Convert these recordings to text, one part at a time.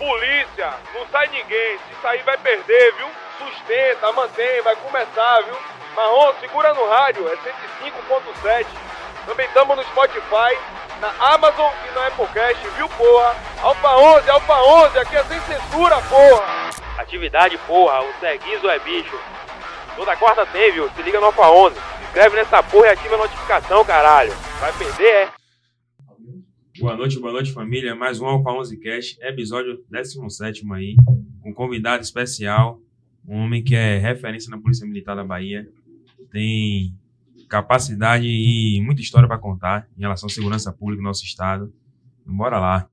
Polícia, não sai ninguém. Se sair vai perder, viu? Sustenta, mantém, vai começar, viu? Marrom, segura no rádio, é 105.7. Também estamos no Spotify, na Amazon e na Applecast, viu, porra? Alfa 11, Alfa 11, aqui é sem censura, porra! Atividade, porra, o Seguizo é bicho. Toda quarta tem, viu? Se liga no Alfa 11. Se inscreve nessa porra e ativa a notificação, caralho. Vai perder, é? Boa noite, boa noite, família. Mais um Alfa 11 Cast, episódio 17 aí, com um convidado especial, um homem que é referência na Polícia Militar da Bahia, tem capacidade e muita história para contar em relação à segurança pública no nosso estado. Bora lá.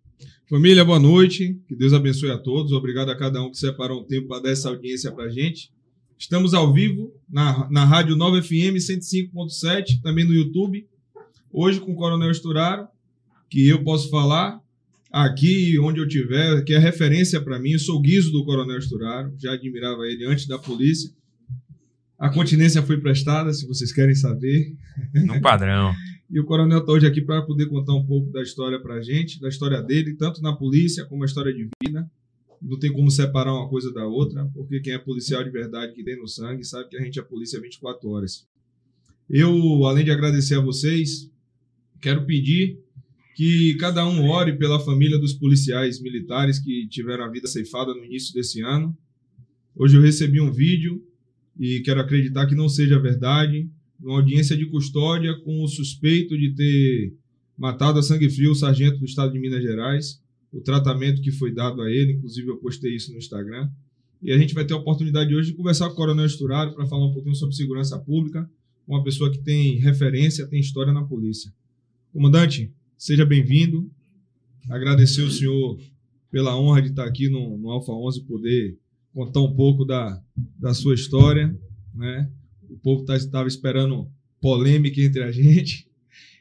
Família, boa noite. Que Deus abençoe a todos. Obrigado a cada um que separou um tempo para dar essa audiência para a gente. Estamos ao vivo na, na Rádio 9 FM 105.7, também no YouTube. Hoje com o Coronel Esturaro, que eu posso falar aqui onde eu tiver, que é referência para mim. Eu sou guiso do Coronel Esturaro, já admirava ele antes da polícia. A continência foi prestada, se vocês querem saber. No padrão. e o Coronel está hoje aqui para poder contar um pouco da história para a gente, da história dele, tanto na polícia como a história de vida. Não tem como separar uma coisa da outra, porque quem é policial de verdade, que tem no sangue, sabe que a gente é polícia 24 horas. Eu, além de agradecer a vocês, quero pedir que cada um ore pela família dos policiais militares que tiveram a vida ceifada no início desse ano. Hoje eu recebi um vídeo e quero acreditar que não seja verdade, uma audiência de custódia com o suspeito de ter matado a sangue frio o sargento do estado de Minas Gerais, o tratamento que foi dado a ele, inclusive eu postei isso no Instagram. E a gente vai ter a oportunidade hoje de conversar com o Coronel Esturaro para falar um pouquinho sobre segurança pública, uma pessoa que tem referência, tem história na polícia. Comandante, seja bem-vindo. Agradecer o senhor pela honra de estar aqui no, no Alfa 11 poder contar um pouco da, da sua história, né? O povo tá, estava esperando polêmica entre a gente.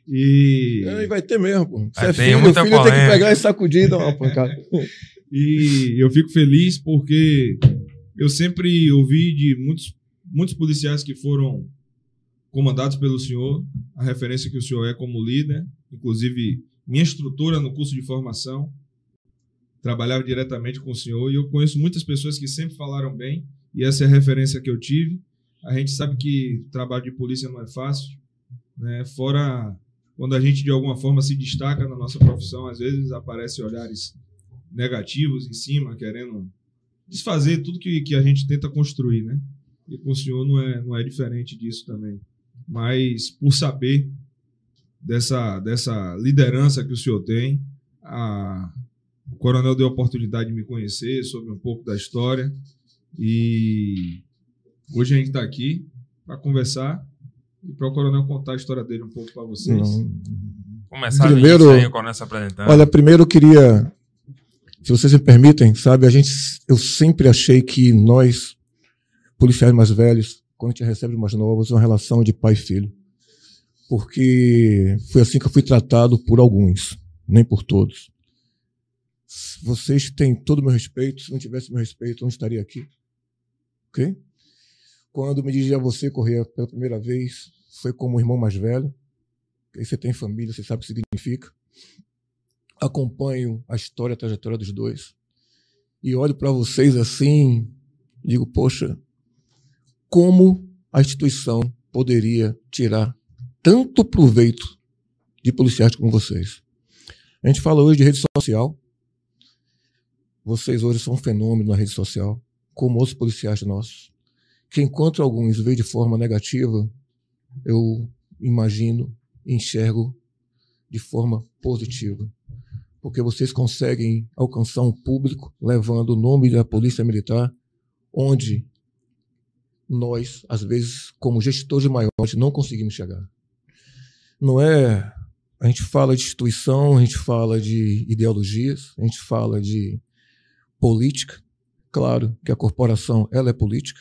E... É, vai ter mesmo, pô. Você é filho, muita o filho tem que polêmica. pegar e sacudir e dar uma pancada. E eu fico feliz porque eu sempre ouvi de muitos, muitos policiais que foram comandados pelo senhor, a referência que o senhor é como líder, inclusive minha instrutora no curso de formação, trabalhava diretamente com o senhor, e eu conheço muitas pessoas que sempre falaram bem, e essa é a referência que eu tive. A gente sabe que o trabalho de polícia não é fácil, né? fora quando a gente de alguma forma se destaca na nossa profissão, às vezes aparecem olhares negativos em cima, querendo desfazer tudo que, que a gente tenta construir, né? E com o senhor não é, não é diferente disso também. Mas por saber dessa, dessa liderança que o senhor tem, a, o coronel deu a oportunidade de me conhecer sobre um pouco da história e hoje a gente está aqui para conversar e para o coronel contar a história dele um pouco para vocês. Não. Começar Primeiro- a gente aí, o Coronel se apresentando. Olha, primeiro eu queria, se vocês me permitem, sabe, a gente, eu sempre achei que nós, policiais mais velhos, quando a gente recebe mais novos, uma relação de pai e filho. Porque foi assim que eu fui tratado por alguns, nem por todos. Vocês têm todo o meu respeito, se não tivesse meu respeito, eu não estaria aqui. Ok? Quando me dirigi a você, Correia, pela primeira vez, foi como um irmão mais velho. Você tem família, você sabe o que significa acompanho a história, a trajetória dos dois e olho para vocês assim, digo, poxa, como a instituição poderia tirar tanto proveito de policiais como vocês? A gente fala hoje de rede social. Vocês hoje são um fenômeno na rede social, como outros policiais nossos. Que enquanto alguns veem de forma negativa, eu imagino, enxergo de forma positiva porque vocês conseguem alcançar um público levando o nome da Polícia Militar, onde nós, às vezes, como gestores maiores, não conseguimos chegar. Não é. A gente fala de instituição, a gente fala de ideologias, a gente fala de política. Claro que a corporação ela é política.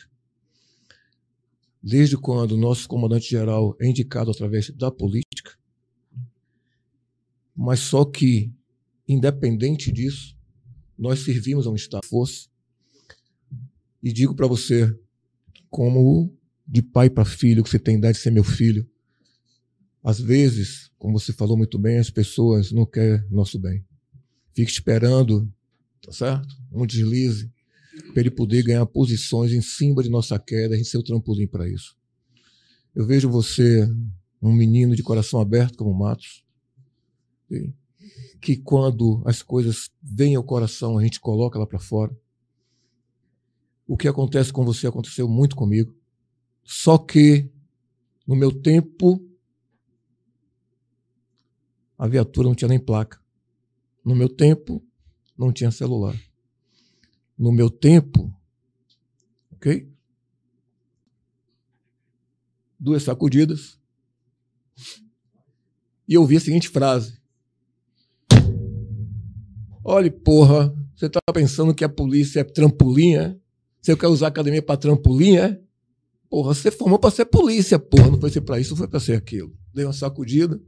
Desde quando o nosso comandante-geral é indicado através da política. Mas só que independente disso, nós servimos a um Estado força. E digo para você, como de pai para filho, que você tem idade de ser meu filho, às vezes, como você falou muito bem, as pessoas não querem nosso bem. Fica esperando tá certo? Um deslize, para ele poder ganhar posições em cima de nossa queda, a gente ser o trampolim para isso. Eu vejo você, um menino de coração aberto como Matos, que quando as coisas vêm ao coração, a gente coloca lá para fora. O que acontece com você aconteceu muito comigo. Só que, no meu tempo, a viatura não tinha nem placa. No meu tempo, não tinha celular. No meu tempo, ok? Duas sacudidas. E eu ouvi a seguinte frase: Olha, porra, você tá pensando que a polícia é trampolim, é? Você quer usar a academia para trampolim, é? Porra, você formou para ser polícia, porra, não foi ser para isso, não foi para ser aquilo. Dei uma sacudida.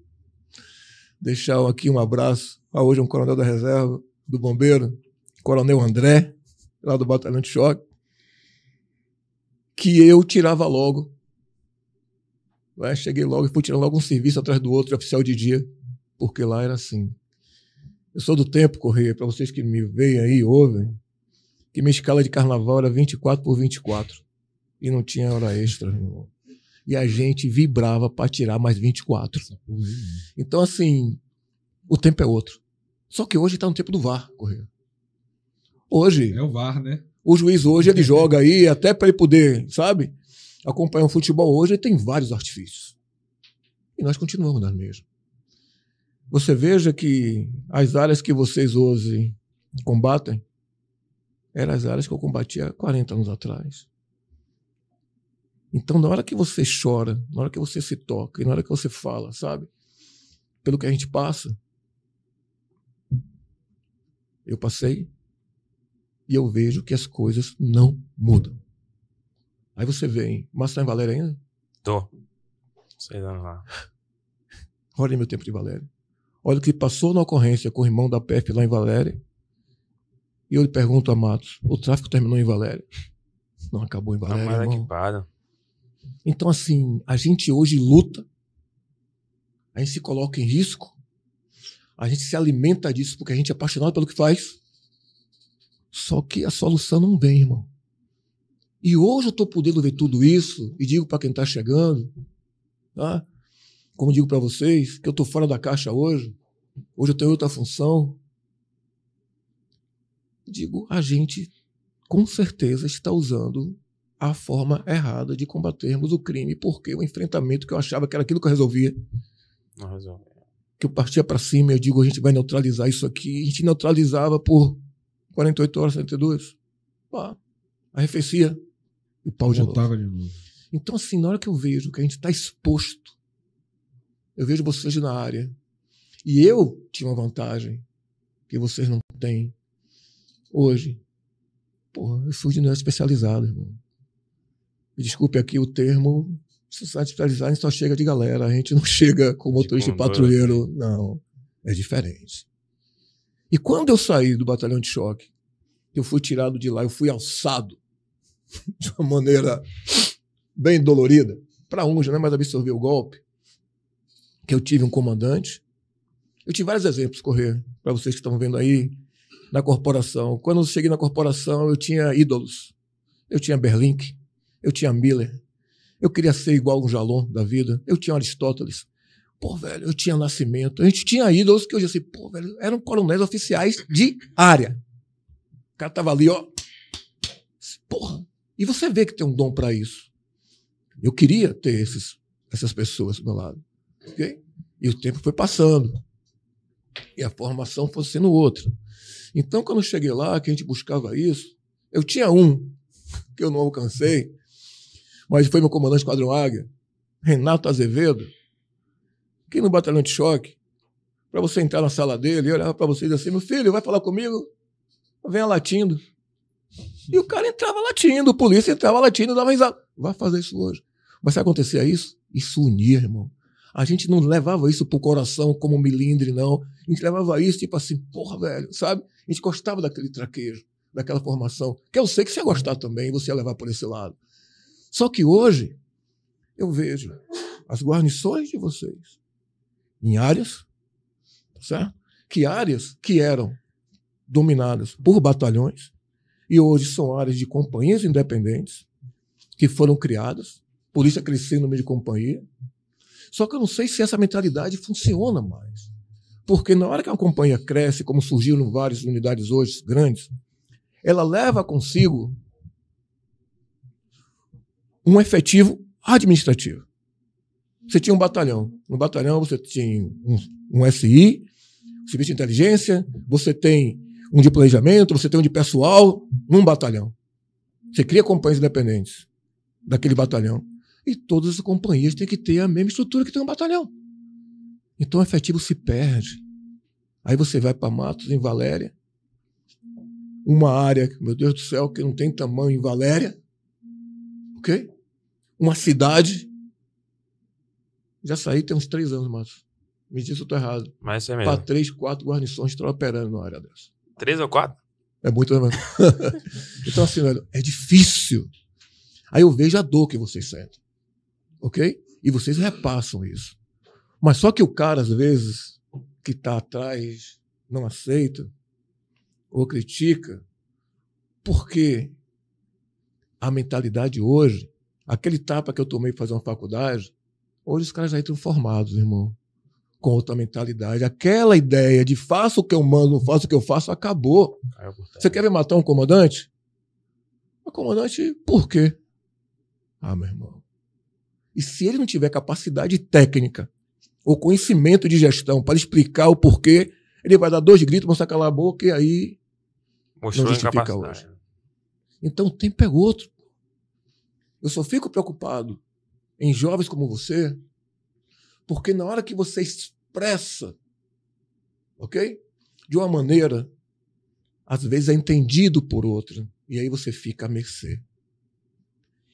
Deixar aqui um abraço a hoje um coronel da reserva do bombeiro, coronel André, lá do batalhão de choque, que eu tirava logo. Ué, cheguei logo e fui tirar logo um serviço atrás do outro, oficial de dia, porque lá era assim. Eu sou do tempo, Correia, para vocês que me veem aí, ouvem, que minha escala de carnaval era 24 por 24 e não tinha hora extra. E a gente vibrava para tirar mais 24. Então, assim, o tempo é outro. Só que hoje está no tempo do VAR, Correia. Hoje. É o VAR, né? O juiz hoje ele joga aí, até para ele poder, sabe, acompanhar o futebol hoje, ele tem vários artifícios. E nós continuamos nas mesmas. Você veja que as áreas que vocês hoje combatem eram as áreas que eu combatia 40 anos atrás. Então, na hora que você chora, na hora que você se toca e na hora que você fala, sabe, pelo que a gente passa, eu passei e eu vejo que as coisas não mudam. Aí você vem, mas tá em Valéria ainda? Tô. Sei lá. Olha meu tempo de Valéria. Olha o que passou na ocorrência com o irmão da PF lá em Valéria. E eu lhe pergunto a Matos: o tráfico terminou em Valéria? Não acabou em Valéria. Não, irmão. equipado. Então, assim, a gente hoje luta, a gente se coloca em risco, a gente se alimenta disso porque a gente é apaixonado pelo que faz. Só que a solução não vem, irmão. E hoje eu estou podendo ver tudo isso e digo para quem está chegando, tá? como digo para vocês, que eu estou fora da caixa hoje, hoje eu tenho outra função. Digo, a gente com certeza está usando a forma errada de combatermos o crime, porque o enfrentamento que eu achava que era aquilo que eu resolvia. Não resolve. Que eu partia para cima e eu digo, a gente vai neutralizar isso aqui. A gente neutralizava por 48 horas, 72. Pá, arrefecia e pau de Voltava de novo. Então, assim, na hora que eu vejo que a gente está exposto eu vejo vocês na área. E eu tinha uma vantagem que vocês não têm hoje. Porra, eu fui de não especializado, irmão. Me desculpe aqui o termo, sociedade especializada só chega de galera, a gente não chega com motorista tipo, patrulheiro, não. É diferente. E quando eu saí do batalhão de choque, eu fui tirado de lá, eu fui alçado de uma maneira bem dolorida. Para uns, já não é mais absorver o golpe que eu tive um comandante. Eu tive vários exemplos, correr, para vocês que estão vendo aí, na corporação. Quando eu cheguei na corporação, eu tinha ídolos. Eu tinha Berlink, eu tinha Miller. Eu queria ser igual um Jalon da vida. Eu tinha Aristóteles. Pô, velho, eu tinha Nascimento. A gente tinha ídolos que eu disse assim, pô, velho, eram coronéis oficiais de área. O cara tava ali, ó. Porra. E você vê que tem um dom para isso. Eu queria ter esses, essas pessoas do meu lado. Okay? E o tempo foi passando. E a formação foi sendo outra. Então, quando eu cheguei lá, que a gente buscava isso, eu tinha um que eu não alcancei, mas foi meu comandante Quadrão Águia, Renato Azevedo, que no batalhão de choque, para você entrar na sala dele, e olhava para você e assim: meu filho, vai falar comigo? Venha latindo. E o cara entrava latindo, o polícia entrava latindo, dava risada. Vai fazer isso hoje. Mas se acontecer isso, isso unia, irmão. A gente não levava isso pro coração como um milindre, não. A gente levava isso tipo assim, porra, velho, sabe? A gente gostava daquele traquejo, daquela formação. Que eu sei que você ia gostar também, você ia levar por esse lado. Só que hoje, eu vejo as guarnições de vocês em áreas, tá certo? Que áreas que eram dominadas por batalhões e hoje são áreas de companhias independentes que foram criadas, polícia crescendo no meio de companhia. Só que eu não sei se essa mentalidade funciona mais. Porque na hora que uma companhia cresce, como surgiram várias unidades hoje grandes, ela leva consigo um efetivo administrativo. Você tinha um batalhão. No batalhão você tinha um, um SI, serviço de inteligência, você tem um de planejamento, você tem um de pessoal, num batalhão. Você cria companhias independentes daquele batalhão. E todas as companhias têm que ter a mesma estrutura que tem um batalhão. Então o efetivo se perde. Aí você vai para Matos, em Valéria, uma área, meu Deus do céu, que não tem tamanho em Valéria, ok? Uma cidade. Já saí tem uns três anos, Matos. Me diz se eu estou errado. Mas é mesmo. Para três, quatro guarnições estão operando numa área dessa. Três ou quatro? É muito. então, assim, velho, é difícil. Aí eu vejo a dor que vocês sentem. Ok? E vocês repassam isso. Mas só que o cara, às vezes, que está atrás, não aceita ou critica, porque a mentalidade hoje, aquele tapa que eu tomei para fazer uma faculdade, hoje os caras já entram formados, irmão com outra mentalidade. Aquela ideia de faça o que eu mando, não faça o que eu faço, acabou. Você quer ver matar um comandante? O comandante, por quê? Ah, meu irmão. E se ele não tiver capacidade técnica ou conhecimento de gestão para explicar o porquê, ele vai dar dois gritos, mostrar calar a boca e aí Mostrou não justifica hoje. Então o tempo é outro. Eu só fico preocupado em jovens como você porque na hora que você expressa, ok? De uma maneira, às vezes é entendido por outra. E aí você fica à mercê.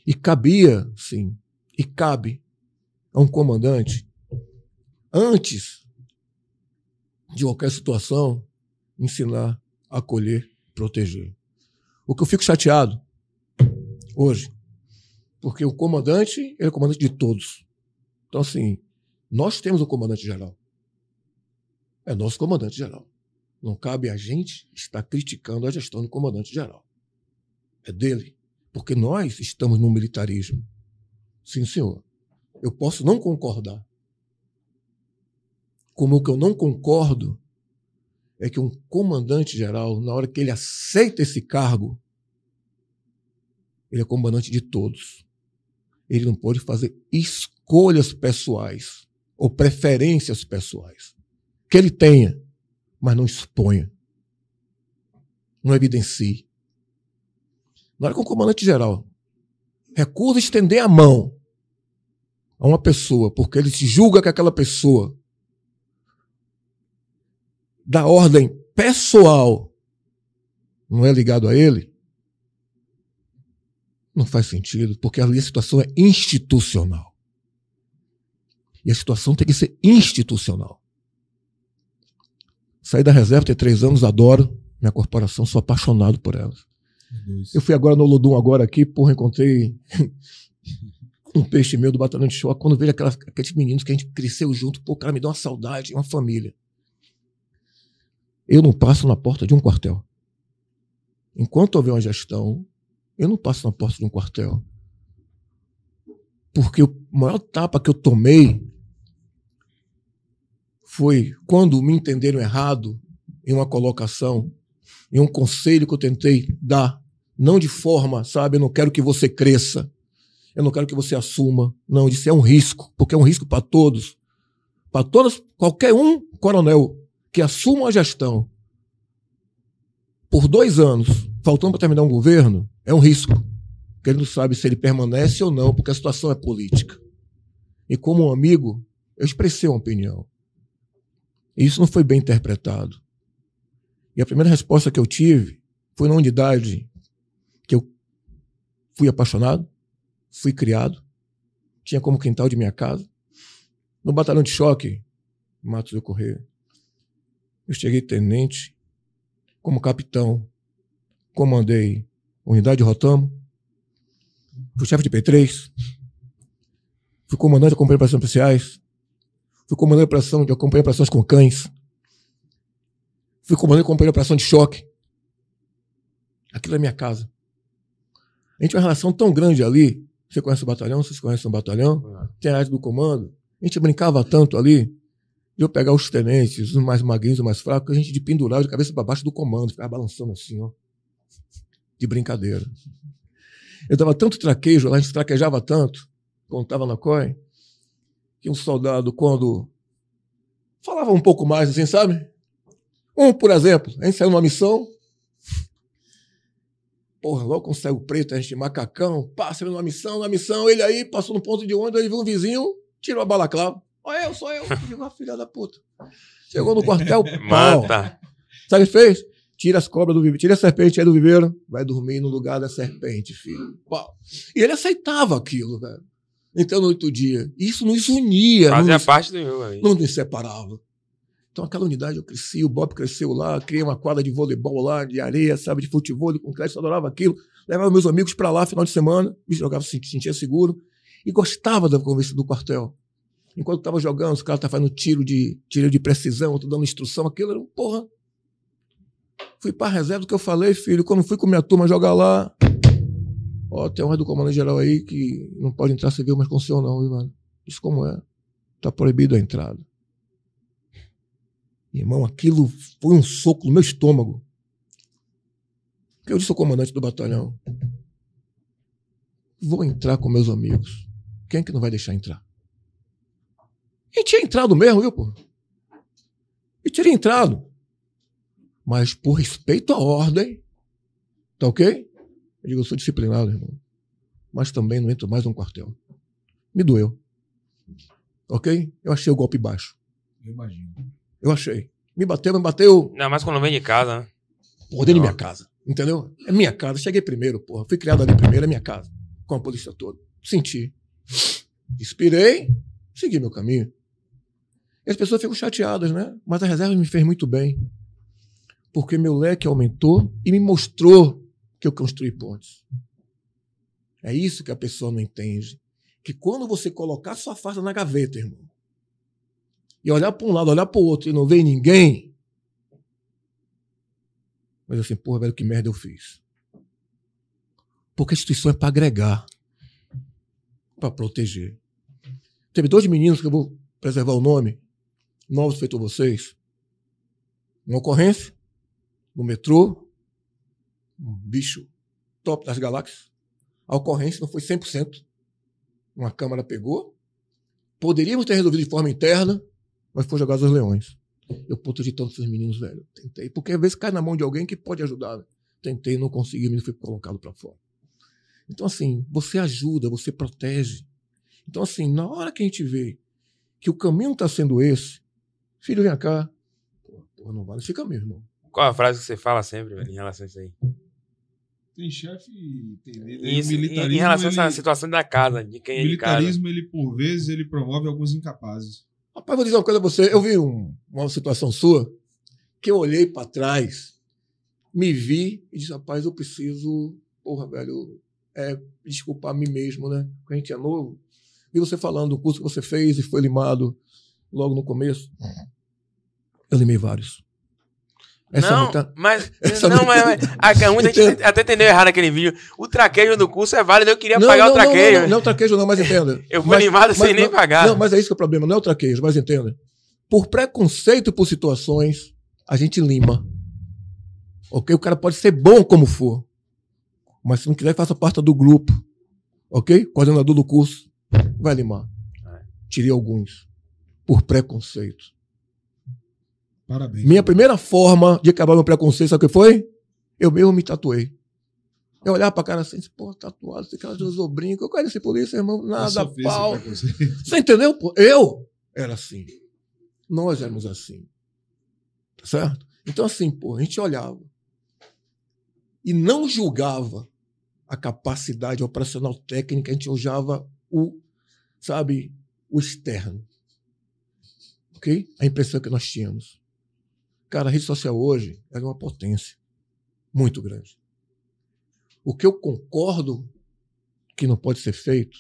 E cabia, sim, e cabe a um comandante, antes de qualquer situação, ensinar, acolher, proteger. O que eu fico chateado hoje, porque o comandante ele é o comandante de todos. Então, assim, nós temos o comandante-geral. É nosso comandante-geral. Não cabe a gente estar criticando a gestão do comandante-geral. É dele. Porque nós estamos no militarismo. Sim, senhor. Eu posso não concordar. Como o que eu não concordo é que um comandante-geral, na hora que ele aceita esse cargo, ele é comandante de todos. Ele não pode fazer escolhas pessoais ou preferências pessoais. Que ele tenha, mas não exponha. Não evidencie. Na hora que o comandante-geral recusa estender a mão a uma pessoa, porque ele se julga que aquela pessoa da ordem pessoal não é ligado a ele, não faz sentido, porque ali a situação é institucional. E a situação tem que ser institucional. Saí da reserva, tem três anos, adoro minha corporação, sou apaixonado por ela. Eu fui agora no Lodum agora aqui, porra, encontrei um peixe meu do Batalhão de Choque. Quando vejo aquelas, aqueles meninos que a gente cresceu junto, pô, cara, me dá uma saudade, uma família. Eu não passo na porta de um quartel. Enquanto houver uma gestão, eu não passo na porta de um quartel. Porque o maior tapa que eu tomei foi quando me entenderam errado em uma colocação, em um conselho que eu tentei dar, não de forma, sabe, eu não quero que você cresça, eu não quero que você assuma, não, isso é um risco, porque é um risco para todos, para todos, qualquer um coronel que assuma a gestão por dois anos, faltando para terminar um governo, é um risco, porque ele não sabe se ele permanece ou não, porque a situação é política. E como um amigo, eu expressei uma opinião. E isso não foi bem interpretado. E a primeira resposta que eu tive foi na unidade que eu fui apaixonado, fui criado, tinha como quintal de minha casa. No batalhão de choque, Matos do Correio, eu cheguei tenente, como capitão, comandei unidade de Rotamo, fui chefe de P3, fui comandante de acompanhamento especiais, Fui comandante de operação, de acompanhar operações com cães. Fui comandante companheiro de operação de choque. Aquilo é minha casa. A gente tem uma relação tão grande ali. Você conhece o batalhão? Vocês conhecem o batalhão? Tem a área do comando. A gente brincava tanto ali de eu pegar os tenentes, os mais magrinhos, os mais fracos, a gente de pendurar de cabeça para baixo do comando, ficava balançando assim, ó. De brincadeira. Eu dava tanto traquejo lá, a gente traquejava tanto, estava na COI, que um soldado, quando falava um pouco mais, assim, sabe? Um, por exemplo, a gente saiu numa missão, porra, logo o cego preto, a gente macacão, passa numa missão, na missão, ele aí passou no ponto de ônibus, ele viu um vizinho, tirou a balaclava. Olha eu, sou eu. Digo, filha da puta. Chegou no quartel, pau. Mata. Sabe o que fez? Tira as cobras do viveiro, tira a serpente aí do viveiro, vai dormir no lugar da serpente, filho. Pau. E ele aceitava aquilo, velho. Então, no outro dia, isso nos unia, Fazia nos, parte do jogo ali. não nos separava. Então, aquela unidade eu cresci, o Bob cresceu lá, criei uma quadra de voleibol lá, de areia, sabe, de futebol, concreto, eu adorava aquilo. Levava meus amigos para lá, final de semana, me jogava, se sentia seguro, e gostava da conversa do quartel. Enquanto estava jogando, os caras estavam fazendo tiro de, tiro de precisão, outro dando instrução, aquilo era, porra. Fui para reserva do que eu falei, filho. Quando fui com minha turma jogar lá, ó, tem um do comando geral aí que não pode entrar civil, mas com o senhor não, viu, mano? Isso como é? Tá proibido a entrada. Irmão, aquilo foi um soco no meu estômago. Porque eu disse ao comandante do batalhão: vou entrar com meus amigos. Quem é que não vai deixar entrar? E tinha entrado mesmo, viu, pô? E teria entrado. Mas por respeito à ordem, tá ok? Eu digo, eu sou disciplinado, irmão. Mas também não entro mais num quartel. Me doeu. Ok? Eu achei o golpe baixo. Eu imagino. Eu achei. Me bateu, me bateu Ainda mais quando vem de casa, né? por dentro da minha casa. Entendeu? É minha casa. Cheguei primeiro, porra. Fui criado ali primeiro, é minha casa. Com a polícia toda. Senti. Inspirei, segui meu caminho. E as pessoas ficam chateadas, né? Mas a reserva me fez muito bem. Porque meu leque aumentou e me mostrou que eu construí pontes. É isso que a pessoa não entende. Que quando você colocar sua farda na gaveta, irmão, e olhar para um lado, olhar para o outro e não ver ninguém, mas assim, porra, velho, que merda eu fiz. Porque a instituição é para agregar, para proteger. Teve dois meninos que eu vou preservar o nome, novos feito vocês. Uma ocorrência, no metrô, um bicho top das galáxias. A ocorrência não foi 100%. Uma câmara pegou. Poderíamos ter resolvido de forma interna, mas foi jogado aos leões. Eu protegi todos esses meninos, velho. Tentei. Porque às vezes cai na mão de alguém que pode ajudar. né? Tentei, não consegui, o menino foi colocado para fora. Então, assim, você ajuda, você protege. Então, assim, na hora que a gente vê que o caminho está sendo esse, filho, vem cá. Porra, porra, não vale, fica mesmo, irmão. Qual a frase que você fala sempre, velho, em relação a isso aí? Tem chefe e tem líder. E Isso, militarismo, em relação a essa ele- situação da casa, de quem é de casa. militarismo, ele, por vezes, ele promove alguns incapazes. Rapaz, vou dizer uma coisa a você. Eu vi um- uma situação sua que eu olhei para trás, me vi e disse, rapaz, eu preciso, porra, velho, é, desculpar a mim mesmo, né? Porque a gente é novo. Vi você falando do curso que você fez e foi limado logo no começo. Eu limei vários. Essa não, muita- mas. essa não, muita- mas. mas a, muita gente até entendeu errado aquele vídeo. O traquejo do curso é válido, eu queria Não, pagar não, o traquejo. Não, não, não é o traquejo, não, mas entenda. Eu fui Mas- animado sem mas nem não- pagar. Não, mas é isso que é o problema, não é o traquejo, mas entenda. Por preconceito por situações, a gente lima. Ok? O cara pode ser bom como for. Mas se não quiser, faça parte do grupo. Ok? Coordenador do curso. Vai limar. Tirei alguns. Por preconceito. Parabéns. Minha primeira forma de acabar meu preconceito, sabe o que foi? Eu mesmo me tatuei. Eu olhava pra cara assim, pô, tatuado, esse cara usou brinco. Eu quero esse polícia, irmão. Nada, pau. Você entendeu? pô? Eu era assim. Nós éramos assim. Tá certo? Então, assim, pô, a gente olhava e não julgava a capacidade operacional técnica, a gente olhava o, sabe, o externo. Ok? A impressão que nós tínhamos. Cara, a rede social hoje é uma potência muito grande. O que eu concordo que não pode ser feito,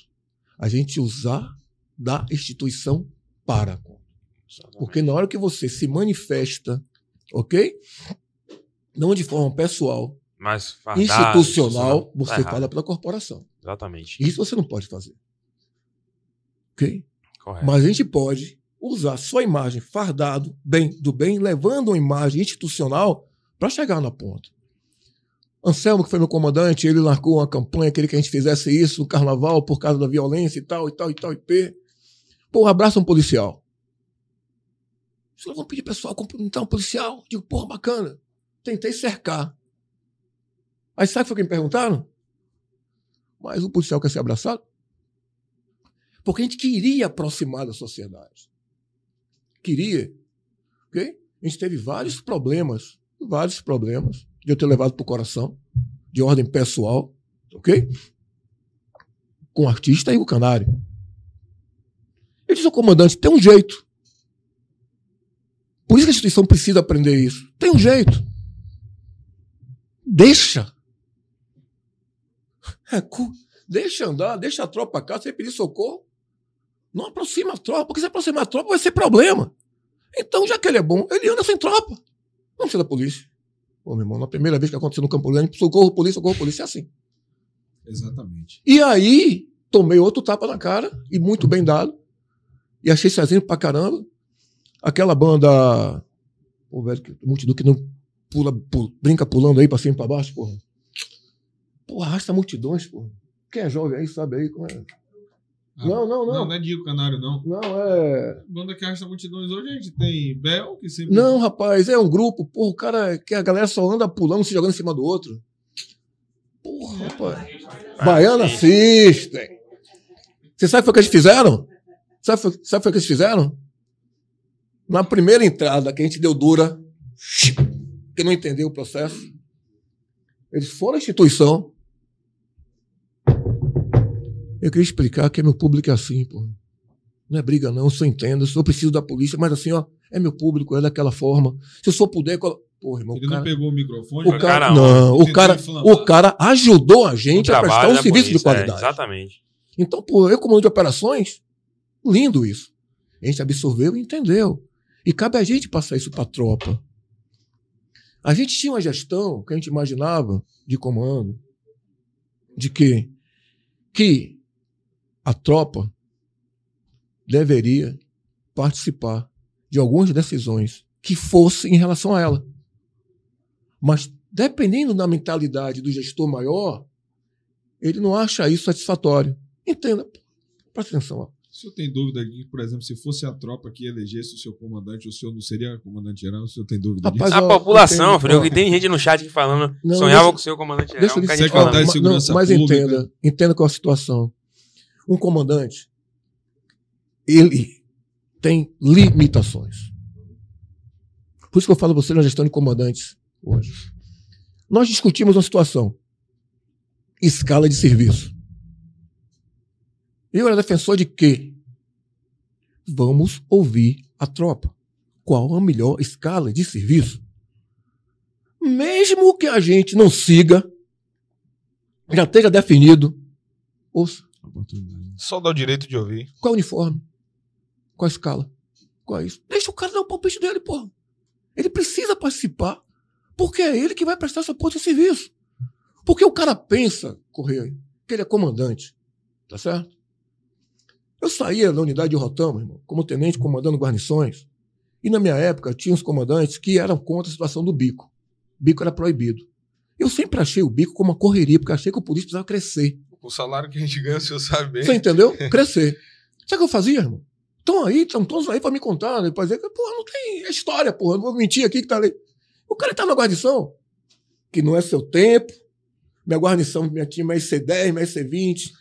a gente usar da instituição para. Porque na hora que você se manifesta ok? Não de forma pessoal, Mas fardado, institucional, tá você errado. fala pela corporação. Exatamente. Isso você não pode fazer. Ok? Correto. Mas a gente pode usar sua imagem fardado, bem do bem, levando uma imagem institucional para chegar na ponta. Anselmo, que foi meu comandante, ele largou uma campanha, queria que a gente fizesse isso no carnaval por causa da violência e tal, e tal, e tal, e p. Pô, abraça um policial. Caras vão pedir pessoal cumprimentar um policial. Digo, porra, bacana. Tentei cercar. Aí sabe o que foi que me perguntaram? Mas o policial quer ser abraçado? Porque a gente queria aproximar da sociedade. Queria. Ok? A gente teve vários problemas, vários problemas, de eu ter levado para o coração, de ordem pessoal, ok? Com o artista e o canário. Eu disse ao comandante: tem um jeito. Por isso que a instituição precisa aprender isso. Tem um jeito. Deixa. Deixa andar, deixa a tropa cá, você pedir socorro. Não aproxima a tropa, porque se aproximar a tropa vai ser problema. Então, já que ele é bom, ele anda sem tropa. Não precisa da polícia. Pô, meu irmão, na primeira vez que aconteceu no Campo Grande, socorro, polícia, socorro, polícia, é assim. Exatamente. E aí, tomei outro tapa na cara, e muito bem dado. E achei sozinho pra caramba. Aquela banda. Pô, velho, que- multidão que não pula, pula- brinca pulando aí pra cima e pra baixo, porra. Pô, arrasta multidões, porra. Quem é jovem aí sabe aí como é. Ah, Não, não, Não, não. não é Diego Canário, não. Não, é. Banda que arrasta multidões hoje, a gente tem Bel, que sempre. Não, rapaz, é um grupo, porra, o cara que a galera só anda pulando, se jogando em cima do outro. Porra, rapaz. Baiana assistem. Você sabe o que foi que eles fizeram? Sabe, sabe o que foi que eles fizeram? Na primeira entrada que a gente deu dura, que não entendeu o processo, eles foram à instituição. Eu queria explicar que meu público é assim, pô. Não é briga, não, eu entendo. Eu preciso da polícia, mas assim, ó, é meu público, é daquela forma. Se eu só puder. colo- Porra, irmão, Ele o cara, não pegou o microfone. o cara, cara, não, o cara, o cara ajudou a gente a prestar um serviço de polícia, é, qualidade. exatamente. Então, pô, eu, comando de operações, lindo isso. A gente absorveu e entendeu. E cabe a gente passar isso para a tropa. A gente tinha uma gestão que a gente imaginava de comando, de que, que a tropa deveria participar de algumas decisões que fossem em relação a ela. Mas, dependendo da mentalidade do gestor maior, ele não acha isso satisfatório. Entenda. Presta atenção. Ó. O senhor tem dúvida de que, por exemplo, se fosse a tropa que elegesse o seu comandante, o senhor não seria comandante geral? O senhor tem dúvida Rapaz, disso? A população, filho, que tem gente no chat aqui falando, Não, sonhava deixa- com o seu comandante geral. Deixa eu um bocado de Secretário falando. de Ma- Segurança não, mas Pública. entenda, entenda qual a situação. Um comandante, ele tem limitações. Por isso que eu falo a você na gestão de comandantes hoje. Nós discutimos uma situação. Escala de serviço. Eu era defensor de quê? Vamos ouvir a tropa. Qual a melhor escala de serviço? Mesmo que a gente não siga, já esteja definido, ouça, Só dá o direito de ouvir. qual é o uniforme? Qual a escala? Qual é isso? Deixa o cara dar o palpite dele, porra. Ele precisa participar, porque é ele que vai prestar essa porra de serviço. Porque o cara pensa, Correia, que ele é comandante, tá certo? Eu saía da unidade de Rotama, irmão, como tenente comandando guarnições, e na minha época tinha uns comandantes que eram contra a situação do bico. Bico era proibido. Eu sempre achei o bico como uma correria, porque achei que o polícia precisava crescer. O salário que a gente ganha, o senhor sabe bem. Você entendeu? Crescer. Sabe o que eu fazia, irmão? Estão aí, estão todos aí pra me contar, né? Pra dizer que, porra, não tem história, porra. Não vou mentir aqui que tá ali. O cara tá na guarnição, que não é seu tempo. Minha guarnição, minha tinha mais C10, mais C20.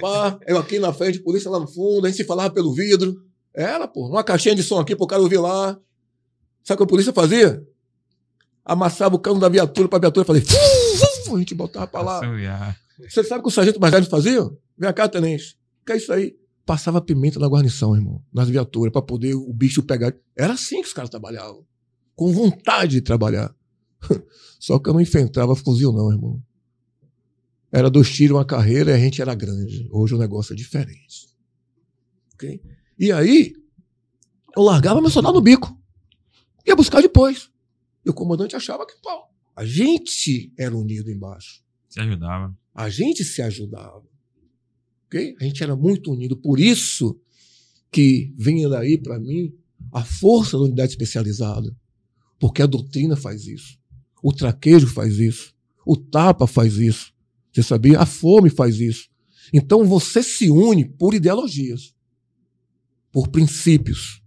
Pá, eu aqui na frente, polícia lá no fundo, a gente se falava pelo vidro. Era, porra, uma caixinha de som aqui pro cara ouvir lá. Sabe o que a polícia fazia? Amassava o cano da viatura pra viatura e falei, a gente botava pra lá. Você sabe o que o sargento mais velho fazia? Vem cá, tenente. Que é isso aí? Passava pimenta na guarnição, irmão. Nas viaturas, pra poder o bicho pegar. Era assim que os caras trabalhavam. Com vontade de trabalhar. Só que eu não enfrentava fuzil, não, irmão. Era dois tiros, uma carreira e a gente era grande. Hoje o negócio é diferente. Ok? E aí, eu largava meu soldado no bico. Ia buscar depois. E o comandante achava que, pô, a gente era unido embaixo. Se ajudava. A gente se ajudava. Ok? A gente era muito unido. Por isso que vinha daí, para mim, a força da unidade especializada. Porque a doutrina faz isso. O traquejo faz isso. O tapa faz isso. Você sabia? A fome faz isso. Então você se une por ideologias, por princípios.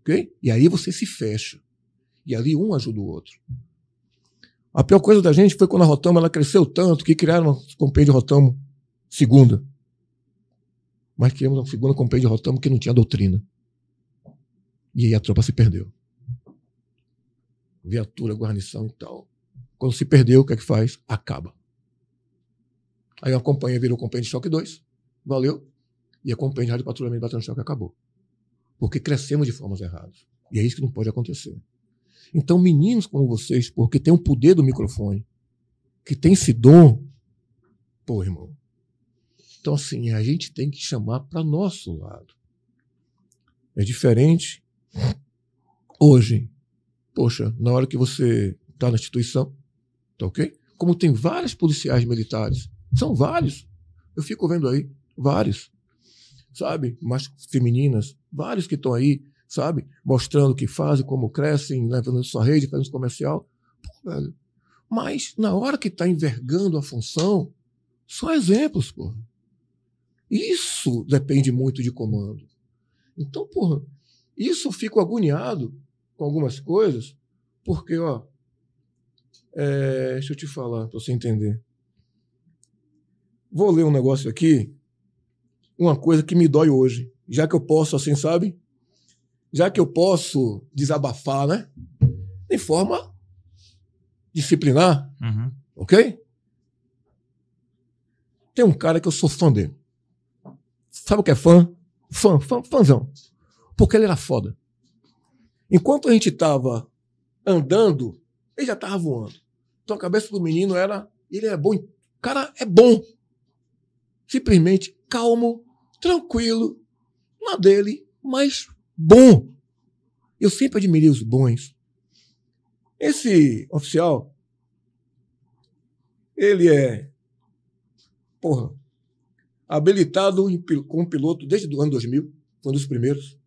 ok? E aí você se fecha. E ali um ajuda o outro. A pior coisa da gente foi quando a Rotamo ela cresceu tanto que criaram uma companhia de Rotamo segunda. Mas criamos uma segunda companhia de Rotamo que não tinha doutrina. E aí a tropa se perdeu. Viatura, guarnição e tal. Quando se perdeu, o que é que faz? Acaba. Aí a companhia virou companhia de choque 2. Valeu. E a companhia de rádio patrulhamento de choque acabou. Porque crescemos de formas erradas. E é isso que não pode acontecer. Então, meninos como vocês, porque tem o poder do microfone, que tem esse dom, pô, irmão. Então, assim, a gente tem que chamar para nosso lado. É diferente. Hoje, poxa, na hora que você está na instituição, tá ok? Como tem vários policiais militares, são vários. Eu fico vendo aí, vários. Sabe? Mais femininas, vários que estão aí, sabe? Mostrando o que fazem, como crescem, levando sua rede, fazendo comercial. Pô, velho. Mas, na hora que está envergando a função, são exemplos, porra. Isso depende muito de comando. Então, porra, isso eu fico agoniado com algumas coisas, porque, ó, é, deixa eu te falar, para você entender. Vou ler um negócio aqui, uma coisa que me dói hoje, já que eu posso, assim, sabe? Já que eu posso desabafar, né? De forma disciplinar, Uhum. ok? Tem um cara que eu sou fã dele. Sabe o que é fã? Fã, fã, fãzão. Porque ele era foda. Enquanto a gente tava andando, ele já tava voando. Então a cabeça do menino era. Ele é bom. O cara é bom. Simplesmente calmo, tranquilo, na dele, mas bom. Eu sempre admirei os bons. Esse oficial, ele é, porra, habilitado como piloto desde o ano 2000, foi um dos primeiros.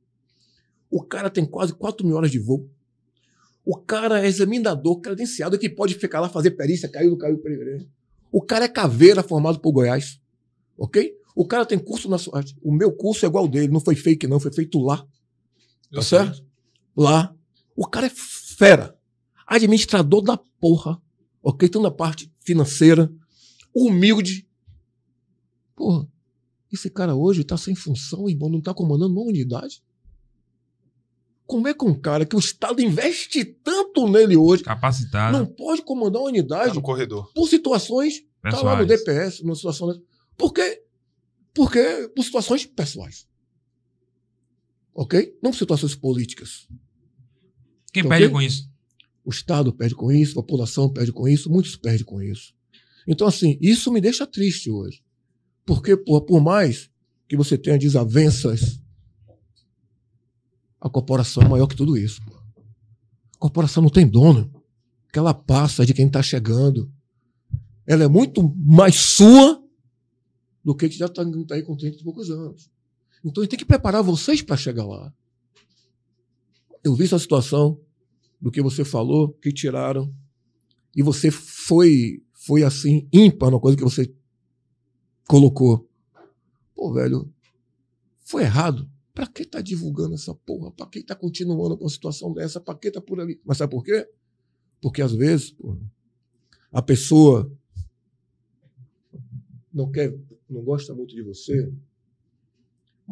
O cara tem quase 4 mil horas de voo. O cara é examinador credenciado que pode ficar lá fazer perícia, caiu, caiu, peregrino. O cara é caveira formado por Goiás. Ok? O cara tem curso na. O meu curso é igual ao dele, não foi fake, não, foi feito lá. Tá certo? Lá. O cara é fera. Administrador da porra. Ok? Então na parte financeira. Humilde. Porra. Esse cara hoje tá sem função e não tá comandando uma unidade. Como é que um cara que o Estado investe tanto nele hoje Capacitado. não pode comandar uma Tá unidade no corredor. por situações Tá lá no pessoais. DPS, numa situação. Por quê? Porque por situações pessoais. Ok? Não situações políticas. Quem Ok? perde com isso? O Estado perde com isso, a população perde com isso, muitos perdem com isso. Então, assim, isso me deixa triste hoje. Porque, por, por mais que você tenha desavenças, a corporação é maior que tudo isso. pô. A corporação não tem dono. Que ela passa de quem está chegando. Ela é muito mais sua do que que já está aí com 30 e poucos anos. Então, a gente tem que preparar vocês para chegar lá. Eu vi essa situação do que você falou, que tiraram, e você foi, foi assim, ímpar na coisa que você colocou. Pô, velho, foi errado. Pra que tá divulgando essa porra? Pra que tá continuando com uma situação dessa? Pra que tá por ali? Mas sabe por quê? Porque às vezes, a pessoa não quer, não gosta muito de você,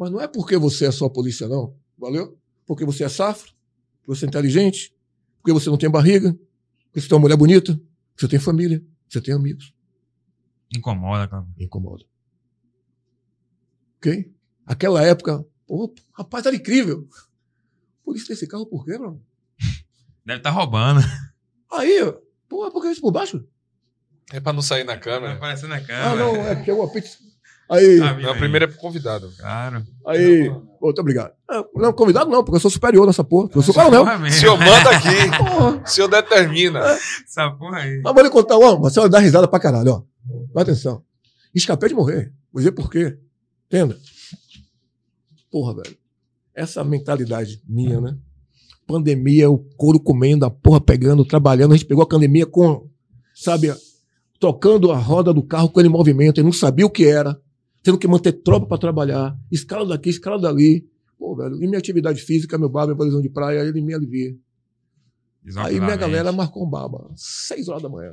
mas não é porque você é só polícia, não. Valeu? Porque você é safro, porque você é inteligente, porque você não tem barriga, porque você tem uma mulher bonita, você tem família, você tem amigos. Incomoda, cara. Incomoda. Ok? Aquela época, pô, rapaz, era incrível. Por isso tem esse carro por quê, mano? Deve estar roubando. Aí, ó, pô, é porque isso por baixo? É pra não sair na Tá câmera. aparecendo na Ah, câmera. não, é porque é uma pizza. Aí, Ah, Não, primeiro é pro convidado. Claro. aí. Muito obrigado. Não, convidado não, porque eu sou superior nessa porra. Eu sou coronel. O senhor manda aqui. Porra. O senhor determina. Essa porra aí. Mas vou lhe contar, ó, você vai dar risada pra caralho, ó. Presta atenção. Escapei de morrer. Vou dizer por quê. Entenda? Porra, velho. Essa mentalidade minha, né? Pandemia, o couro comendo, a porra pegando, trabalhando. A gente pegou a pandemia com, sabe, tocando a roda do carro com ele em movimento. Ele não sabia o que era. Tendo que manter tropa pra trabalhar. Escala daqui, escala dali. Pô, velho. E minha atividade física, meu bar, minha prisão de praia, ele me alivia. Aí minha galera marcou um baba. Seis horas da manhã.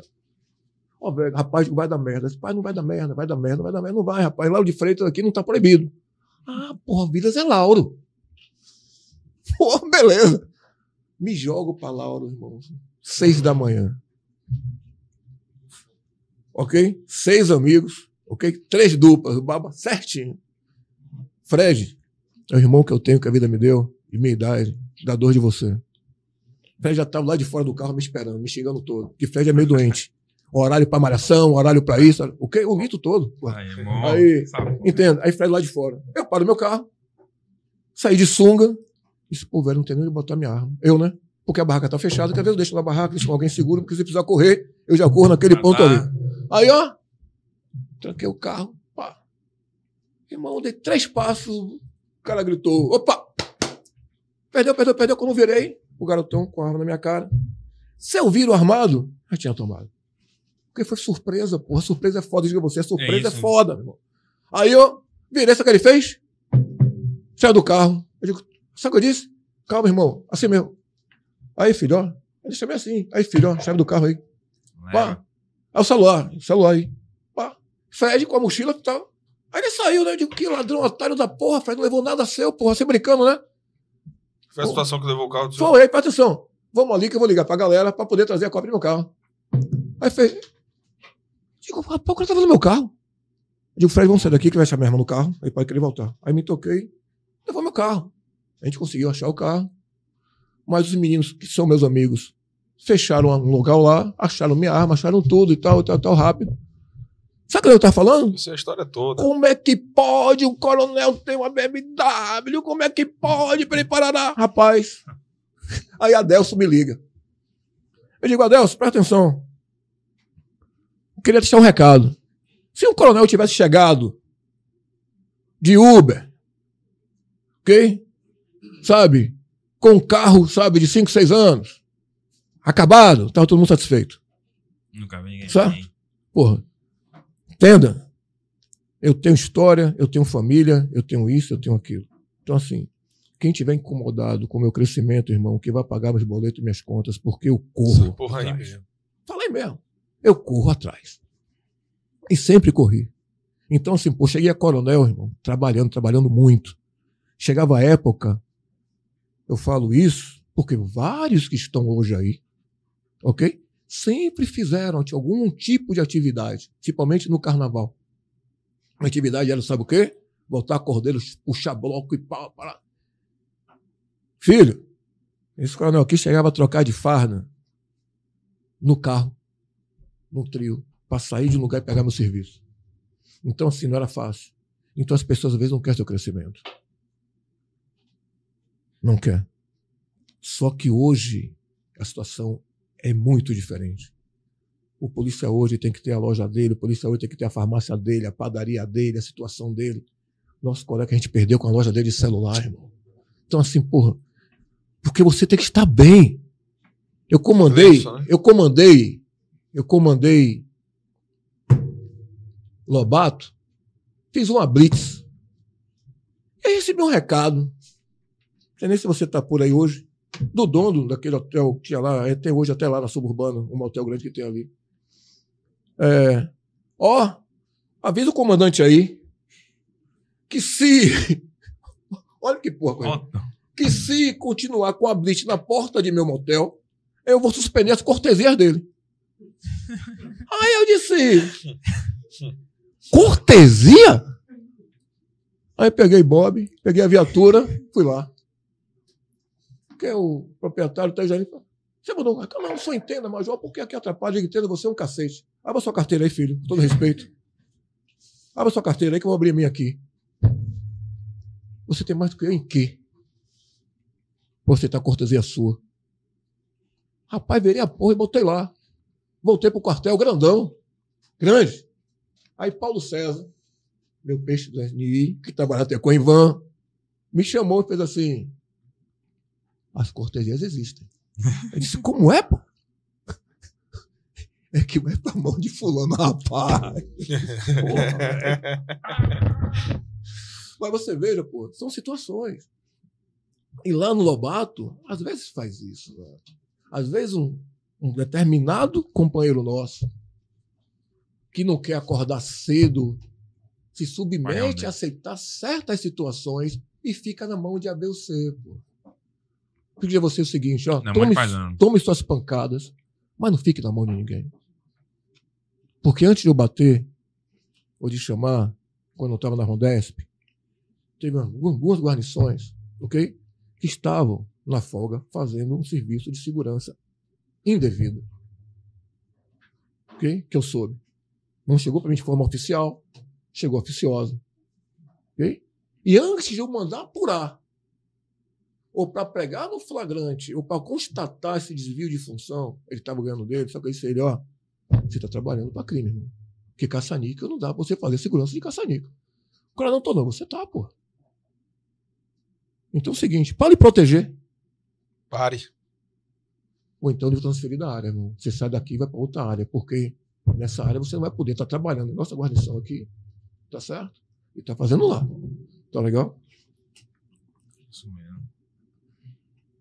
Ó, velho, rapaz, vai dar merda. Esse pai não vai dar merda, vai dar merda, vai dar merda. Não vai, rapaz. Lauro de Freitas aqui não tá proibido. Ah, porra, Vilas é Lauro. Porra, beleza. Me jogo pra Lauro, irmão. Seis da manhã. Ok? Seis amigos. Ok? Três duplas. O baba certinho. Fred, é o irmão que eu tenho que a vida me deu. E minha idade. Da dor de você. Fred já estava lá de fora do carro me esperando, me xingando todo. Que Fred é meio doente. Horário pra malhação, horário pra isso. O que? O mito todo. Aí, irmão. Aí, porra. Entenda? Aí Fred lá de fora. Eu paro meu carro, saí de sunga. Disse, pô, velho, não tem nem onde botar minha arma. Eu, né? Porque a barraca tá fechada, quer ver? Eu deixo na barraca, deixo com alguém seguro, porque se precisar correr, eu já corro naquele Ah, ponto tá. ali. Aí, ó, tranquei o carro, pá. Irmão, dei três passos, o cara gritou, opa! Perdeu, perdeu, perdeu. Quando virei, o garotão com a arma na minha cara. Se eu viro armado, já tinha tomado. Porque foi surpresa, porra. Surpresa é foda, diga você. Surpresa é, isso. foda, meu irmão. Aí eu virei, sabe o que ele fez? Saiu do carro. Eu digo, sabe o que eu disse? Calma, irmão. Assim mesmo. Aí, filho, ó. Ele chamei assim. Aí, filho, ó, chave do carro aí. Pá. Aí o celular, o celular aí. Fred com a mochila e tal. Aí ele saiu, né? Eu digo, que ladrão otário da porra, Fred não levou nada seu, porra. Você brincando, né? Foi a situação que levou o carro do. Foi, aí, presta atenção. Vamos ali que eu vou ligar pra galera pra poder trazer a cópia do meu carro. Aí fez. Digo, rapaz, o cara tava no meu carro. Eu digo, Fred, vamos sair daqui que vai achar minha irmã no carro. Aí pode querer voltar. Aí me toquei, levou meu carro. A gente conseguiu achar o carro. Mas os meninos, que são meus amigos, fecharam um local lá, acharam minha arma, acharam tudo e tal, e tal, e tal, rápido. Sabe o que eu tava falando? Isso é a história toda. Como é que pode o coronel ter uma BMW? Como é que pode preparar? Rapaz. Aí Adelso me liga. Eu digo, Adelso, presta atenção. Eu queria deixar um recado. Se o coronel tivesse chegado de Uber, ok? Sabe? Com um carro, sabe, de 5, 6 anos, acabado, tava todo mundo satisfeito. Nunca vi ninguém. Sabe? assim. Porra. Entenda? Eu tenho história, eu tenho família, eu tenho isso, eu tenho aquilo. Então, assim, quem tiver incomodado com o meu crescimento, irmão, que vai pagar meus boletos e minhas contas, porque eu corro. Porra aí atrás. mesmo. Falei mesmo. Eu corro atrás. E sempre corri. Então, assim, pô, cheguei a coronel, irmão, trabalhando, trabalhando muito. Chegava a época, eu falo isso, porque vários que estão hoje aí, ok? Sempre fizeram algum tipo de atividade, principalmente no carnaval. A atividade era, sabe o quê? Voltar cordeiros, puxar bloco e pau, para. Filho, esse coronel aqui chegava a trocar de farda no carro, no trio, para sair de um lugar e pegar meu serviço. Então, assim, não era fácil. Então, as pessoas às vezes não querem seu crescimento. Não quer. Só que hoje a situação é muito diferente. O polícia hoje tem que ter a loja dele, o polícia hoje tem que ter a farmácia dele, a padaria dele, a situação dele. Nosso colega que a gente perdeu com a loja dele de celular, irmão. Então, assim, porra, porque você tem que estar bem. Eu comandei, né? eu comandei, eu comandei Lobato, fiz uma blitz. E aí recebi um recado. Não sei nem se você está por aí hoje. Do dono daquele hotel que tinha lá, é, tem hoje até lá na suburbana, um hotel grande que tem ali. É, ó, avisa o comandante aí que se. Olha que porra, coisa. Que se continuar com a blitz na porta de meu motel, eu vou suspender as cortesias dele. Aí eu disse: Cortesia? Aí peguei Bob, peguei a viatura, fui lá. Porque o proprietário tá já falou, você um cartão? Não, só entenda, Major, porque aqui atrapalha, entenda, você é um cacete. Abra sua carteira aí, filho, com todo respeito. Abra sua carteira aí que eu vou abrir a minha aqui. Você tem mais do que eu em quê? Você tá cortesia sua. Rapaz, virei a porra e botei lá. Voltei pro quartel grandão. Grande. Aí Paulo César, meu peixe do SNI, que trabalha até com o Ivan, me chamou e fez assim: As cortesias existem. Eu disse: Como é, pô? É que vai pra mão de fulano, rapaz. Porra. Mas você veja, pô, são situações. E lá no Lobato, às vezes faz isso. Né? Às vezes um, um determinado companheiro nosso que não quer acordar cedo se submete a aceitar certas situações e fica na mão de A, B ou C. Pô. Eu dizer a você o seguinte, ó, Na mão tome, tome suas pancadas, mas não fique na mão de ninguém. Porque antes de eu bater, ou de chamar, quando eu estava na Rondesp, teve algumas guarnições, ok? Que estavam na folga fazendo um serviço de segurança indevido. Ok? Que eu soube. Não chegou para mim de forma oficial, chegou oficiosa. Ok? E antes de eu mandar apurar, ou para pregar no flagrante, ou para constatar esse desvio de função, ele estava ganhando dele, só que eu disse a ele, ó, você está trabalhando para crime, irmão. Porque caça-níquel não dá para você fazer segurança de caça-níquel. O cara não tô não, você tá, pô. Então é o seguinte, para lhe proteger, Pare. ou então ele transferir da área, irmão. Você sai daqui e vai para outra área, porque nessa área você não vai poder estar trabalhando. Nossa guarnição aqui, tá certo? E tá fazendo lá. Tá legal? Isso mesmo.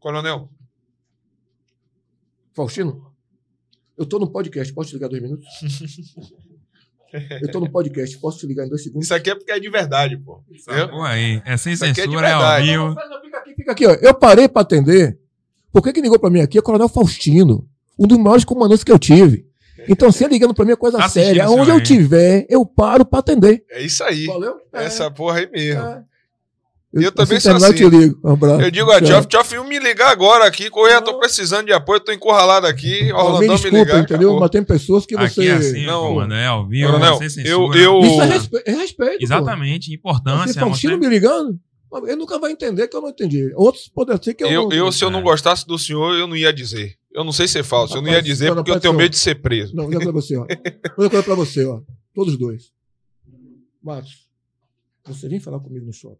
Coronel, Faustino, eu tô no podcast, posso te ligar dois minutos? Eu tô no podcast, posso te ligar em dois segundos? isso aqui é porque é de verdade, pô. Essa porra aí. É sem Isso aqui é de censura, é, ao verdade. vivo. Fica aqui, fica aqui, ó. Eu parei para atender. Por que, que ligou para mim aqui? É o Coronel Faustino, um dos maiores comandantes que eu tive. Então, se ligando para mim é coisa Tá assistindo séria. Onde eu aí? tiver, eu paro para atender. É isso aí. Valeu? É, Essa porra aí mesmo. é. Eu também assim sou assim. Eu te ligo. Um abraço. Eu digo a. Tchof, Tchof, me ligar agora aqui, correr, tô Não. precisando de apoio, tô encurralado aqui, me Orlandão me desculpa, ligar. entendeu? acabou. Mas tem pessoas que você. Aqui é assim, Não. comando, é ao vivo, Coronel, é sem eu- eu- Isso é respeito. É respeito pô. Exatamente, Você importância. Faustino você- me ligando, ele nunca vai entender que eu não entendi. Outros podem ser que eu, Eu, não. eu, se eu não É. gostasse do senhor, eu não ia dizer. Eu não sei ser falso, eu não ia dizer porque eu tenho medo de ser preso. Não, vou dizer pra você, ó. Vou dizer pra você, ó. Todos dois. Matos, você vem falar comigo no shopping.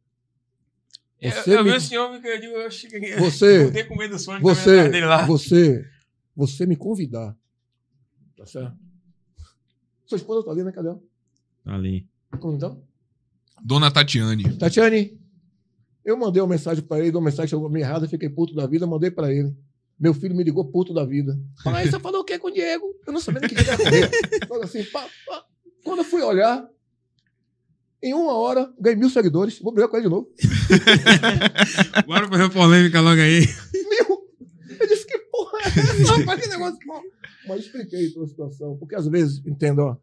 Eu, Você eu me- vi o senhor, eu digo, eu cheguei. Você- Eu com medo do sonho Você, dele lá. você, você me convidar. Tá certo? Sua esposa tá ali, né? Cadê ela? Tá ali. Convidar? Dona Tatiane. Tatiane, eu mandei uma mensagem pra ele, uma mensagem chegou meio errada, fiquei puto da vida, mandei pra ele. Meu filho me ligou puto da vida. Pai, você falou o que com o Diego? Eu não sabia nem o que ele ia comer. Falei assim, pá, pá. Quando eu fui olhar, em uma hora, ganhei mil seguidores. Vou brigar com ele de novo. Bora fazer polêmica logo aí. Mil! Eu disse, que porra é essa? Rapaz, que negócio bom. Mas expliquei toda a situação. Porque às vezes, entenda, ó,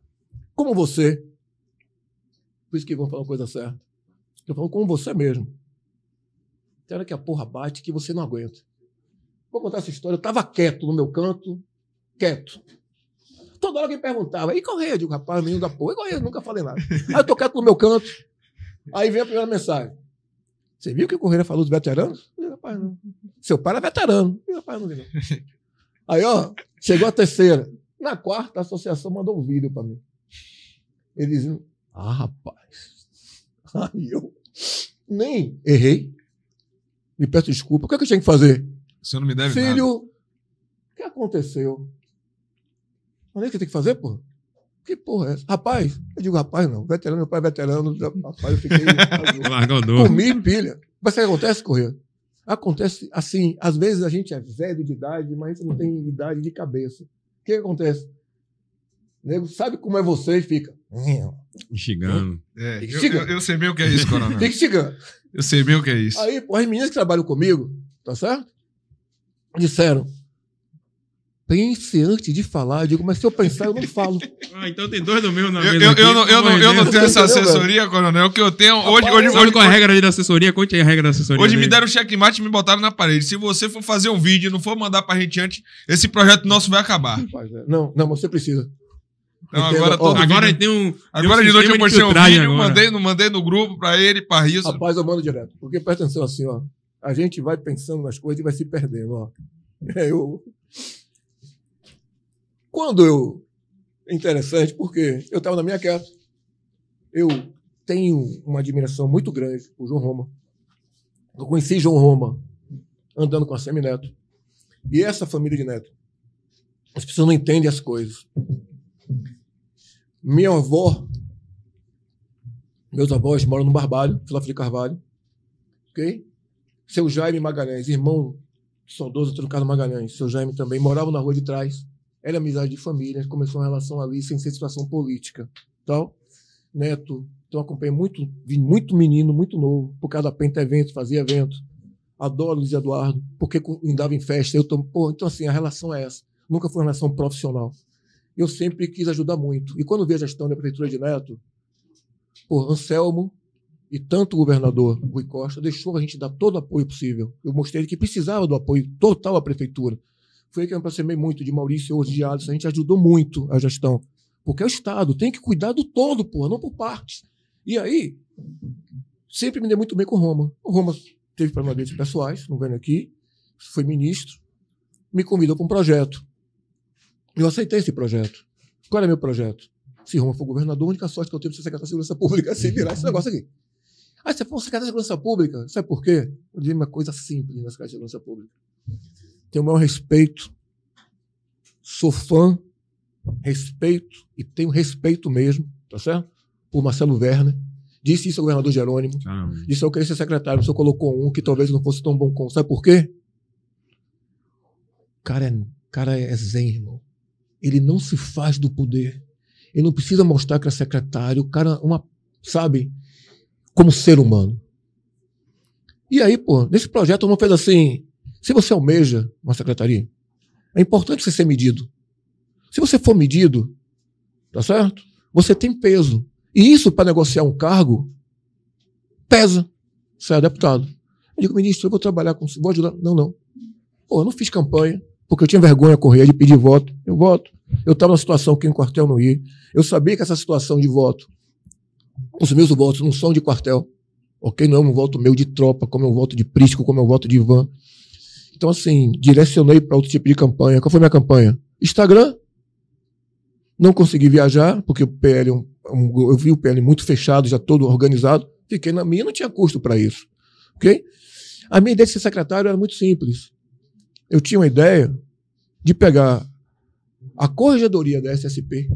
como você, por isso que vão falar uma coisa certa. Eu falo como você mesmo. Tem hora que a porra bate que você não aguenta. Vou contar essa história. Eu tava quieto no meu canto, quieto. Toda hora alguém perguntava, e Correia? Eu digo, rapaz, menino da porra, e Correia? Nunca falei nada. Aí eu tô quieto no meu canto. Aí vem a primeira mensagem. Você viu que o Correia falou dos veteranos? Eu digo, rapaz, não. Seu pai era veterano. Eu digo, rapaz, não vi não. Aí, ó, chegou a terceira. Na quarta, a associação mandou um vídeo pra mim. Eles diziam, ah, rapaz. Aí eu nem errei. Me peço desculpa. O que, é que eu tinha que fazer? Você não me deve Filho, o que aconteceu? Não é que tem que fazer, porra? Que porra é essa? Rapaz, eu digo, rapaz, não. Veterano, meu pai é veterano. Rapaz, eu fiquei. Largou o dor. Comi pilha. Mas sabe o que acontece, Correia? Acontece assim, às vezes a gente é velho de idade, mas a gente não tem idade de cabeça. O que, acontece? O nego sabe como é você e fica. Instigando. É, eu, eu- eu sei bem o que é isso, coronel. Fica chegando. Eu sei bem o que é isso. Aí, pô, as meninas que trabalham comigo, tá certo? Disseram. Pense antes de falar. Eu digo, mas se eu pensar, eu não falo. Ah, então tem dois do meu na Eu, mesa eu, aqui, eu não, eu, não, eu não tenho essa assessoria, coronel, que eu tenho. Hoje, Rapaz, hoje, Sabe hoje, qual é a regra da assessoria? Conte aí a regra da assessoria. hoje me deram checkmate e me botaram na parede. Se você for fazer um vídeo e não for mandar pra gente antes, esse projeto nosso vai acabar. Rapaz, é. Não, não, mas você precisa. Então agora ó, Agora vídeo- tem um. tem Agora um de noite eu postei um vídeo, agora. mandei, não mandei no grupo pra ele, pra isso. Rapaz, eu mando direto. Porque presta atenção assim, ó. A gente vai pensando nas coisas e vai se perdendo, ó. É, Eu... Quando eu. Interessante, porque eu estava na minha casa. Eu tenho uma admiração muito grande por João Roma. Eu conheci João Roma andando com a Semineto. E essa família de neto. As pessoas não entendem as coisas. Minha avó meus avós moram no Barbalho, Filósofo de Carvalho. Ok? Seu Jaime Magalhães, irmão saudoso Carlos Magalhães, seu Jaime também, moravam na rua de trás. Era amizade de família, começou uma relação ali sem ser situação política. Tal. Neto, então acompanhei muito, muito menino, muito novo, por causa da Penta Eventos, fazia evento. Adoro Luiz Eduardo, porque andava em festa. Eu tô, pô, então, assim, a relação é essa. Nunca foi uma relação profissional. Eu sempre quis ajudar muito. E quando vi a gestão da Prefeitura de Neto, por Anselmo e tanto o governador Rui Costa deixou a gente dar todo o apoio possível. Eu mostrei que precisava do apoio total à prefeitura. Foi que eu me aproximei muito de Maurício hoje de Alisson. A gente ajudou muito a gestão. Porque é o Estado, tem que cuidar do todo, porra, não por partes. E aí, sempre me dei muito bem com Roma. O Roma teve problemas pessoais, não vendo aqui, foi ministro, me convidou para um projeto. Eu aceitei esse projeto. Qual era meu projeto? Se Roma for governador, a única sorte que eu tenho de ser secretário de Segurança Pública é se virar esse negócio aqui. Aí você for secretário de Segurança Pública, sabe por quê? Eu digo uma coisa simples na Secretaria de Segurança Pública. Tenho o maior respeito, sou fã, respeito, e tenho respeito mesmo, tá certo? Por Marcelo Werner. Disse isso ao governador Jerônimo. Caramba. Disse eu queria ser secretário, o senhor colocou um que talvez não fosse tão bom como. Sabe por quê? O cara é, o cara é zen, irmão. Ele não se faz do poder. Ele não precisa mostrar que é secretário. O cara, uma, sabe, como ser humano. E aí, pô, nesse projeto uma fez assim: se você almeja uma secretaria, é importante você ser medido. Se você for medido, tá certo? Você tem peso. E isso, para negociar um cargo, pesa. Você é deputado. Eu digo, ministro, eu vou trabalhar com. Vou ajudar. Não, não. Pô, eu não fiz campanha, porque eu tinha vergonha correr, de pedir voto. Eu voto. Eu estava numa situação que em quartel não ia. Eu sabia que essa situação de voto, os meus votos não são de quartel. Ok? Não é um voto meu de tropa, como é um voto de prisco, como é um voto de van. Então, assim, direcionei para outro tipo de campanha. Qual foi minha campanha? Instagram. Não consegui viajar, porque o PL, é um- um- eu vi o PL muito fechado, já todo organizado. Fiquei na minha, não tinha custo para isso. Ok? A minha ideia de ser secretário era muito simples. Eu tinha uma ideia de pegar a corregedoria da SSP,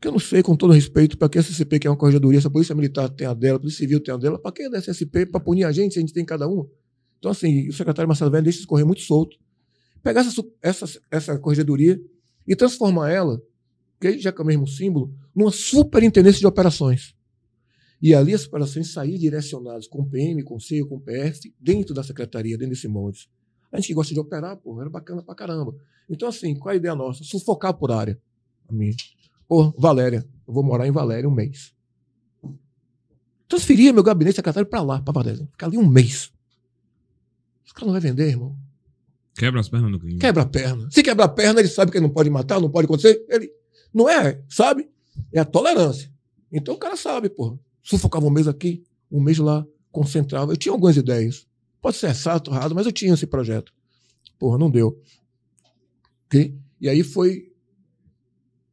que eu não sei, com todo respeito, para que a SSP, que é uma corregedoria, se a Polícia Militar tem a dela, a Polícia Civil tem a dela, para que a da SSP? Para punir a gente, se a gente tem cada uma? Então, assim, o secretário Marcelo Velho deixa isso correr muito solto. Pegar essa, essa, essa corregedoria e transformar ela, que já que é o mesmo símbolo, numa superintendência de operações. E ali as operações saírem direcionadas com PM, com CEIO, com PF, dentro da secretaria, dentro desse molde. A gente que gosta de operar, pô, era bacana pra caramba. Então, assim, qual a ideia nossa? Sufocar por área. A. Pô, Valéria, eu vou morar em Valéria um mês. Transferia meu gabinete secretário pra lá, pra Valéria. Ficar ali um mês. Os caras não vai vender, irmão. Quebra as pernas do crime. Quebra a perna. Se quebra a perna, ele sabe que ele não pode matar, não pode acontecer. Ele não é, sabe? É a tolerância. Então o cara sabe, porra. Sufocava um mês aqui, um mês lá, concentrava. Eu tinha algumas ideias. Pode ser certo, errado, mas eu tinha esse projeto. Porra, não deu. Ok? E aí foi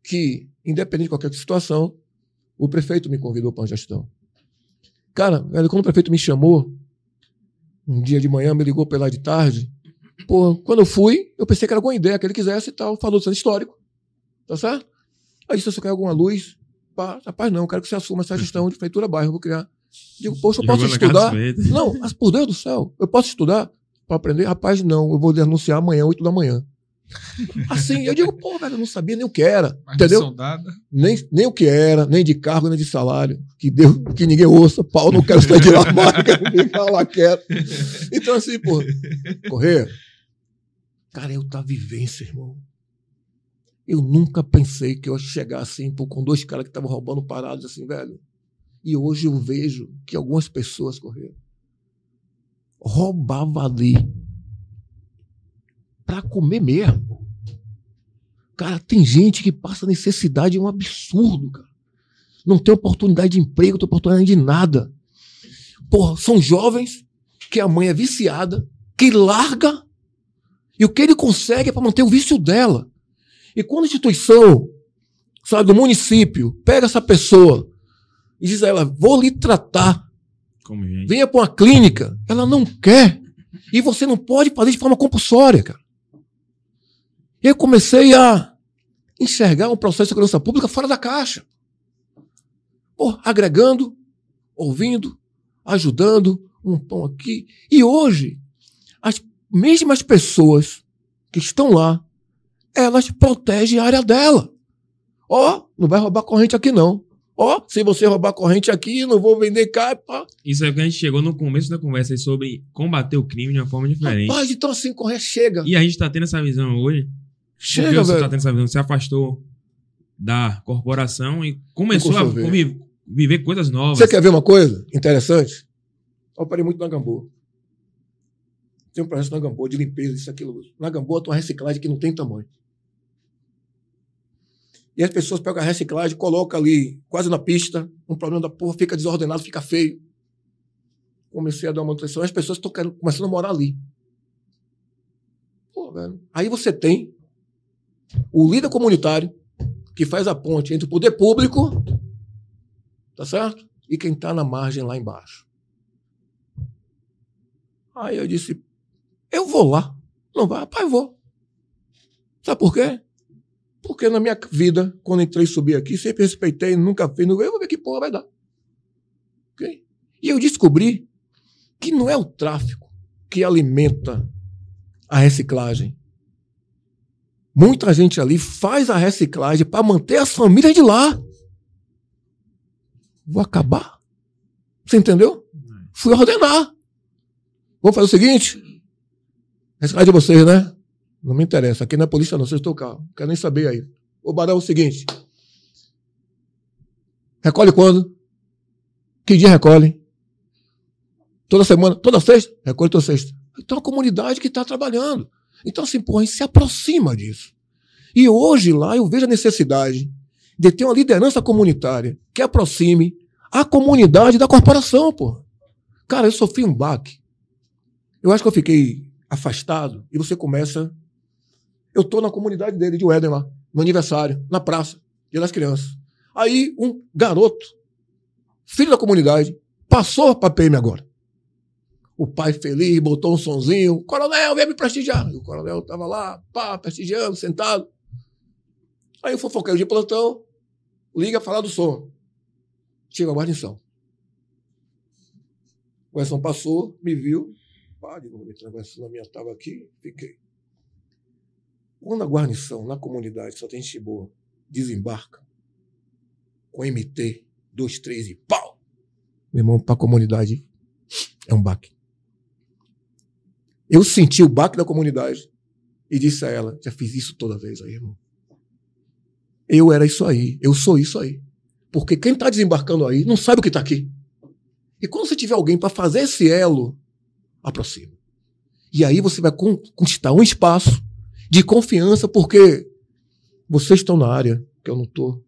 que, independente de qualquer situação, o prefeito me convidou para uma gestão. Cara, velho, quando o prefeito me chamou, um dia de manhã, me ligou pela de tarde, Pô, quando eu fui, eu pensei que era alguma ideia que ele quisesse e tal. Falou do centro histórico. Tá certo? Aí disse: você quer alguma luz? Pá, rapaz, não, eu quero que você assuma essa gestão de feitura bairro. Eu vou criar. Digo, poxa, eu posso estudar? Não, mas por Deus do céu, eu posso estudar para aprender? Rapaz, não, eu vou denunciar amanhã, 8 da manhã. Assim, eu digo, pô, velho, eu não sabia nem o que era. Mas entendeu? Nem, nem o que era, nem de cargo, nem de salário. Que, deu, que ninguém ouça, pau, não quero sair de lá mais, quero ficar lá quieto. Então, assim, pô, correr. Cara, é outra vivência, irmão. Eu nunca pensei que eu ia chegar assim, pô, com dois caras que estavam roubando parados, assim, velho. E hoje eu vejo que algumas pessoas correram. Roubava ali. Pra comer mesmo. Cara, tem gente que passa necessidade, é um absurdo, cara. Não tem oportunidade de emprego, não tem oportunidade de nada. Porra, são jovens que a mãe é viciada, que larga, e o que ele consegue é para manter o vício dela. E quando a instituição, sabe, do município, pega essa pessoa e diz a ela, vou lhe tratar, Como venha para uma clínica, ela não quer. E você não pode fazer de forma compulsória, cara. Eu comecei a enxergar um processo de segurança pública fora da caixa. Pô, agregando, ouvindo, ajudando, um pão aqui. E hoje, as mesmas pessoas que estão lá, elas protegem a área dela. Ó, não vai roubar corrente aqui não. Ó, se você roubar corrente aqui, não vou vender cá. Pá. Isso é o que a gente chegou no começo da conversa aí sobre combater o crime de uma forma diferente. Rapaz, então assim, correr, chega. E a gente tá tendo essa visão hoje. Porque Chega, você velho. tá tendo essa visão, se afastou da corporação e começou a conviver, viver coisas novas. Você quer ver uma coisa interessante? Eu parei muito na Gamboa. Tem um projeto na Gamboa de limpeza, isso, aquilo. Na Gamboa tem uma reciclagem que não tem tamanho. E as pessoas pegam a reciclagem, colocam ali, quase na pista, um problema da porra, fica desordenado, fica feio. Comecei a dar uma manutenção, as pessoas estão começando a morar ali. Pô, velho. Aí você tem o líder comunitário, que faz a ponte entre o poder público, tá certo? E quem está na margem lá embaixo. Aí eu disse, eu vou lá. Não vai, rapaz, vou. Sabe por quê? Porque na minha vida, quando entrei e subi aqui, sempre respeitei, nunca fiz, não- eu vou ver que porra vai dar. Ok? E eu descobri que não é o tráfico que alimenta a reciclagem. Muita gente ali faz a reciclagem para manter as famílias de lá. Vou acabar. Você entendeu? Fui ordenar. Vamos fazer o seguinte? Reciclagem de vocês, né? Não me interessa. Aqui não é polícia, não. Vocês estão cá. Não quero nem saber aí. O Barão é o seguinte. Recolhe quando? Que dia recolhe? Toda semana? Toda sexta? Recolhe toda sexta. Então, a comunidade que está trabalhando. Então, assim, pô, a gente se aproxima disso. E hoje lá eu vejo a necessidade de ter uma liderança comunitária que aproxime a comunidade da corporação, pô. Cara, eu sofri um baque. Eu acho que eu fiquei afastado e você começa. Eu tô na comunidade dele, de Éden lá, no aniversário, na praça, dia das crianças. Aí um garoto, filho da comunidade, passou para PM agora. O pai feliz, botou um sonzinho. Coronel, vem me prestigiar. E o coronel estava lá, pá, prestigiando, sentado. Aí o fofoqueiro de plantão liga falar do som. Chega a guarnição. O guarnição passou, me viu. Pá, novo, a guarnição na minha estava aqui, fiquei. Quando a guarnição na comunidade só tem gente boa, desembarca com MT 2, 3 e pau! Meu irmão, para a comunidade é um baque. Eu senti o baque da comunidade e disse a ela: já fiz isso toda vez aí, irmão. Eu era isso aí, eu sou isso aí. Porque quem está desembarcando aí não sabe o que está aqui. E quando você tiver alguém para fazer esse elo, aproxima. E aí você vai con- conquistar um espaço de confiança, porque vocês estão na área que eu não estou.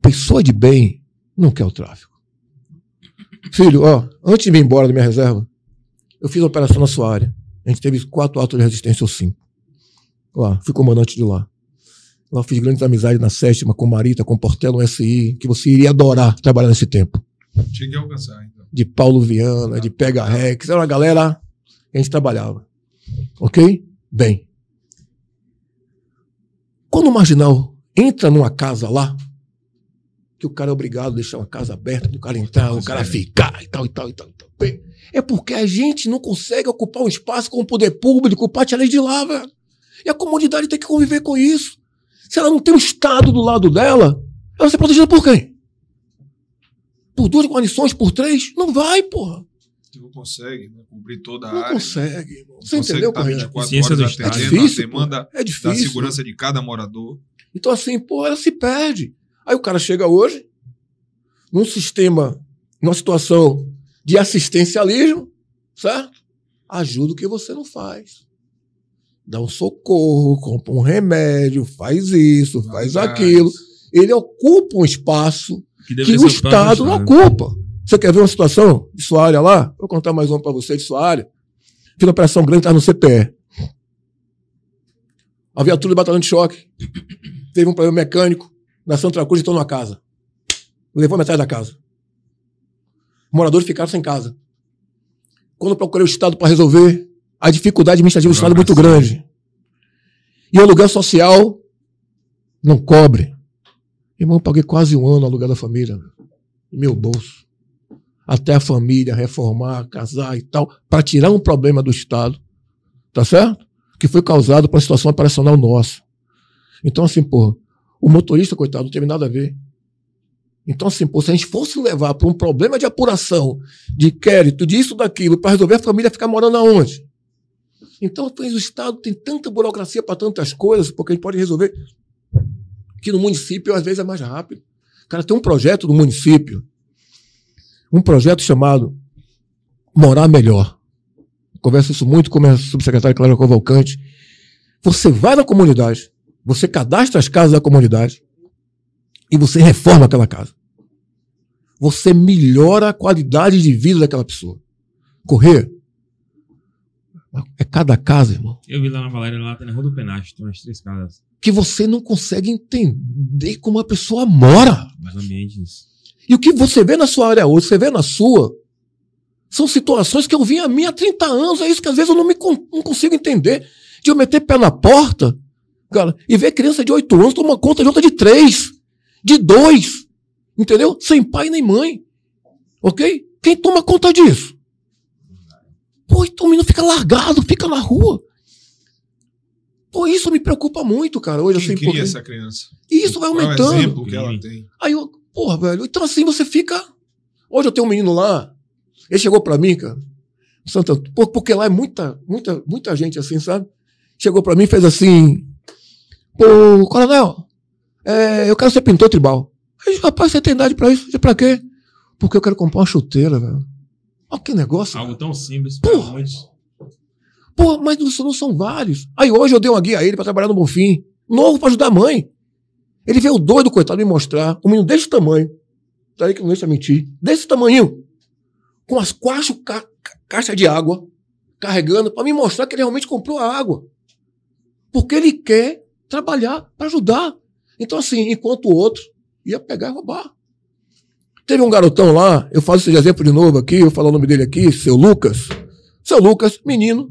Pessoa de bem não quer o tráfico. Filho, ó, antes de vir embora da minha reserva, eu fiz uma operação na sua área. A gente teve quatro atos de resistência ou cinco. Lá, fui comandante de lá. Lá fiz grandes amizades na sétima, com Marita, com Portela, no SI, que você iria adorar trabalhar nesse tempo. Cheguei a alcançar, então. De Paulo Viana, de Pega Rex, era uma galera que a gente trabalhava. Ok? Bem. Quando o marginal entra numa casa lá, que o cara é obrigado a deixar uma casa aberta, do cara entrar, o cara ficar e tal, e tal, e tal. e tal. Bem, É porque a gente não consegue ocupar um espaço com o poder público, parte a lei de lá, velho. E a comunidade tem que conviver com isso. Se ela não tem o Estado do lado dela, ela vai ser protegida por quem? Por duas guarnições, por três? Não vai, porra. Não consegue né, cobrir toda a Não área. consegue, irmão. Você Consegue entendeu, estar Correia? 24 Eficiência do horas atendendo É difícil, a demanda É da difícil. segurança de cada morador. Então, assim, pô, ela se perde. Aí o cara chega hoje, num sistema, numa situação de assistencialismo, certo? Ajuda o que você não faz. dá um socorro, compra um remédio, faz isso, Vai faz aquilo. Ele ocupa um espaço Que, que o Estado não ocupa. Você quer ver uma situação de sua área lá? Vou contar mais uma para você de sua área. Fiz uma operação grande, estava no CPE. A viatura do batalhão de choque teve um problema mecânico na Santa Cruz e entrou numa casa. Levou metade da casa. Moradores ficaram sem casa. Quando procurei o Estado para resolver, a dificuldade administrativa do Estado é muito grande. E o aluguel social não cobre. Irmão, eu paguei quase um ano no aluguel da família. Meu bolso. Até a família reformar, casar e tal, para tirar um problema do Estado. Tá certo? Que foi causado por uma situação operacional nossa. Então, assim, pô, o motorista, coitado, não teve nada a ver. Então, assim, pô, se a gente fosse levar para um problema de apuração, de inquérito, disso, daquilo, para resolver, a família ficar morando aonde? Então, pois, o Estado tem tanta burocracia para tantas coisas, porque a gente pode resolver que no município, às vezes, é mais rápido. Cara, tem um projeto do município, um projeto chamado Morar Melhor. Converso isso muito com a subsecretária Clara Cavalcante. Você vai na comunidade, você cadastra as casas da comunidade e você reforma aquela casa. Você melhora a qualidade de vida daquela pessoa. Correr é cada casa, irmão, Eu vi lá na Valéria, lá na Rua do Penacho, tem umas três casas que você não consegue entender como a pessoa mora. nos ambientes. E o que você vê na sua área hoje, você vê na sua, são situações que eu vi a mim há 30 anos. É isso que às vezes eu não, me, não consigo entender. De eu meter pé na porta, cara, e ver criança de 8 anos tomar conta de outra de 3, de 2, entendeu? Sem pai nem mãe. Ok? Quem toma conta disso? Pô, então o menino fica largado, fica na rua. Pô, isso me preocupa muito, cara, hoje Quem assim, cria porque... essa criança? E isso vai Qual é o aumentando. exemplo que ela tem? Aí eu, porra, velho, então assim você fica. Hoje eu tenho um menino lá, ele chegou pra mim, cara, Santa, por- porque lá é muita, muita, muita gente assim, sabe? Chegou pra mim e fez assim: Pô, coronel, é, eu quero ser pintor tribal. Aí, rapaz, você tem idade pra isso? Disse, Pra quê? Porque eu quero comprar uma chuteira, velho. Olha que negócio. Algo cara. tão simples, Porra! muitos. Pô, mas não, não são vários. Aí hoje eu dei uma guia a ele pra trabalhar no Bonfim. Novo pra ajudar a mãe. Ele veio doido, coitado, me mostrar. Um menino desse tamanho. Daí que não deixa mentir. Desse tamanho. Com as quatro ca ca- caixas de água. Carregando pra me mostrar que ele realmente comprou a água. Porque ele quer trabalhar pra ajudar. Então, assim, enquanto o outro ia pegar e roubar. Teve um garotão lá, eu faço esse exemplo de novo aqui, eu falo o nome dele aqui, seu Lucas. Seu Lucas, menino,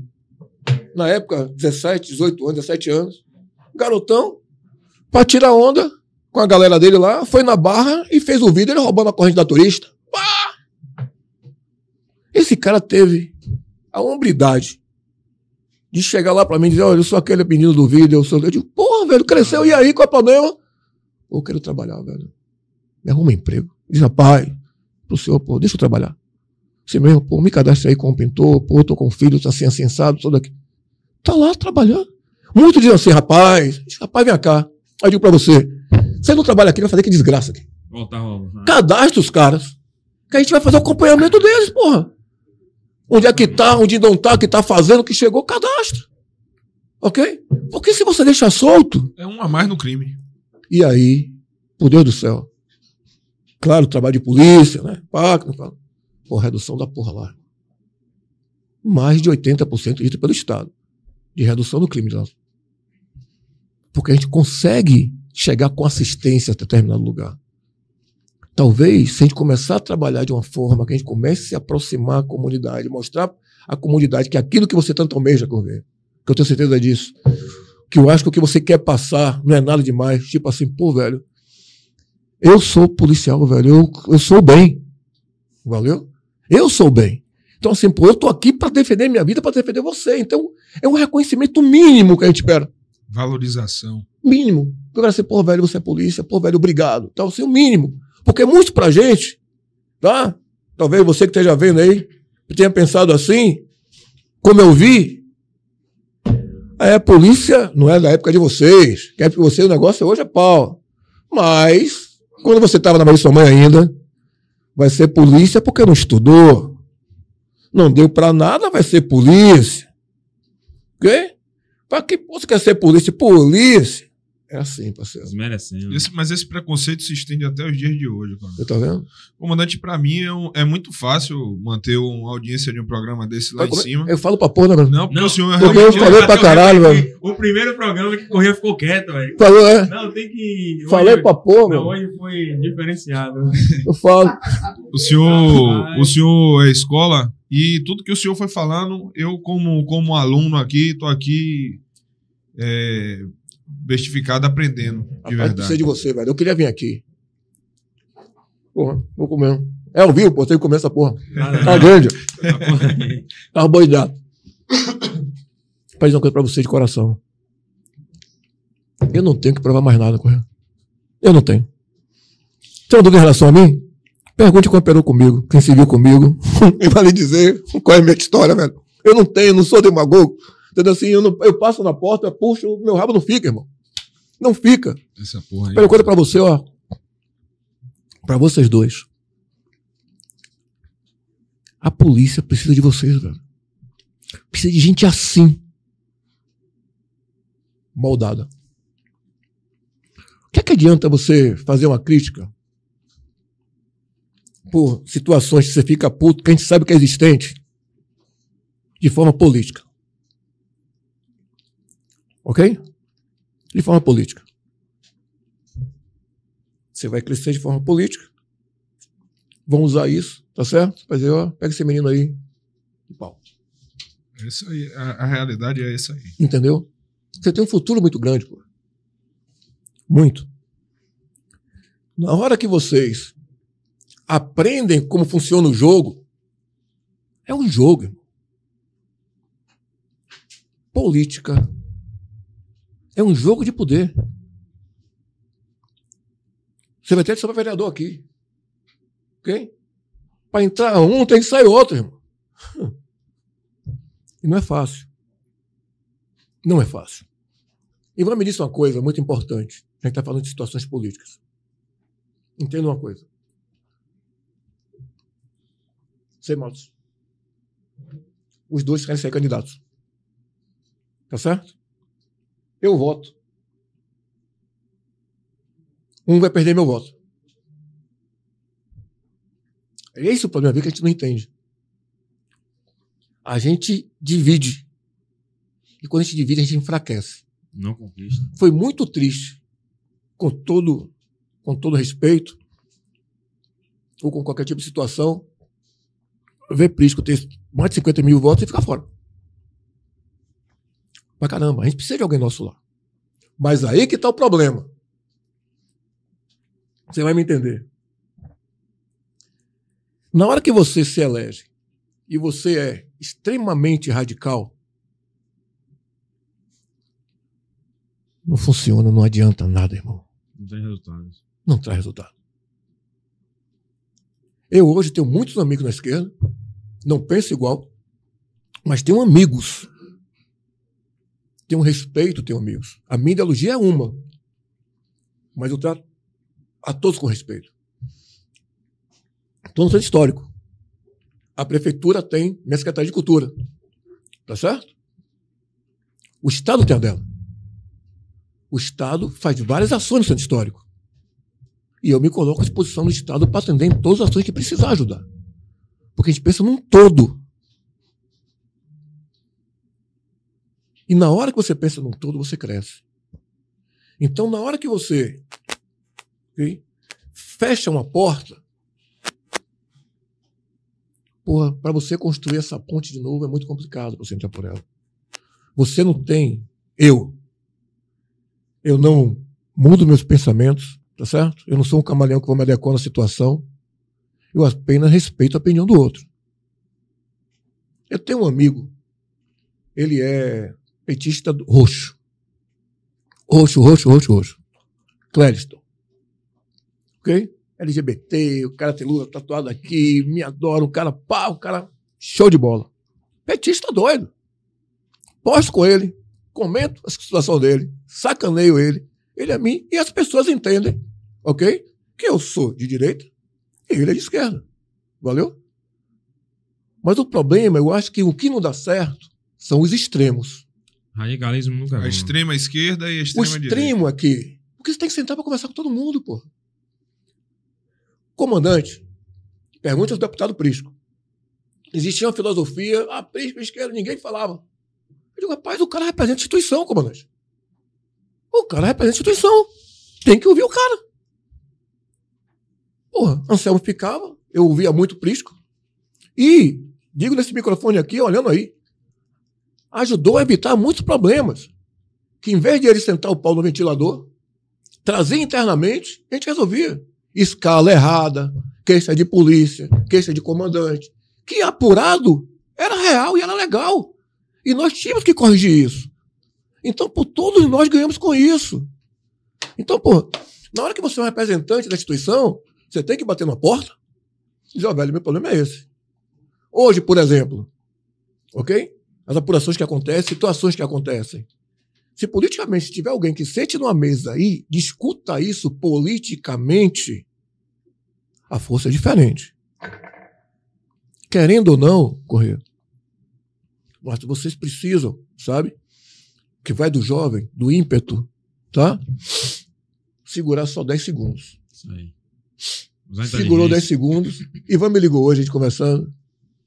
na época, 17, 18 anos, 17 anos, garotão, pra tirar onda com a galera dele lá, foi na barra e fez o vídeo ele roubando a corrente da turista. Esse cara teve a hombridade de chegar lá pra mim e dizer: Olha, eu sou aquele menino do vídeo, eu sou. Eu digo: Porra, velho, cresceu, e aí, qual é o problema? Pô, eu quero trabalhar, velho. Me arruma um emprego. Diz, rapaz, pro senhor, pô, deixa eu trabalhar. Você mesmo, pô, me cadastre aí como pintor, pô, tô com filho, tá assim, assim, assado, tudo aqui. Tá lá trabalhando. Muitos dizem assim, rapaz, rapaz, vem cá. Aí eu digo pra você, você não trabalha aqui, vai fazer que desgraça aqui. Voltar a roubar. Cadastre os caras. Que a gente vai fazer o acompanhamento deles, porra. Onde é que tá, onde não tá, que tá fazendo, que chegou, cadastra. Ok? Porque se você deixar solto, É um a mais no crime. e aí, por Deus do céu. Claro, trabalho de polícia, né? Fala. Pô, redução da porra lá. Mais de 80% dito pelo Estado. De redução do crime lá. Porque a gente consegue chegar com assistência a determinado lugar. Talvez, se a gente começar a trabalhar de uma forma que a gente comece a se aproximar à comunidade, mostrar à comunidade que aquilo que você tanto almeja, Correia, que eu tenho certeza disso, que eu acho que o que você quer passar não é nada demais. Tipo assim, pô, velho, eu sou policial, velho, eu, eu sou bem. Valeu? Eu sou bem. Então, assim, pô, eu tô aqui para defender minha vida, para defender você. Então, é um reconhecimento mínimo que a gente espera. Valorização. Mínimo. Eu quero assim, pô, velho, você é polícia, pô, velho, obrigado. Então, assim, o mínimo. Porque muito pra gente, tá? Talvez você que esteja vendo aí, tenha pensado assim, como eu vi, é, polícia não é da época de vocês. Que é de vocês o negócio hoje é pau. Mas, quando você estava na mãe de sua mãe ainda, vai ser polícia porque não estudou. Não deu pra nada, vai ser polícia. Ok? Pra que você quer ser polícia? Polícia! É assim, parceiro. Desmerecendo. Esse- mas esse preconceito se estende até os dias de hoje, cara. Você tá vendo? Comandante, pra mim é, um- é muito fácil manter uma audiência de um programa desse lá em Como é- cima. Eu falo pra porra, né, mano? Não, porque Não, o senhor é porque realmente- eu falei pra caralho, velho. O primeiro programa que corria ficou quieto, velho. Falou, é. Não, tem que. Falei hoje- pra porra, Não, mano. hoje foi diferenciado. Eu falo. O senhor, o senhor é escola e tudo que o senhor foi falando, eu como, como aluno aqui, tô aqui é, bestificado aprendendo, de Rapaz, verdade. precisa de você, velho. Eu queria vir aqui. Porra, vou comer. É ao vivo, pô. Tem que comer essa porra. Tá grande. Carboidrato. Pra dizer uma coisa pra você de coração. Eu não tenho que provar mais nada, Correia. Eu não tenho. Tem uma dúvida em relação a mim? Pergunte quem operou comigo, quem se viu comigo. e vai lhe dizer qual é a minha história, velho. Eu não tenho, não sou demagogo. Entendeu assim? Eu, não- eu passo na porta, puxo, meu rabo não fica, irmão. Não fica. Essa porra aí. Coisa pra você, ó. Pra vocês dois. A polícia precisa de vocês, velho. Precisa de gente assim. Moldada. O que é que adianta você fazer uma crítica por situações que você fica puto, que a gente sabe que é existente, de forma política? Ok? De forma política. Você vai crescer de forma política. Vão usar isso, tá certo? Ó, pega esse menino aí. E pau. É isso aí. A, a realidade é essa aí. Entendeu? Você tem um futuro muito grande, pô. Muito. Na hora que vocês aprendem como funciona o jogo, é um jogo, irmão. Política é um jogo de poder. Você vai ter que ser vereador aqui. Ok? Para entrar um, tem que sair outro, irmão. E não é fácil. Não é fácil. E vamos me dizer uma coisa muito importante. A gente está falando de situações políticas. Entenda uma coisa. Sem motos. Os dois querem ser candidatos. Tá certo? Eu voto. Um vai perder meu voto. É esse o problema que a gente não entende. A gente divide. E quando a gente divide, a gente enfraquece. Não conquista. Foi muito triste, com todo, com todo respeito, ou com qualquer tipo de situação, ver Prisco ter mais de 50 mil votos e ficar fora. Mas caramba, a gente precisa de alguém nosso lá. Mas aí que está o problema. Você vai me entender. Na hora que você se elege e você é extremamente radical, não funciona, não adianta nada, irmão. Não tem resultados. Não traz resultado. Eu hoje tenho muitos amigos na esquerda, não penso igual, mas tenho amigos. Tenho respeito, tenho amigos. A minha ideologia é uma, mas eu trato a todos com respeito. Estou no centro histórico. A prefeitura tem minha secretaria de cultura. Tá certo? O Estado tem a dela. O Estado faz várias ações no centro histórico. E eu me coloco à disposição do Estado para atender em todas as ações que precisar ajudar. Porque a gente pensa num todo. E na hora que você pensa num todo, você cresce. Então, na hora que você ok, fecha uma porta, porra, para você construir essa ponte de novo é muito complicado para você entrar por ela. Você não tem, eu, eu não mudo meus pensamentos, tá certo? Eu não sou um camaleão que vou me adequar na situação. Eu apenas respeito a opinião do outro. Eu tenho um amigo, ele é petista roxo. Roxo, roxo, roxo, roxo. Clériston. Ok? LGBT, o cara tem Lula tatuado aqui, me adora, o cara pá, o cara show de bola. Petista doido. Posto com ele, comento a situação dele, sacaneio ele, ele é mim, e as pessoas entendem, ok? Que eu sou de direita e ele é de esquerda. Valeu? Mas o problema, eu acho que o que não dá certo são os extremos. Radicalismo nunca A extrema esquerda e a O extrema direita. extremo aqui. Porque você tem que sentar para conversar com todo mundo, pô. Comandante, pergunte ao deputado Prisco. Existia uma filosofia, a Prisco, esquerda, ninguém falava. Eu digo, rapaz, o cara representa a instituição, comandante. O cara representa a instituição. Tem que ouvir o cara. Porra, Anselmo ficava, eu ouvia muito Prisco. E, digo nesse microfone aqui, olhando aí, ajudou a evitar muitos problemas. Que em vez de ele sentar o pau no ventilador, trazer internamente, a gente resolvia. Escala errada, queixa de polícia, queixa de comandante. Que apurado era real e era legal. E nós tínhamos que corrigir isso. Então, por todos nós ganhamos com isso. Então, pô, na hora que você é um representante da instituição, você tem que bater na porta e dizer, ó, velho, meu problema é esse. Hoje, por exemplo, ok? As apurações que acontecem, situações que acontecem. Se politicamente tiver alguém que sente numa mesa aí, discuta isso politicamente, a força é diferente. Querendo ou não, Correia, mas vocês precisam, sabe? Que vai do jovem, do ímpeto, tá? Segurar só 10 segundos. Isso aí. Segurou 10 inteligência. segundos. Ivan me ligou hoje, a gente conversando.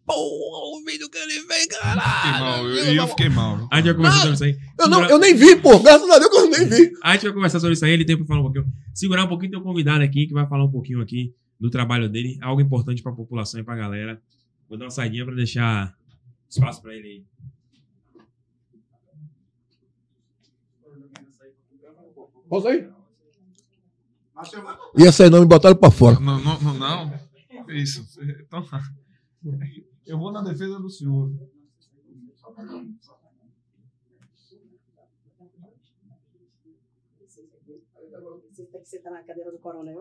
Pô, o vídeo que ele Fiquei caralho. mal, eu, eu fiquei mal. A gente vai conversar sobre isso aí. Eu, não, eu nem vi, pô. Graças a Deus que eu nem vi. A gente vai conversar sobre isso aí, ele tem pra falar um pouquinho. Segurar um pouquinho, tem um convidado aqui que vai falar um pouquinho aqui do trabalho dele, algo importante pra população e pra galera. Vou dar uma saidinha pra deixar espaço pra ele aí. Posso aí? Ia sair não, me botaram pra fora. Não, não, não, não. Isso. Então, Eu vou na defesa do senhor. Você tem que sentar na cadeira do coronel.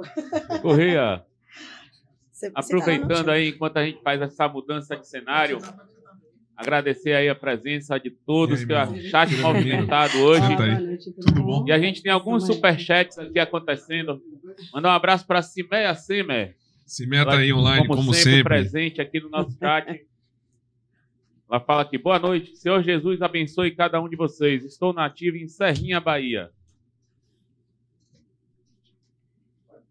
Correia, aproveitando tá, aí, enquanto a gente faz essa mudança de cenário, agradecer aí a presença de todos, aí, que irmão? chat movimentado hoje. E a gente tem alguns superchats aqui acontecendo. Mandar um abraço para Cimeia Semer. se meta aí online, como, sempre, sempre. presente aqui no nosso chat. Ela fala aqui, boa noite, Senhor Jesus abençoe cada um de vocês. Estou nativo em Serrinha, Bahia.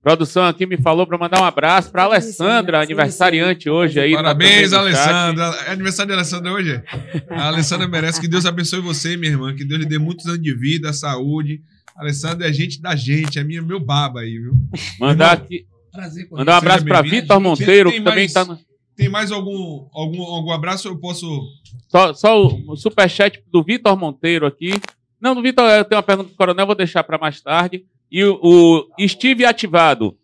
Produção aqui me falou para mandar um abraço para Alessandra, aniversariante hoje aí. Parabéns. Alessandra. É aniversário de Alessandra hoje? A Alessandra merece. Que Deus abençoe você, minha irmã. Que Deus lhe dê muitos anos de vida, saúde. A Alessandra é gente da gente, é minha, meu baba aí, viu? Mandar aqui, mandar um abraço para. Vitor Monteiro, que também mais- está no. Tem mais algum, algum, algum abraço? Eu posso. Só, só o, superchat do Vitor Monteiro aqui. Não, do Vitor, eu tenho uma pergunta do Coronel, vou deixar para mais tarde. E o, o Steve Ativado.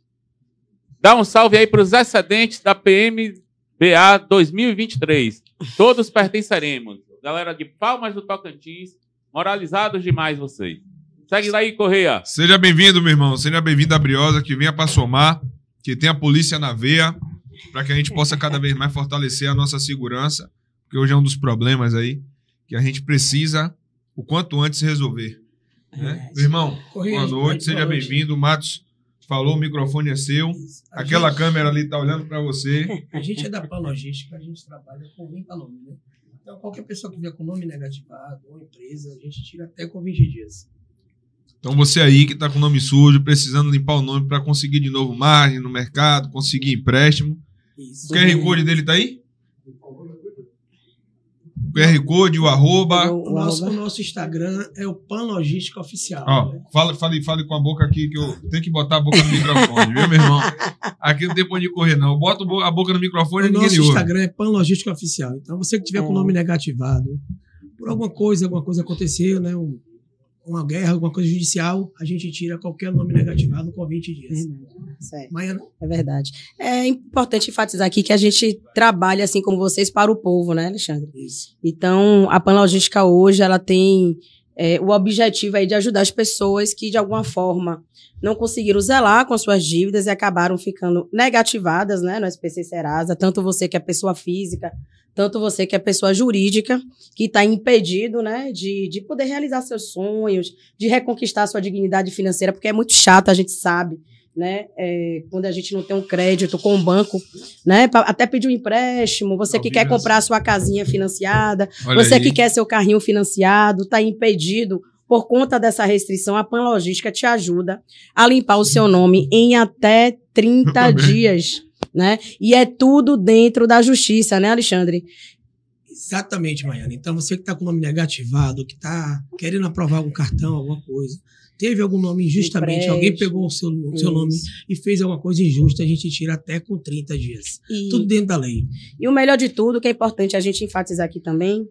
Dá um salve aí para os excedentes da PMBA 2023. Todos pertenceremos. Galera de Palmas do Tocantins, moralizados demais vocês. Segue daí, Correia. Seja bem-vindo, meu irmão. Seja bem-vindo à Briosa, que venha para somar, que tenha a polícia na veia, para que a gente possa cada vez mais fortalecer a nossa segurança, porque hoje é um dos problemas aí que a gente precisa o quanto antes resolver. né? Meu irmão, boa noite, seja bem-vindo. Matos falou, o microfone é seu. A Aquela gente- câmera ali tá olhando para você. A gente é da Pan Logística, a gente trabalha com limpa nome, né? Então, qualquer pessoa que vier com nome negativado ou empresa, a gente tira até com 20 dias. Então você aí que tá com o nome sujo, precisando limpar o nome para conseguir de novo margem no mercado, conseguir empréstimo. Isso. O QR Code dele tá aí? O QR Code, o arroba. O nosso, o nosso Instagram é o Pan Logística Oficial. Ó, né? fala, fale, fale com a boca aqui, que eu tenho que botar a boca no microfone, viu, meu irmão? Aqui não tem pra onde correr, não. Eu boto bo- a boca no microfone e O ninguém nosso me ouve. Instagram é Pan Logística Oficial. Então, você que tiver com o nome negativado, por alguma coisa, alguma coisa aconteceu, né? Um- uma guerra, alguma coisa judicial, a gente tira qualquer nome negativado com 20 dias. Certo. É verdade. É importante enfatizar aqui que a gente trabalha, assim como vocês, para o povo, né, Alexandre? isso. Então, a Panlogística hoje, ela tem é, o objetivo aí de ajudar as pessoas que, de alguma forma, não conseguiram zelar com suas dívidas e acabaram ficando negativadas, né, no SPC Serasa, tanto você que é pessoa física, tanto você que é pessoa jurídica, que está impedido, né, de, de poder realizar seus sonhos, de reconquistar sua dignidade financeira, porque é muito chato, a gente sabe, né? É, quando a gente não tem um crédito com o banco, né? Pra até pedir um empréstimo, você que quer comprar sua casinha financiada, Olha você aí. que quer seu carrinho financiado, está impedido por conta dessa restrição, a Pan Logística te ajuda a limpar o seu nome em até 30 dias, né? E é tudo dentro da justiça, né, Alexandre? Exatamente, Maiana. Então, você que está com o nome negativado, que está querendo aprovar algum cartão, alguma coisa, teve algum nome injustamente, Empréstimo. alguém pegou o seu, o seu nome e fez alguma coisa injusta, a gente tira até com 30 dias. E, Tudo dentro da lei. e o melhor de tudo, que é importante a gente enfatizar aqui também,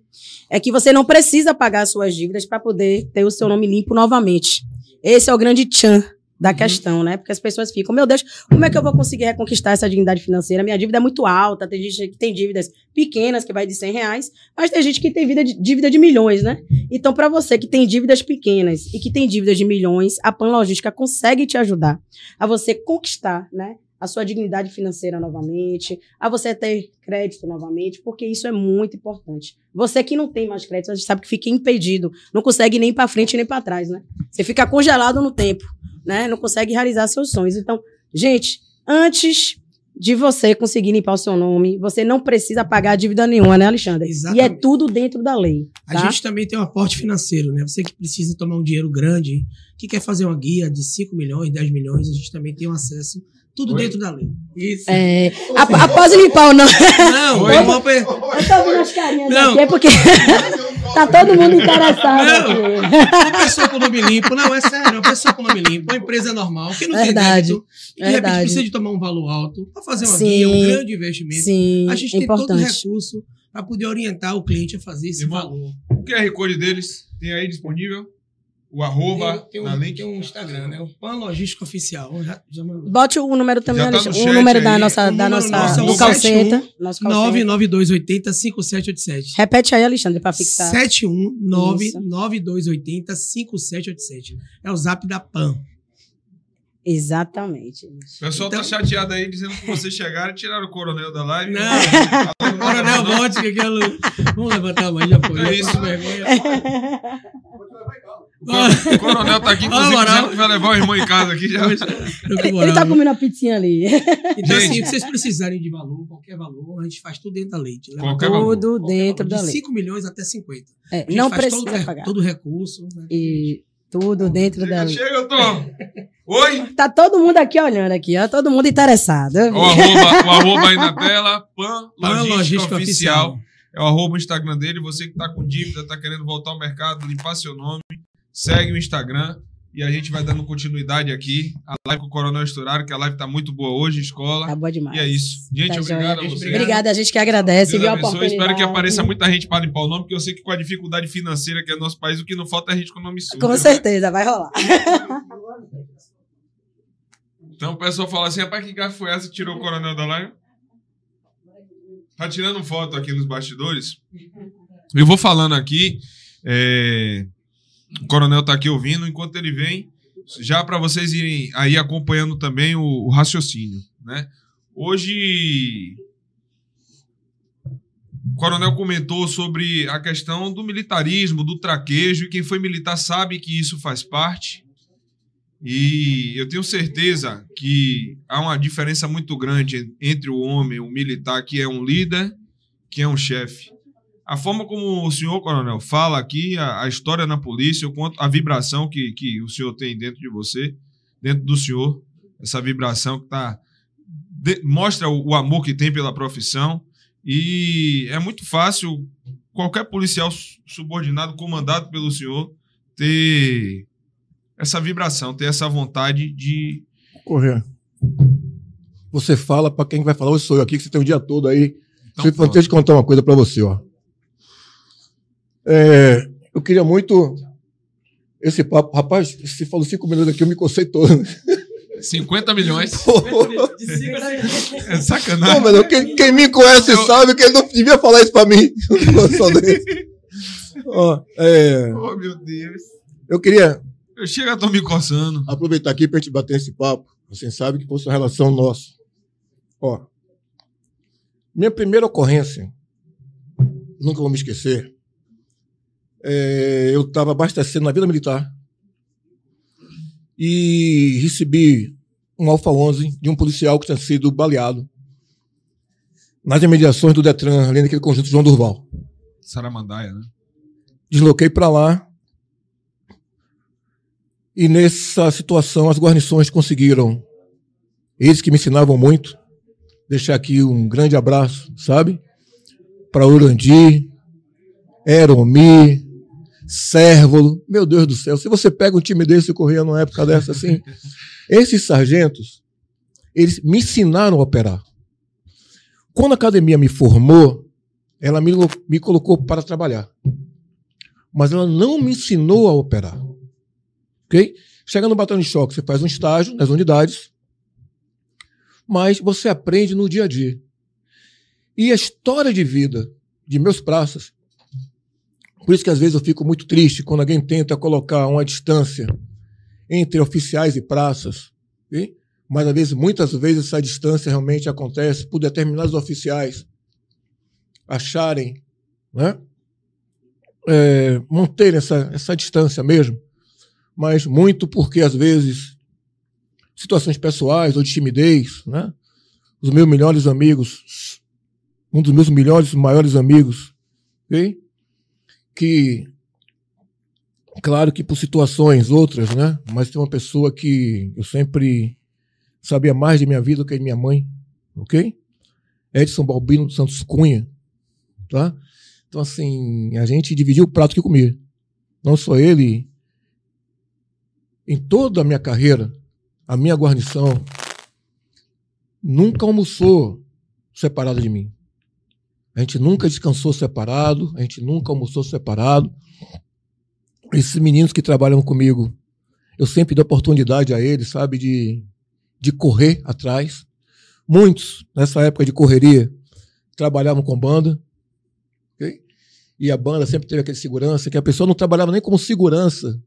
é que você não precisa pagar as suas dívidas para poder ter o seu nome limpo novamente. Esse é o grande tchan da questão, né? Porque as pessoas ficam, meu Deus, como é que eu vou conseguir reconquistar essa dignidade financeira? Minha dívida é muito alta, tem gente que tem dívidas pequenas, que vai de 100 reais, mas tem gente que tem vida de- dívida de milhões, né? Então, para você que tem dívidas pequenas e que tem dívidas de milhões, a Pan Logística consegue te ajudar a você conquistar, né? A sua dignidade financeira novamente, a você ter crédito novamente, porque isso é muito importante. Você que não tem mais crédito, a gente sabe que fica impedido, não consegue nem para frente nem para trás, né? Você fica congelado no tempo, né? Não consegue realizar seus sonhos. Então, gente, antes de você conseguir limpar o seu nome, você não precisa pagar dívida nenhuma, né, Alexandre? Exatamente. E é tudo dentro da lei. A Tá? gente também tem um aporte financeiro, né? Você que precisa tomar um dinheiro grande, que quer fazer uma guia de 5 milhões, 10 milhões, a gente também tem um acesso, tudo Oi? dentro da lei. Isso. É, a- após limpar o nome. Não, Oi? pe- Eu tô vendo as carinhas Não. aqui, é porque tá todo mundo interessado Não. aqui. uma pessoa com nome limpo, não, é sério, uma pessoa com nome limpo, uma empresa normal, que não Verdade, tem débito, que de repente verdade. precisa de tomar um valor alto, para fazer uma Sim. guia, um grande investimento. Sim, a gente é tem todo o importante. recurso para poder orientar o cliente a fazer esse Irmão, valor. O QR Code deles tem aí disponível? O arroba tem, tem, na um, link? tem um Instagram, né? O Pan Logística Oficial. Já, já. Bote o número também, Já tá o número da aí. nossa, da nossa, nosso é do o call 71 center. Nosso call center. 99280 5787. Repete aí, Alexandre, para fixar. 71992805787. É o zap da PAN. Exatamente. O pessoal Então- tá chateado aí dizendo que vocês chegaram e tiraram o coronel da live. Não, o Coronel Volte, que aquilo. Vamos levantar a mão, já foi. É já isso. foi vergonha. O cor- o coronel tá aqui, inclusive, Ah, dizendo que vai levar o irmão em casa aqui já. Com Ele tá comendo a pizzinha ali. Então, assim, Gente. se vocês precisarem de valor, qualquer valor, a gente faz tudo dentro da lei. Leva Qualquer valor. Tudo dentro de da lei. 5 milhões até 50. É, A gente não faz precisa todo, o pagar. todo o recurso. Né? E tudo dentro da Chega, lei. chega, Tom. Oi? Tá todo mundo aqui olhando aqui, ó. Todo mundo interessado. O arroba, o arroba aí na tela, Pan Pan Logística, Logística Oficial. Oficial. É o arroba o Instagram dele. Você que tá com dívida, tá querendo voltar ao mercado, limpar seu nome, segue o Instagram. E a gente vai dando continuidade aqui. A live com o Coronel Estouraro, que a live tá muito boa hoje, escola. Tá boa demais. E é isso. Gente, Tá obrigado joia. a você. Obrigada, a gente que agradece, Deus abençoe. Espero que apareça muita gente para limpar o nome, porque eu sei que com a dificuldade financeira que é nosso país, o que não falta é a gente com o nome sujo. Com né? certeza, vai rolar. Então o pessoal fala assim: rapaz, que gafe foi essa que tirou o coronel da live? Tá tirando foto aqui nos bastidores. Eu vou falando aqui. é, O coronel tá aqui ouvindo. Enquanto ele vem, já para vocês irem aí acompanhando também o, o raciocínio, né? Hoje o coronel comentou sobre a questão do militarismo, do traquejo, e quem foi militar sabe que isso faz parte. E eu tenho certeza que há uma diferença muito grande entre o homem, o militar, que é um líder, que é um chefe. A forma como o senhor, coronel, fala aqui, a, a história na polícia, o quanto a vibração que, que o senhor tem dentro de você, dentro do senhor, essa vibração que tá, de- mostra o, o amor que tem pela profissão. E é muito fácil qualquer policial su- subordinado, comandado pelo senhor, ter essa vibração, ter essa vontade de. Correr. Você fala pra quem vai falar, hoje sou eu aqui, que você tem o dia todo aí. Então, eu- pronto. deixa eu contar uma coisa pra você, ó. É, eu queria muito esse papo. Rapaz, você falou cinco minutos aqui, eu me cocei todo. 50 milhões. É sacanagem. Não, mas quem, quem me conhece Eu- sabe que ele não devia falar isso pra mim. Ó, é, Oh, meu Deus. eu queria Eu chego a tô me coçando. aproveitar aqui pra gente bater esse papo. Você sabe que fosse uma relação nossa. Ó, minha primeira ocorrência, nunca vou me esquecer, é, eu estava abastecendo na Vila Militar e recebi um Alfa 11 de um policial que tinha sido baleado nas imediações do Detran, ali naquele conjunto João Durval. Saramandaia, né? Desloquei para lá. E nessa situação, as guarnições conseguiram, eles que me ensinavam muito, deixar aqui um grande abraço, sabe? Para Urandi, Eromi, Sérvolo. Meu Deus do céu, se você pega um time desse e corria numa época dessa assim, esses sargentos, eles me ensinaram a operar. Quando a academia me formou, ela me, me colocou para trabalhar. Mas ela não me ensinou a operar. Ok? Chega no batalhão de choque, você faz um estágio nas unidades, mas você aprende no dia a dia. E a história de vida de meus praças, por isso que às vezes eu fico muito triste quando alguém tenta colocar uma distância entre oficiais e praças, ok? mas às vezes, muitas vezes essa distância realmente acontece por determinados oficiais acharem, né? É, manterem essa, essa distância mesmo, mas muito porque às vezes situações pessoais ou de timidez, né? Os meus melhores amigos, um dos meus melhores, maiores amigos, ok? Que, claro que por situações outras, né? Mas tem uma pessoa que eu sempre sabia mais de minha vida do que de minha mãe, ok? Edson Balbino dos Santos Cunha, tá? Então, assim, a gente dividiu o prato que comia. Não só ele. Em toda a minha carreira, a minha guarnição nunca almoçou separado de mim. A gente nunca descansou separado, a gente nunca almoçou separado. Esses meninos que trabalham comigo, eu sempre dou oportunidade a eles, sabe, de de correr atrás. Muitos, nessa época de correria, trabalhavam com banda. Okay? E a banda sempre teve aquele segurança, que a pessoa não trabalhava nem como segurança.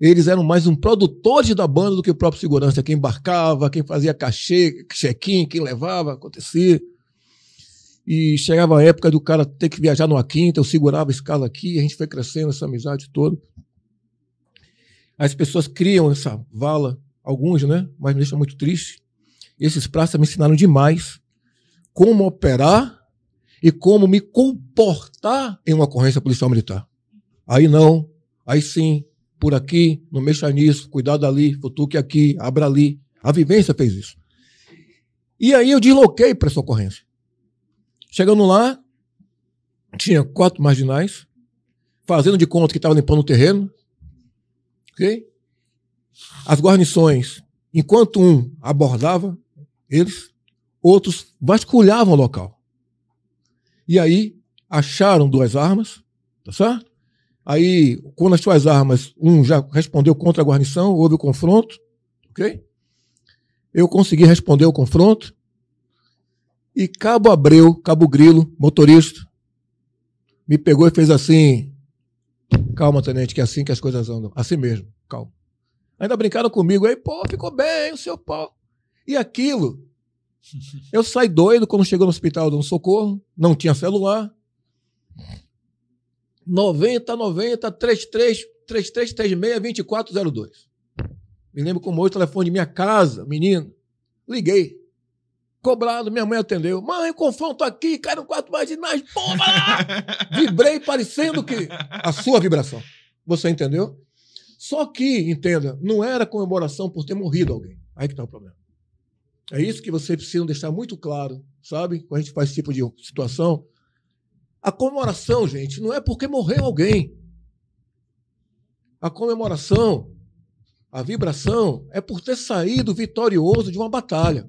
Eles eram mais um produtores da banda do que o próprio segurança. Quem embarcava, quem fazia cachê, check-in, quem levava, acontecia. E chegava a época do cara ter que viajar numa quinta, eu segurava a escala aqui, a gente foi crescendo essa amizade toda. As pessoas criam essa vala alguns, né? Mas me deixa muito triste. Esses praças me ensinaram demais como operar e como me comportar em uma ocorrência policial militar. Aí não, aí sim, por aqui, não mexa nisso, cuidado ali, futuque aqui, abra ali. A vivência fez isso. E aí eu desloquei para essa ocorrência. Chegando lá, tinha quatro marginais, fazendo de conta que estava limpando o terreno. ok? As guarnições, enquanto um abordava eles, outros vasculhavam o local. E aí acharam duas armas, tá certo? Aí, quando as armas, um já respondeu contra a guarnição, houve o confronto, ok? Eu consegui responder o confronto. E Cabo Abreu, Cabo Grilo, motorista, me pegou e fez assim: calma, tenente, que é assim que as coisas andam. Assim mesmo, calma. Ainda brincaram comigo aí, pô, ficou bem o seu pau. E aquilo. Eu saí doido quando chegou no hospital dando socorro, não tinha celular. 90 90 33 3336 2402. Me lembro como hoje o telefone de minha casa, menino. Liguei. Cobrado, minha mãe atendeu. Mãe, confronto aqui, cai no quarto marginais, porra! Vibrei parecendo que a sua vibração. Você entendeu? Só que, entenda, não era comemoração por ter morrido alguém. Aí que está o problema. É isso que vocês precisam deixar muito claro, sabe? Quando a gente faz esse tipo de situação. A comemoração, gente, não é porque morreu alguém. A comemoração, a vibração, é por ter saído vitorioso de uma batalha.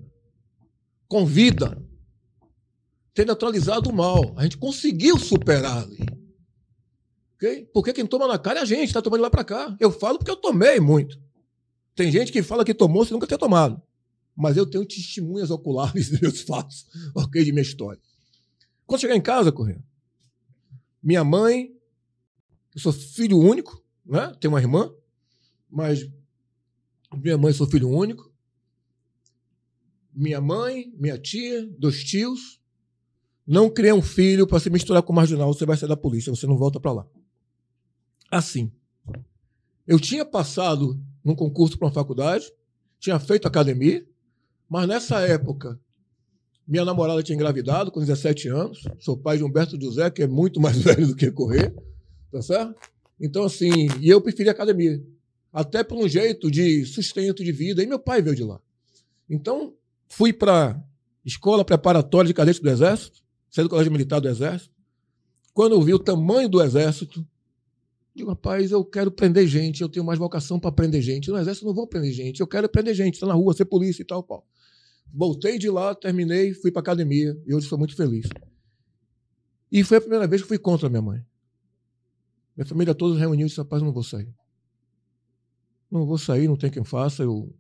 Com vida. Ter neutralizado o mal. A gente conseguiu superar ali. Okay? Porque quem toma na cara é a gente, está tomando lá para cá. Eu falo porque eu tomei muito. Tem gente que fala que tomou sem nunca ter tomado. Mas eu tenho testemunhas oculares dos meus fatos, ok, de minha história. Quando chegar em casa, Correia, minha mãe, eu sou filho único, né? tenho uma irmã, mas minha mãe sou filho único. Minha mãe, minha tia, dois tios. Não criei um filho para se misturar com o marginal, você vai sair da polícia, você não volta para lá assim. Eu tinha passado num concurso para uma faculdade, tinha feito academia, Mas nessa época, minha namorada tinha engravidado com 17 anos. Sou pai de Humberto José, que é muito mais velho do que correr. Tá certo? Então, assim, e eu preferi academia. Até por um jeito de sustento de vida. E meu pai veio de lá. Então, fui para escola preparatória de cadete do Exército, saí do Colégio Militar do Exército. Quando eu vi o tamanho do Exército, digo, rapaz, eu quero prender gente, eu tenho mais vocação para prender gente. No Exército não vou prender gente, eu quero prender gente, estar tá na rua, ser polícia e tal, pau. Voltei de lá, terminei, fui para academia e hoje sou muito feliz. E foi a primeira vez que fui contra minha mãe. Minha família toda reuniu e disse: rapaz, não vou sair. Não vou sair, não tem quem faça, eu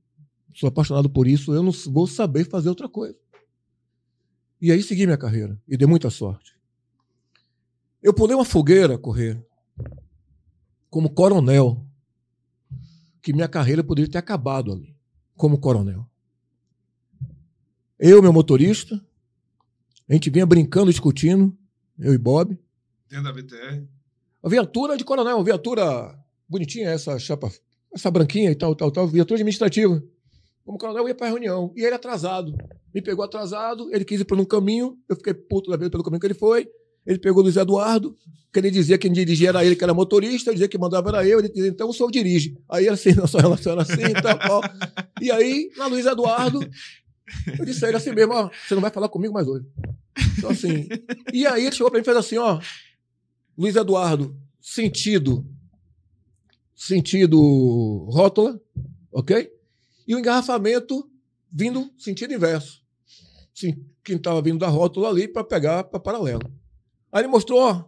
sou apaixonado por isso, eu não vou saber fazer outra coisa. E aí segui minha carreira e dei muita sorte. Eu pulei uma fogueira correr como coronel, que minha carreira poderia ter acabado ali, como coronel. Eu, meu motorista, a gente vinha brincando, discutindo, eu e Bob. Dentro da VTR. A viatura de coronel, viatura bonitinha, essa chapa, essa branquinha e tal, tal, tal, viatura administrativa. Como coronel, eu ia para reunião. E ele atrasado. Me pegou atrasado, ele quis ir por um caminho, eu fiquei puto da vida pelo caminho que ele foi. Ele pegou o Luiz Eduardo, que ele dizia que quem dirigia era ele, que era motorista, dizia que mandava era eu, ele dizia, então o senhor dirige. Aí assim, nossa relação era assim e tal, E aí, na Luiz Eduardo, eu disse a ele assim mesmo, ó, você não vai falar comigo mais hoje. Então, assim. E aí ele chegou para mim e fez assim, ó. Luiz Eduardo, sentido. Sentido rótula, ok? E o engarrafamento vindo sentido inverso. Sim, quem estava vindo da rótula ali para pegar para paralelo. Aí ele mostrou, ó,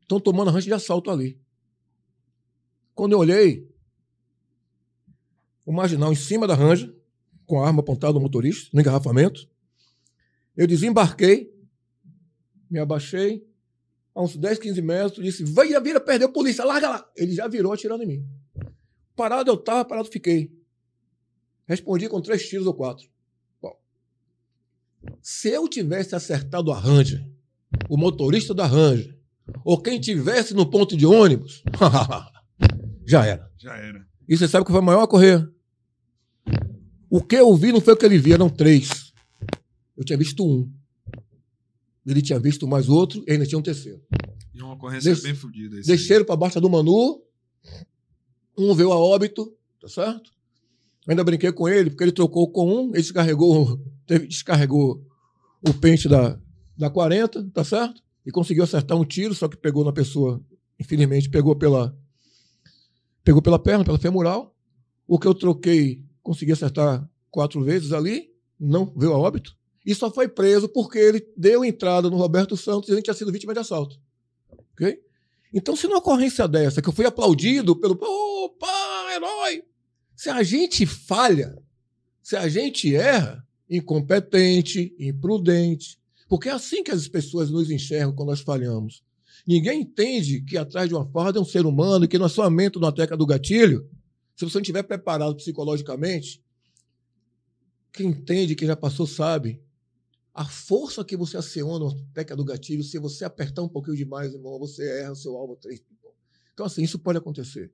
estão tomando rancho de assalto ali. Quando eu olhei, o marginal em cima da ranja, com a arma apontada no motorista, no engarrafamento. Eu desembarquei, me abaixei, a uns 10, 15 metros, disse: Vira, vira, perdeu a polícia, larga lá. Ele já virou atirando em mim. Parado eu estava, parado fiquei. Respondi com três tiros ou quatro. Bom, se eu tivesse acertado a Ranger, o motorista da Ranger, ou quem tivesse no ponto de ônibus, já era. Já era. E você sabe que foi o maior a correr? O que eu vi não foi o que ele via, eram três. Eu tinha visto um. Ele tinha visto mais outro e ainda tinha um terceiro. E uma ocorrência Des... bem fodida. Desceram para baixo do Manu. Um veio a óbito, tá certo? Ainda brinquei com ele, porque ele trocou com um, ele descarregou, teve, descarregou o pente da, da 40, tá certo? E conseguiu acertar um tiro, só que pegou na pessoa, infelizmente, pegou pela, pegou pela perna, pela femoral. O que eu troquei consegui acertar quatro vezes ali, não veio a óbito, e só foi preso porque ele deu entrada no Roberto Santos e ele tinha sido vítima de assalto. Ok? Então, se numa ocorrência dessa, que eu fui aplaudido pelo opa, herói, se a gente falha, se a gente erra, incompetente, imprudente, porque é assim que as pessoas nos enxergam quando nós falhamos. Ninguém entende que atrás de uma farda é um ser humano e que no assoamento na teca do gatilho se você não estiver preparado psicologicamente, quem entende, quem já passou, sabe. A força que você aciona na teca do gatilho, se você apertar um pouquinho demais, irmão, você erra o seu alvo três. Então, assim, isso pode acontecer.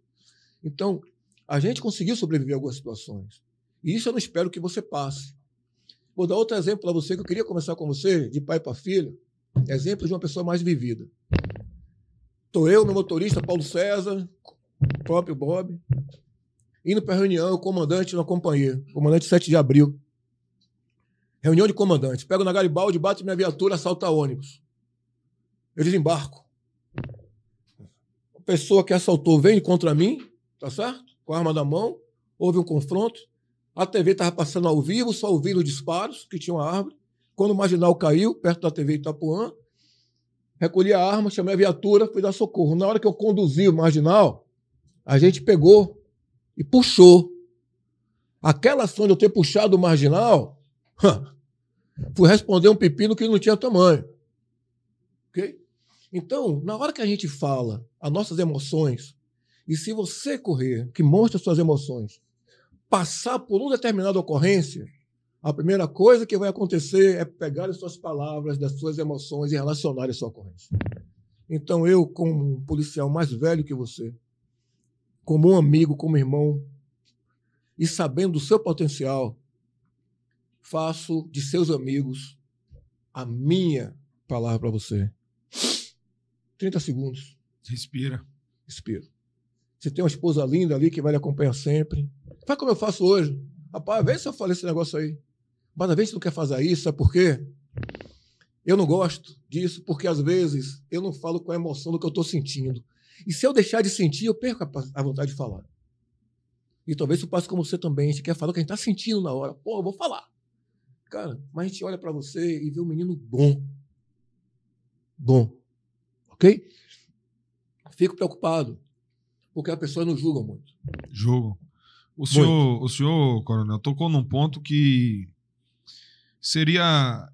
Então, a gente conseguiu sobreviver a algumas situações. E isso eu não espero que você passe. Vou dar outro exemplo para você que eu queria começar com você, de pai para filho. Exemplo de uma pessoa mais vivida. Estou eu, meu motorista, Paulo César, próprio Bob, indo para a reunião, o comandante não acompanhei. Comandante 7 de abril. Reunião de comandantes. Pego na Garibaldi, bato minha viatura, assalta ônibus. Eu desembarco. A pessoa que assaltou vem contra mim, tá certo? Com a arma na mão. Houve um confronto. A TV estava passando ao vivo, só ouvindo os disparos, que tinha uma árvore. Quando o marginal caiu, perto da TV Itapuã, recolhi a arma, chamei a viatura, fui dar socorro. Na hora que eu conduzi o marginal, a gente pegou e puxou. Aquela ação de eu ter puxado o marginal, fui responder um pepino que não tinha tamanho. Ok? Então, na hora que a gente fala as nossas emoções, e se você correr, que mostra suas emoções, passar por uma determinada ocorrência, a primeira coisa que vai acontecer é pegar as suas palavras, das suas emoções e relacionar a sua ocorrência. Então, eu, como um policial mais velho que você, como um amigo, como irmão, e sabendo do seu potencial, faço de seus amigos a minha palavra para você. 30 segundos. Respira. Respira. Você tem uma esposa linda ali que vai lhe acompanhar sempre. Faz como eu faço hoje. Rapaz, vê se eu falei esse negócio aí. Mas às vezes você não quer fazer isso, sabe por quê? Eu não gosto disso, porque às vezes eu não falo com a emoção do que eu estou sentindo. E se eu deixar de sentir, eu perco a, vontade de falar. E talvez isso passe como você também. A gente quer falar o que a gente está sentindo na hora. Pô, eu vou falar. Cara, mas a gente olha para você e vê um menino bom. Bom. Ok? Fico preocupado. Porque as pessoas não julgam muito. Jogo. O senhor, o senhor, coronel, tocou num ponto que seria.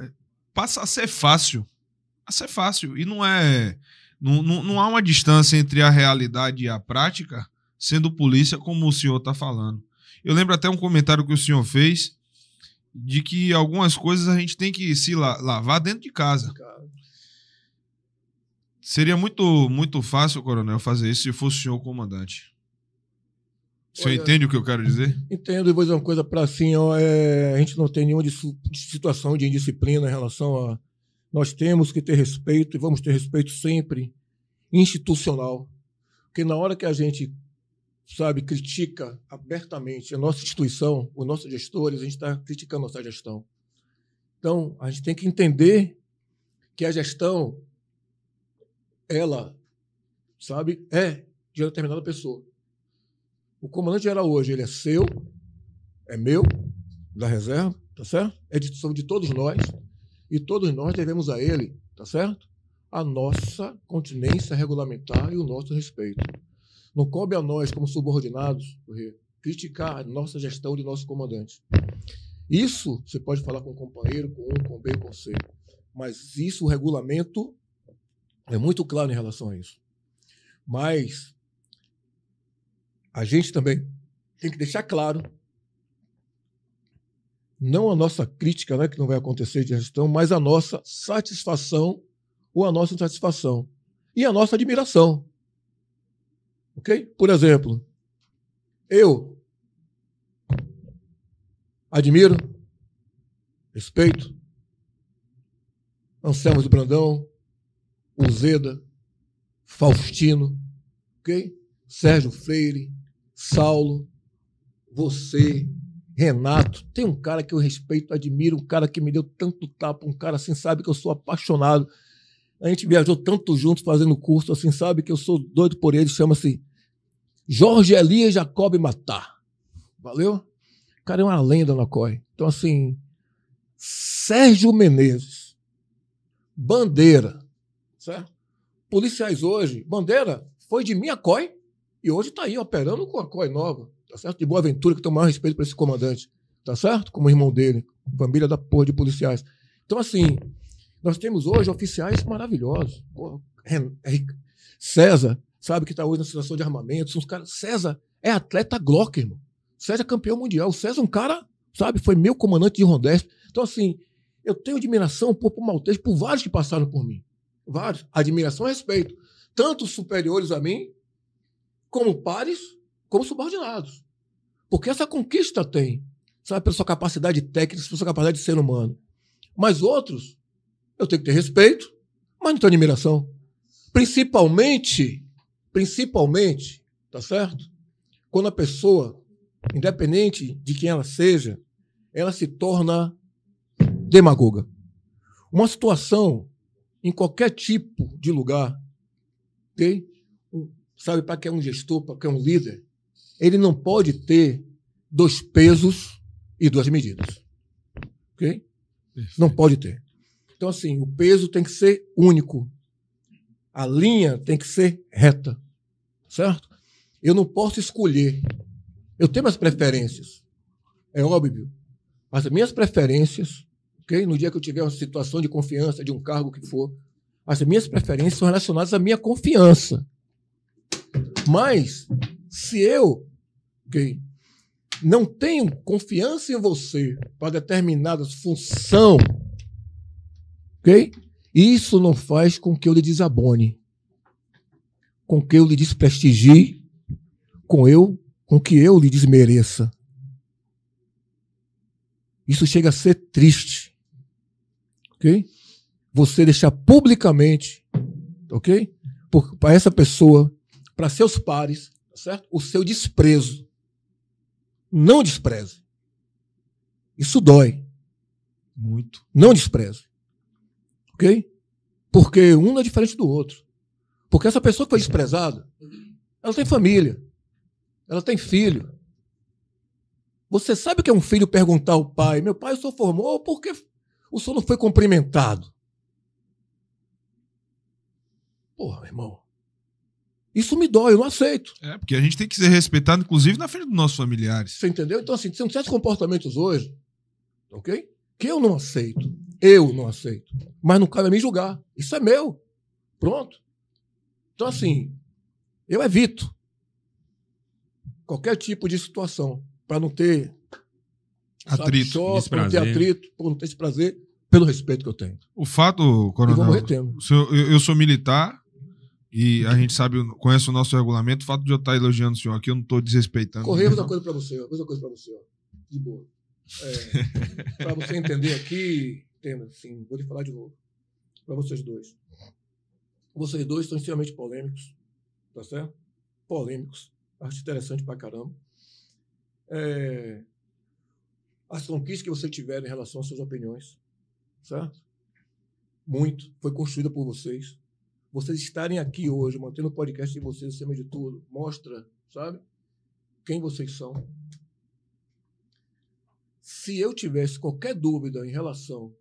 é, passa a ser fácil. A ser fácil. E não é. Não, não, não há uma distância entre a realidade e a prática, sendo polícia, como o senhor está falando. Eu lembro até um comentário que o senhor fez de que algumas coisas a gente tem que se la- lavar dentro de casa. Seria muito, muito fácil, coronel, fazer isso se fosse o senhor o comandante. O senhor Olha- entende o que eu quero dizer? Entendo, e vou dizer uma coisa para assim, ó, é, a gente não tem nenhuma situação de indisciplina em relação a. Nós temos que ter respeito e vamos ter respeito sempre institucional. Porque na hora que a gente, sabe, critica abertamente a nossa instituição, os nossos gestores, a gente está criticando a nossa gestão. Então, a gente tem que entender que a gestão, ela, sabe, é de uma determinada pessoa. O comandante geral hoje, ele é seu, é meu, da reserva, tá certo? É de, de todos nós, e todos nós devemos a ele, tá certo? A nossa continência regulamentar e o nosso respeito. Não coube a nós, como subordinados, criticar a nossa gestão de nosso comandante. Isso você pode falar com um companheiro, com um, com B, com C. Mas isso, o regulamento, é muito claro em relação a isso. Mas a gente também tem que deixar claro não a nossa crítica, né, que não vai acontecer de gestão, mas a nossa satisfação ou a nossa insatisfação e a nossa admiração. Ok? Por exemplo, eu admiro, respeito Anselmo do Brandão, Uzeda, Faustino, ok? Sérgio Freire, Saulo, você, Renato. Tem um cara que eu respeito, admiro, um cara que me deu tanto tapa, um cara assim, sabe que eu sou apaixonado. A gente viajou tanto juntos fazendo curso, assim, sabe que eu sou doido por ele, chama-se Jorge Elias Jacob Matar. Valeu? O cara é uma lenda na COI. Então, assim, Sérgio Menezes, Bandeira, certo? Policiais hoje, Bandeira foi de minha COI e hoje está aí operando com a COI nova, tá certo? De Boa Ventura, que tem o maior respeito para esse comandante, tá certo? Como irmão dele, família da porra de policiais. Então, assim, nós temos hoje oficiais maravilhosos. Porra, César, sabe, que está hoje na situação de armamento. São os caras. César é atleta Glock, irmão. César é campeão mundial. César é um cara, sabe, foi meu comandante de Rondesp. Então, assim, eu tenho admiração por, por por vários que passaram por mim. Vários. Admiração e respeito. Tanto superiores a mim, como pares, como subordinados. Porque essa conquista tem, sabe, pela sua capacidade técnica, pela sua capacidade de ser humano. Mas outros, eu tenho que ter respeito, mas não tenho admiração. Principalmente, principalmente, tá certo? Quando a pessoa, independente de quem ela seja, ela se torna demagoga. Uma situação em qualquer tipo de lugar, ok? Um- Sabe, para que é um gestor, para que é um líder, ele não pode ter dois pesos e duas medidas. Ok? Não pode ter. Então, assim, o peso tem que ser único. A linha tem que ser reta. Certo? Eu não posso escolher. Eu tenho minhas preferências. É óbvio. Mas as minhas preferências, No dia que eu tiver uma situação de confiança, de um cargo que for, as minhas preferências são relacionadas à minha confiança. Mas, se eu, não tenho confiança em você para determinada função, ok? Isso não faz com que eu lhe desabone, com que eu lhe desprestigie, com eu, com que eu lhe desmereça. Isso chega a ser triste. Ok? Você deixar publicamente, ok? Para essa pessoa, para seus pares, tá certo? O seu desprezo. Não despreze. Isso dói. Muito. Não despreze. Ok? Porque um não é diferente do outro. Porque essa pessoa que foi desprezada, ela tem família. Ela tem filho. Você sabe o que é um filho perguntar ao pai: Meu pai, o senhor formou porque o senhor não foi cumprimentado? Porra, irmão. Isso me dói, eu não aceito. É, porque a gente tem que ser respeitado, inclusive, na frente dos nossos familiares. Você entendeu? Então, assim, são certos comportamentos hoje, ok? Que eu não aceito. Eu não aceito. Mas não cabe a mim julgar. Isso é meu. Pronto. Então, assim, eu evito qualquer tipo de situação para não ter Atrito, para não ter atrito, para não ter esse prazer, pelo respeito que eu tenho. O fato, coronel, senhor- eu, eu sou militar e a gente sabe, conhece o nosso regulamento. O fato de eu estar elogiando o senhor aqui, eu não estou desrespeitando. Correio, outra coisa para você, outra coisa para você, ó. De boa. É, para você entender aqui, entenda, assim, vou te falar de novo. Para vocês dois. Vocês dois são extremamente polêmicos, tá certo? Polêmicos. Acho interessante pra caramba. É, as conquistas que você tiver em relação às suas opiniões, certo? Muito. Foi construída por vocês. Vocês estarem aqui hoje, mantendo o podcast de vocês acima de tudo, mostra, sabe? Quem vocês são. Se eu tivesse qualquer dúvida em relação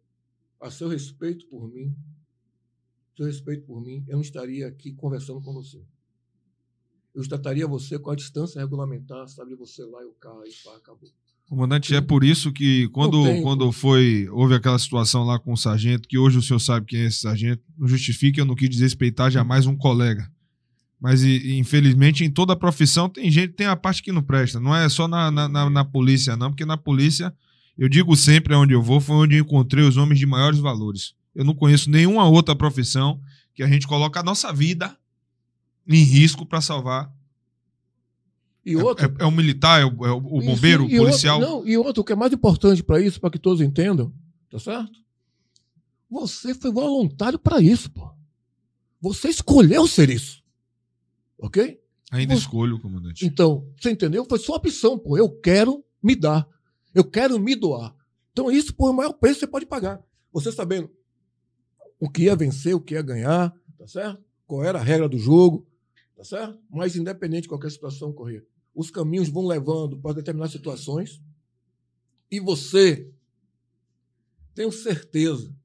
a seu respeito por mim, seu respeito por mim, eu não estaria aqui conversando com você. Eu trataria você com a distância regulamentar, sabe? Você lá e o cá e pá, acabou. Comandante, é por isso que quando, quando foi, houve aquela situação lá com o sargento, que hoje o senhor sabe quem é esse sargento, não justifique, eu não quis desrespeitar jamais um colega. Mas, e- infelizmente, em toda a profissão tem gente, tem a parte que não presta. Não é só na, na, na- na polícia, não, porque na polícia, eu digo sempre onde eu vou, foi onde eu encontrei os homens de maiores valores. Eu não conheço nenhuma outra profissão que a gente coloca a nossa vida em risco para salvar. E outro. É, é o militar, é o, é o- bombeiro, o policial. Outro, não, e outro, o que é mais importante para isso, para que todos entendam, tá certo? Você foi voluntário para isso, pô. Você escolheu ser isso. Ok? Ainda Você- escolho, comandante. Então, você entendeu? Foi sua opção, pô. Eu quero me dar. Eu quero me doar. Então, isso por o maior preço que você pode pagar. Você sabendo o que ia vencer, o que ia ganhar, tá certo? Qual era a regra do jogo, tá certo? Mas independente de qualquer situação correr, os caminhos vão levando para determinadas situações e você, tenho certeza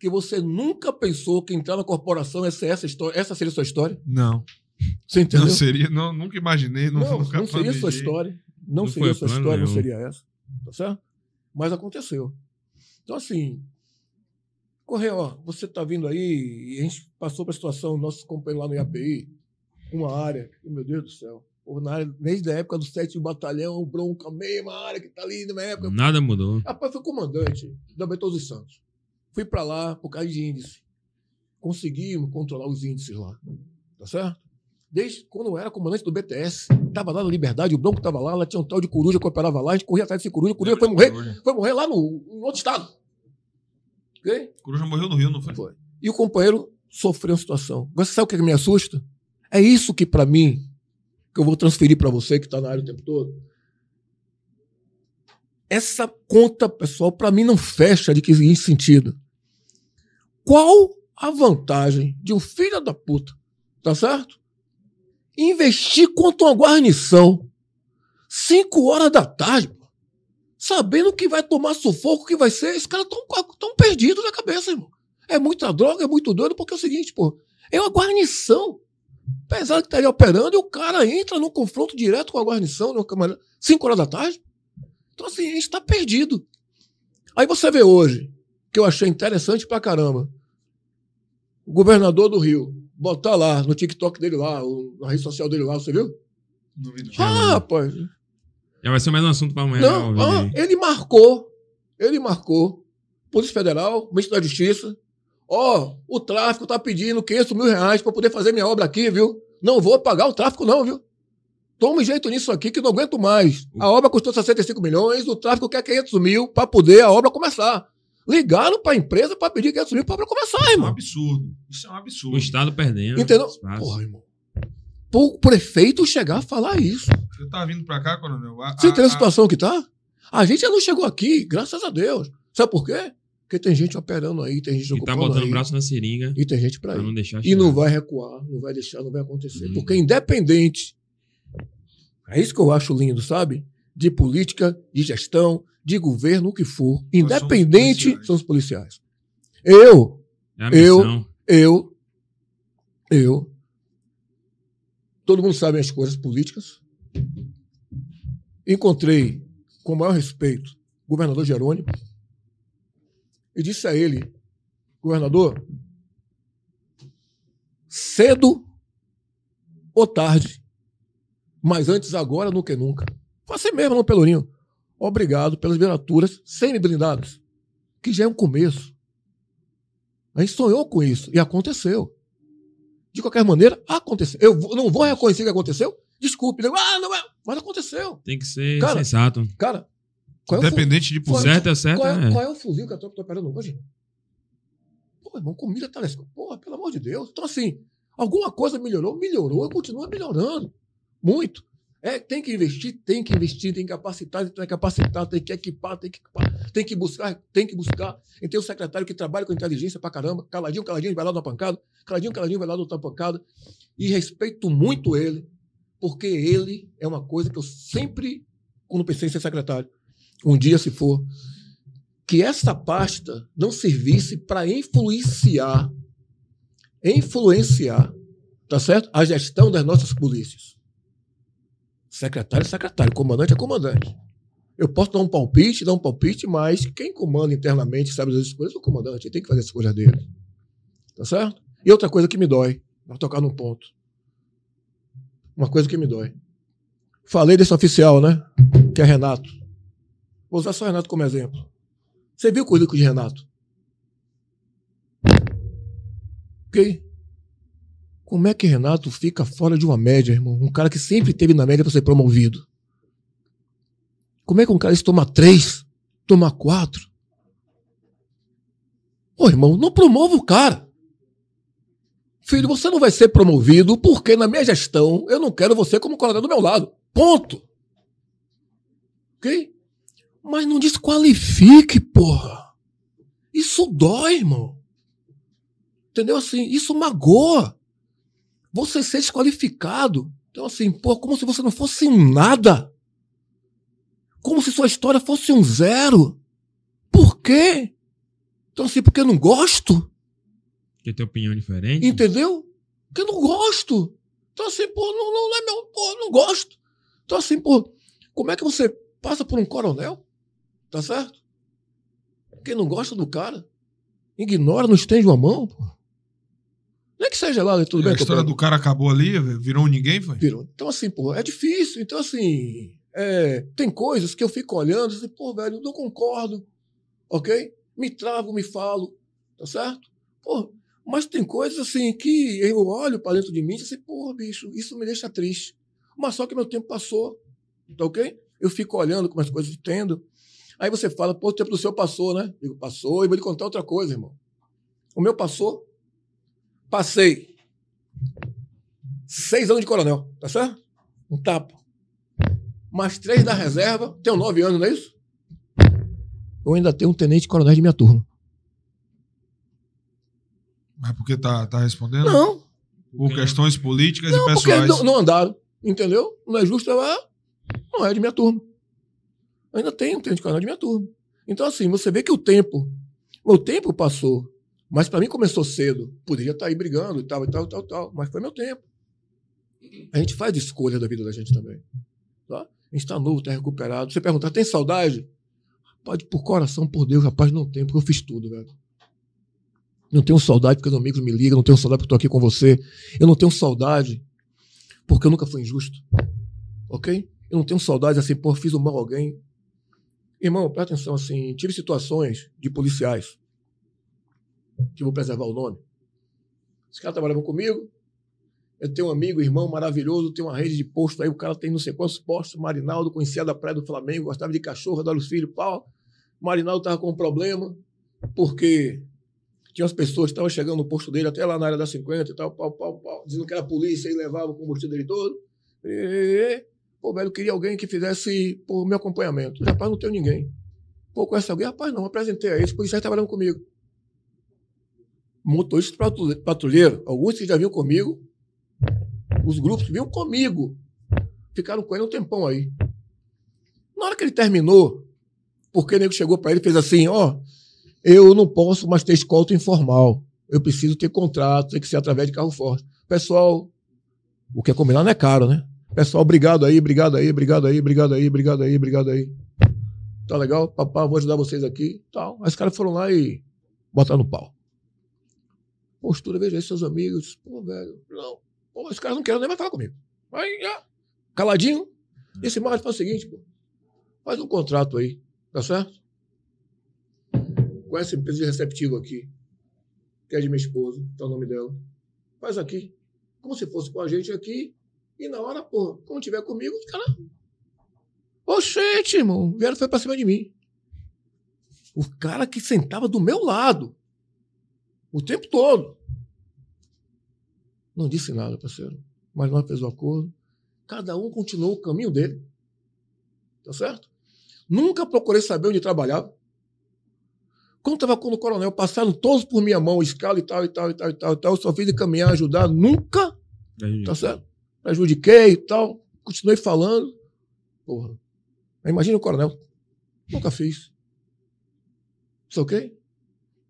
que você nunca pensou que entrar na corporação essa, essa, história, essa seria a sua história. Não. Você entendeu? Não seria, não, nunca imaginei, não, Não, nunca não seria sua planejei. história. Não, Não seria foi sua história, não nenhum. seria essa. Tá certo? Mas aconteceu. Então, assim, Correio, ó, você tá vindo aí e a gente passou para a situação, nosso companheiro lá no IAPI, uma área, que, meu Deus do céu. Na área, desde a época do 7 Batalhão, bronca, mesma área que tá ali na época. Nada mudou. Rapaz, fui comandante da Betoso dos Santos. Fui para lá por causa de índice. Conseguimos controlar os índices lá. Tá certo? Desde quando eu era comandante do BTS, tava lá na Liberdade, o Bronco tava lá, lá tinha um tal de coruja que operava lá, a gente corria atrás desse coruja, o coruja foi morrer, foi morrer lá no, em outro estado. Ok? Coruja morreu no Rio, não foi? Foi. E o companheiro sofreu uma situação. Agora, Você sabe o que me assusta? É isso que, para mim, que eu vou transferir para você que está na área o tempo todo. Essa conta, pessoal, para mim não fecha de que sentido. Qual a vantagem de um filho da puta, tá certo? Investir contra uma guarnição, cinco horas da tarde, sabendo que vai tomar sufoco, que vai ser. Esses caras estão tão perdidos na cabeça, irmão. É muita droga, é muito doido, porque é o seguinte, pô, é uma guarnição. Apesar de estaria operando, e o cara entra num confronto direto com a guarnição, numa câmara, 5 horas da tarde. Então, assim, a gente está perdido. Aí você vê hoje, que eu achei interessante pra caramba, o governador do Rio, botar lá no TikTok dele lá, na rede social dele lá, você viu? Não vi. Ah, rapaz, Já vai ser mais um assunto para amanhã. não, né, o ah, vídeo. ele marcou, ele marcou, Polícia Federal, Ministro da Justiça, ó, o tráfico tá pedindo 500 mil reais para poder fazer minha obra aqui, viu? Não vou pagar o tráfico não, viu? Toma um jeito nisso aqui que não aguento mais. A obra custou 65 milhões, o tráfico quer 500 mil para poder a obra começar. Ligaram para a empresa para pedir 500 mil para a obra começar, Isso é um irmão. absurdo. Isso é um O absurdo. Estado perdendo. Entendeu? Porra, irmão. O prefeito chegar a falar isso. Você tá vindo pra cá, coronel? A- Você a- entendeu a a- situação que tá? A gente ainda não chegou aqui, graças a Deus. Sabe por quê? Porque tem gente operando aí, tem gente Que tá ocupando botando aí, o braço na seringa e tem gente pra pra ir. não deixar E não chegar. vai recuar, não vai deixar, não vai acontecer. Hum. Porque independente, é isso que eu acho lindo, sabe? De política, de gestão, de governo, o que for. Independente, policiais. são os policiais. Eu, É a Eu- eu, eu, todo mundo sabe as coisas políticas. Encontrei, com o maior respeito, o governador Jerônimo e disse a ele, governador, cedo ou tarde, mas antes agora do que nunca. Foi assim mesmo no Pelourinho. Obrigado pelas viaturas semi-blindadas, que já é um começo. A gente sonhou com isso e aconteceu. De qualquer maneira, aconteceu. Eu não vou reconhecer que aconteceu? Desculpe. nego, Ah, não é. Mas aconteceu. Tem que ser Cara, sensato. Cara, qual é, o, fu- Independente de O polícia. certo é certo, qual, é, é. qual é o fuzil que eu tô, tô operando hoje? Pô, irmão, comida tá nessa. Porra, pelo amor de Deus. Então, assim, alguma coisa melhorou? Melhorou e continua melhorando. Muito. É, tem que investir, tem que investir, tem que capacitar, tem que capacitar, tem que equipar, tem que equipar, tem que buscar, tem que buscar. E tem o secretário que trabalha com inteligência pra caramba, caladinho, caladinho, vai lá dar pancada, caladinho, caladinho, vai lá dar pancada. E respeito muito ele, porque ele é uma coisa que eu sempre, quando pensei em ser secretário, um dia se for, que essa pasta não servisse para influenciar, influenciar, tá certo? A gestão das nossas polícias. Secretário é secretário, comandante é comandante. Eu posso dar um palpite, dar um palpite, mas quem comanda internamente, sabe das escolhas, é o comandante. Tem que fazer as escolhas dele. Tá certo? E outra coisa que me dói, para tocar num ponto. Uma coisa que me dói. Falei desse oficial, né? Que é Renato. Vou usar só Renato como exemplo. Você viu o currículo de Renato? Ok? Como é que Renato fica fora de uma média, irmão? Um cara que sempre teve na média para ser promovido. Como é que um cara se toma três, toma quatro? Ô, irmão, não promova o cara. Filho, você não vai ser promovido porque na minha gestão eu não quero você como coronel do meu lado. Ponto. Ok? Mas não desqualifique, porra. Isso dói, irmão. Entendeu assim? Isso magoa. Você ser desqualificado. Então, assim, pô, como se você não fosse nada. Como se sua história fosse um zero. Por quê? Então, assim, porque eu não gosto. Porque tem opinião diferente. Entendeu? Porque eu não gosto. Então, assim, pô, não, não, não é meu. Pô, eu não gosto. Então, assim, pô, como é que você passa por um coronel? Tá certo? Quem não gosta do cara, ignora, não estende uma mão, pô. Não é que seja lá, tudo bem. a história do cara acabou ali, virou ninguém, foi? Virou. Então, assim, pô, é difícil. Então, assim, é, tem coisas que eu fico olhando e assim, pô, velho, eu não concordo, ok? Me travo, me falo, tá certo? Pô, mas tem coisas, assim, que eu olho pra dentro de mim e assim, pô, bicho, isso me deixa triste. Mas só que meu tempo passou, tá ok? Eu fico olhando como as coisas tendo. Aí você fala, pô, o tempo do seu passou, né? Digo, passou, e vou lhe contar outra coisa, irmão. O meu passou, passei seis anos de coronel, tá certo? Um tapa. Mais três da reserva, tenho nove anos, não é isso? Eu ainda tenho um tenente coronel de minha turma. Mas porque tá, tá respondendo? Não, Por questões políticas e porque pessoais. não, não andaram, entendeu? Não é justo, ela não é de minha turma. Eu ainda tenho um tenente coronel de minha turma. Então, assim, você vê que o tempo, o tempo passou, mas para mim começou cedo. Poderia estar aí brigando e tal, e tal, e tal, e tal, mas foi meu tempo. A gente faz escolha da vida da gente também. A gente está novo, está recuperado. Você perguntar, tem saudade? Pode, por coração, por Deus, rapaz, não tem, porque eu fiz tudo, velho. Não tenho saudade porque os amigos me ligam, não tenho saudade porque estou aqui com você. Eu não tenho saudade porque eu nunca fui injusto. Ok? Eu não tenho saudade assim, pô, fiz um mal a alguém. Irmão, presta atenção assim, tive situações de policiais que vou preservar o nome. Os caras trabalhavam comigo, Eu tenho um amigo, irmão maravilhoso, tem uma rede de posto aí, o cara tem não sei quantos postos, Marinaldo, conhecia da praia do Flamengo, gostava de cachorro, adora os filhos, pau. Marinaldo tava com um problema, porque tinha as pessoas que estavam chegando no posto dele, até lá na área da 50 e tal, pau, pau, pau, dizendo que era a polícia e levava o combustível dele todo. E, pô, velho, queria alguém que fizesse pô, meu acompanhamento. Rapaz, não tenho ninguém. Pô, conhece alguém? Rapaz, não, apresentei a eles, policiais trabalhando comigo. Motorista patrulheiro, alguns que já vinham comigo, os grupos vinham comigo, ficaram com ele um tempão aí. Na hora que ele terminou, porque o nego chegou para ele e fez assim: ó, eu não posso mais ter escolta informal. Eu preciso ter contrato, tem que ser através de carro forte. Pessoal, o que é combinado não é caro, né? Pessoal, obrigado aí, obrigado aí, obrigado aí, obrigado aí, obrigado aí, obrigado aí. Tá legal? Papá, vou ajudar vocês aqui. Tal. Aí os caras foram lá e botaram no pau. Postura, veja aí seus amigos. Pô, velho, não. Pô, os caras não querem nem mais falar comigo. Aí, já, caladinho. Esse mais faz o seguinte, pô. Faz um contrato aí, tá certo? Com essa empresa de receptivo aqui, que é de minha esposa, tá o nome dela. Faz aqui. Como se fosse com a gente aqui. E na hora, pô, quando tiver comigo, os caras. Oxente, irmão. Vieram foi pra cima de mim. O cara que sentava do meu lado. O tempo todo. Não disse nada, parceiro. Mas nós fez o acordo. Cada um continuou o caminho dele. Tá certo? Nunca procurei saber onde trabalhava. Quando estava com o coronel, passaram todos por minha mão, escala e tal, e tal, e tal, e tal, e tal. Eu só fiz encaminhar, ajudar. Nunca. Tá certo? Prejudiquei e tal. Continuei falando. Porra. Imagina o coronel. Nunca fiz. Isso ok?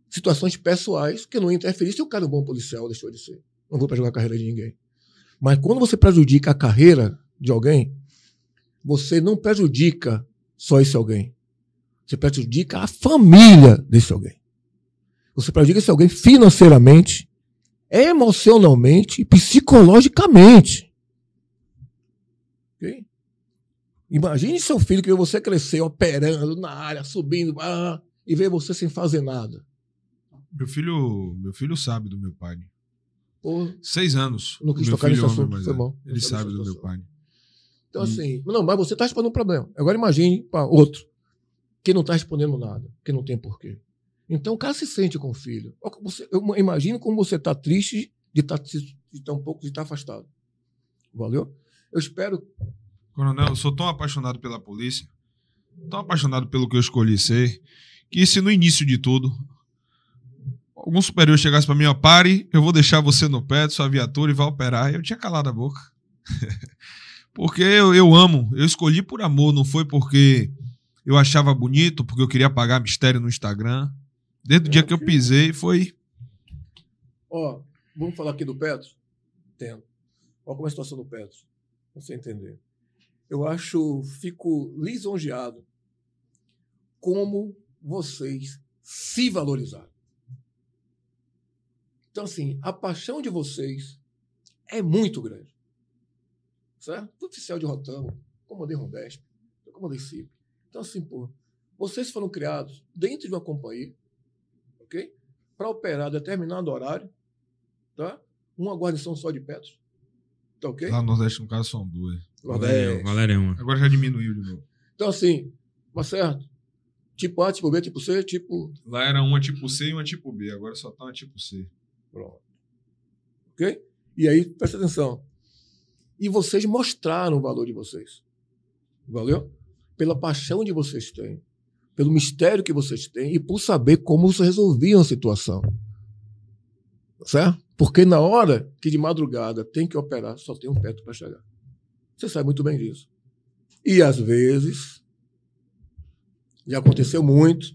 Situações pessoais que não interferir se o cara é um bom policial, deixou de ser. Não vou prejudicar a carreira de ninguém. Mas quando você prejudica a carreira de alguém, você não prejudica só esse alguém. Você prejudica a família desse alguém. Você prejudica esse alguém financeiramente, emocionalmente e psicologicamente. Okay? Imagine seu filho que vê você crescer operando na área, subindo, ah, e vê você sem fazer nada. Meu filho, meu filho sabe do meu pai. Pô, Seis anos. não quis meu tocar nesse homem, assunto, mas foi é. bom. Ele Não sabe do meu pai. Então, Hum. assim, não, mas você está respondendo um problema. Agora imagine para outro que não está respondendo nada, que não tem porquê. Então o cara se sente com o filho. Eu imagino como você está triste de estar de estar um pouco de estar afastado. Valeu? Eu espero. Coronel, eu sou tão apaixonado pela polícia, tão apaixonado pelo que eu escolhi ser, que se no início de tudo algum superior chegasse pra mim, ó, pare, eu vou deixar você no pé sua viatura e vai operar, eu tinha calado a boca. porque eu, eu amo, eu escolhi por amor, não foi porque eu achava bonito, porque eu queria pagar mistério no Instagram. Desde o dia que eu pisei, foi. Ó, vamos falar aqui do Petro? Entendo. Olha como é a situação do Petro. Pra você entender. Eu acho, fico lisonjeado como vocês se valorizaram. Então, assim, a paixão de vocês é muito grande. Certo? Oficial de Rotão, comandei Rondesp, eu comandei CIP. Então, assim, pô, vocês foram criados dentro de uma companhia, ok? Para operar determinado horário, tá? Uma guarnição só de Petros, tá ok? Lá no Nordeste, no caso, são duas. Nordeste. Valéria é uma. Agora já diminuiu de novo. Então, assim, mas certo? Tipo A, tipo B, tipo C, tipo. Lá era uma tipo C e uma tipo B, agora só tá uma tipo C. Pronto. Ok? E aí, presta atenção. E vocês mostraram o valor de vocês. Valeu? Pela paixão que vocês têm, pelo mistério que vocês têm e por saber como vocês resolviam a situação. Certo? Porque na hora que de madrugada tem que operar, só tem um perto para chegar. Você sabe muito bem disso. E às vezes, já aconteceu muito,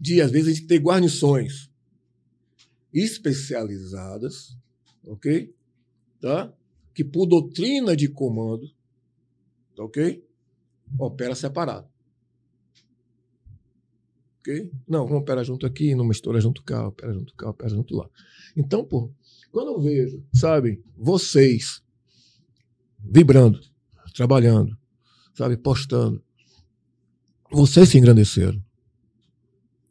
de às vezes a gente ter guarnições especializadas, ok? Tá? Que por doutrina de comando, tá ok? Opera separado. Ok? Não, vamos operar junto aqui, não mistura junto cá, opera junto cá, opera junto lá. Então, pô, quando eu vejo, sabe, vocês vibrando, trabalhando, sabe, postando, vocês se engrandeceram.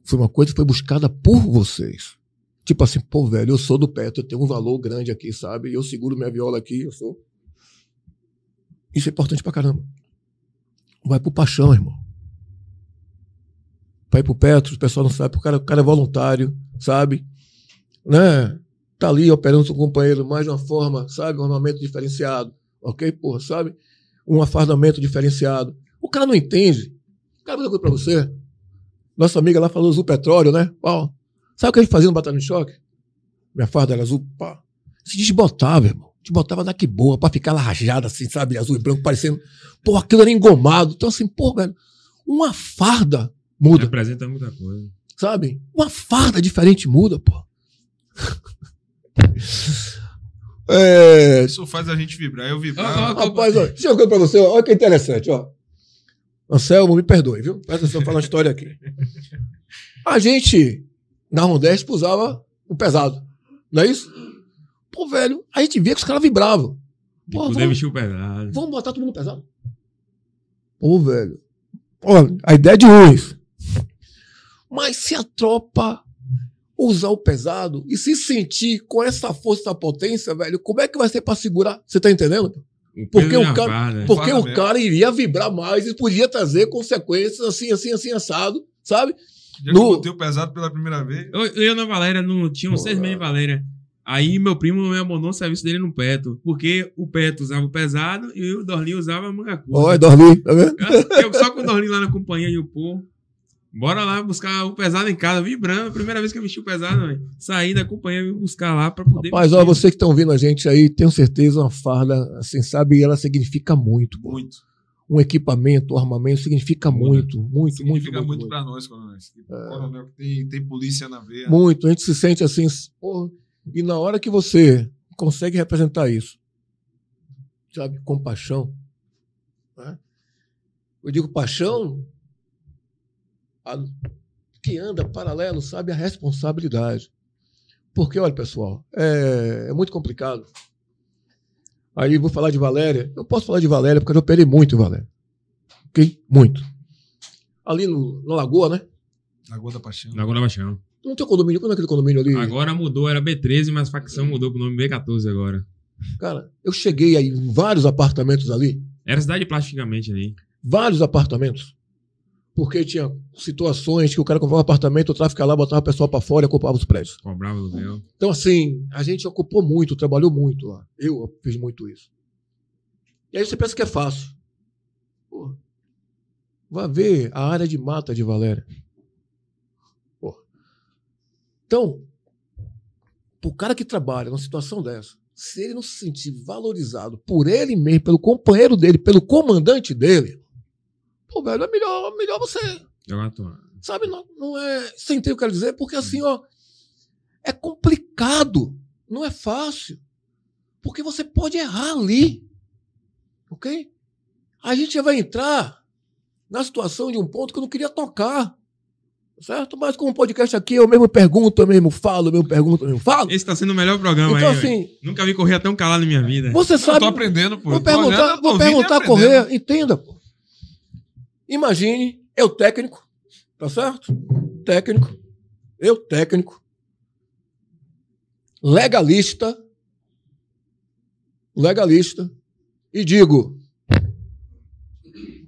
Foi uma coisa que foi buscada por vocês. Tipo assim, pô, velho, eu sou do Petro, eu tenho um valor grande aqui, sabe? Eu seguro minha viola aqui, eu sou. Isso é importante pra caramba. Vai pro paixão, irmão. Vai pro Petro, o pessoal não sabe, o cara, o cara é voluntário, sabe? Né? Tá ali operando o companheiro, mais de uma forma, sabe? Um armamento diferenciado, ok? Porra, sabe? Um afardamento diferenciado. O cara não entende. O cara vai coisa pra você. Nossa amiga lá falou azul petróleo, né? Ó, sabe o que a gente fazia no Batalhão de Choque? Minha farda era azul, pá. Se desbotava, irmão. Desbotava daqui boa, pra ficar rajada assim, sabe? Azul e branco, parecendo. Pô, aquilo era engomado. Então, assim, pô, velho, uma farda muda, Representa muita coisa. sabe? Uma farda diferente muda, pô. é, Isso faz a gente vibrar. Eu Ah, vibrar. Rapaz, ó, deixa eu contar pra você, ó, olha que interessante, ó. Anselmo, me perdoe, viu? Presta atenção, falar uma história aqui. A gente, na Rondesp, usava o pesado, não é isso? Pô, velho, a gente via que os caras vibravam. Pô, poder vamos, vestir o pesado. vamos botar todo mundo pesado. Pô, velho. Olha, a ideia é de uns. Mas se a tropa usar o pesado e se sentir com essa força, essa potência, velho, como é que vai ser pra segurar? Você tá entendendo? O Porque peso o cara- farda. Porque Fala o mesmo. cara iria vibrar mais e podia trazer consequências assim, assim, assim, assado, sabe? Já eu no- botei o pesado pela primeira vez. Eu, eu na Valéria não tinha uns seis meses Valéria. Aí meu primo me abandonou o serviço dele no Peto. Porque o Peto usava o pesado e o Dorlinho usava a manga curta. Olha, dormi, tá vendo? Eu só com o Dorlinho lá na companhia e o pô. Bora lá buscar o pesado em casa, vibrando. Primeira vez que eu vesti o pesado, velho. Saí da companhia e vim buscar lá pra poder. Vestir. ó, vocês que estão ouvindo a gente aí, tenho certeza, uma farda, assim, sabe, ela significa muito. pô. Um equipamento, um armamento significa muito, muito, muito, Significa muito, muito, pra nós. Coronel que tem, tem polícia na veia. Muito. A gente se sente assim, porra, e na hora que você consegue representar isso, sabe, com paixão, né? eu digo paixão a- que anda paralelo, sabe, a responsabilidade. Porque, olha, pessoal, é, é muito complicado. Aí vou falar de Valéria. Eu posso falar de Valéria porque eu já operei muito em Valéria. Ok? Muito. Ali no, na Lagoa, né? Lagoa da Paixão. Lagoa da Baixão. Não tem condomínio. Quando é aquele condomínio ali? Agora mudou, era B13, mas a facção mudou pro nome B14 agora. Cara, eu cheguei aí em vários apartamentos ali, Era cidade plasticamente ali. vários apartamentos, porque tinha situações que o cara comprava um apartamento, o tráfico lá, botava o pessoal pra fora e ocupava os prédios. Aluguel. Então, assim, a gente ocupou muito, trabalhou muito lá. Eu fiz muito isso. E aí você pensa que é fácil. Pô, vai ver a área de mata de Valéria. Pô. Então, o cara que trabalha numa situação dessa, se ele não se sentir valorizado por ele mesmo, pelo companheiro dele, pelo comandante dele, pô, velho, é melhor, melhor você Jogar a toalha. Sabe, não, não é. Você entende o que eu quero dizer? Porque assim, ó. É complicado. Não é fácil. Porque você pode errar ali. Ok? A gente já vai entrar na situação de um ponto que eu não queria tocar. Certo? Mas com o podcast aqui, eu mesmo pergunto, eu mesmo falo, eu mesmo pergunto, eu mesmo falo. Esse tá sendo o melhor programa Então, aí. assim, Nunca vi correr tão calado na minha vida. você Eu sabe. tô aprendendo, pô. Vou Eu tô olhando, perguntar, eu tô vou perguntar correr, entenda. Pô. Imagine, eu técnico, tá certo? Técnico, eu técnico, legalista, legalista, e digo,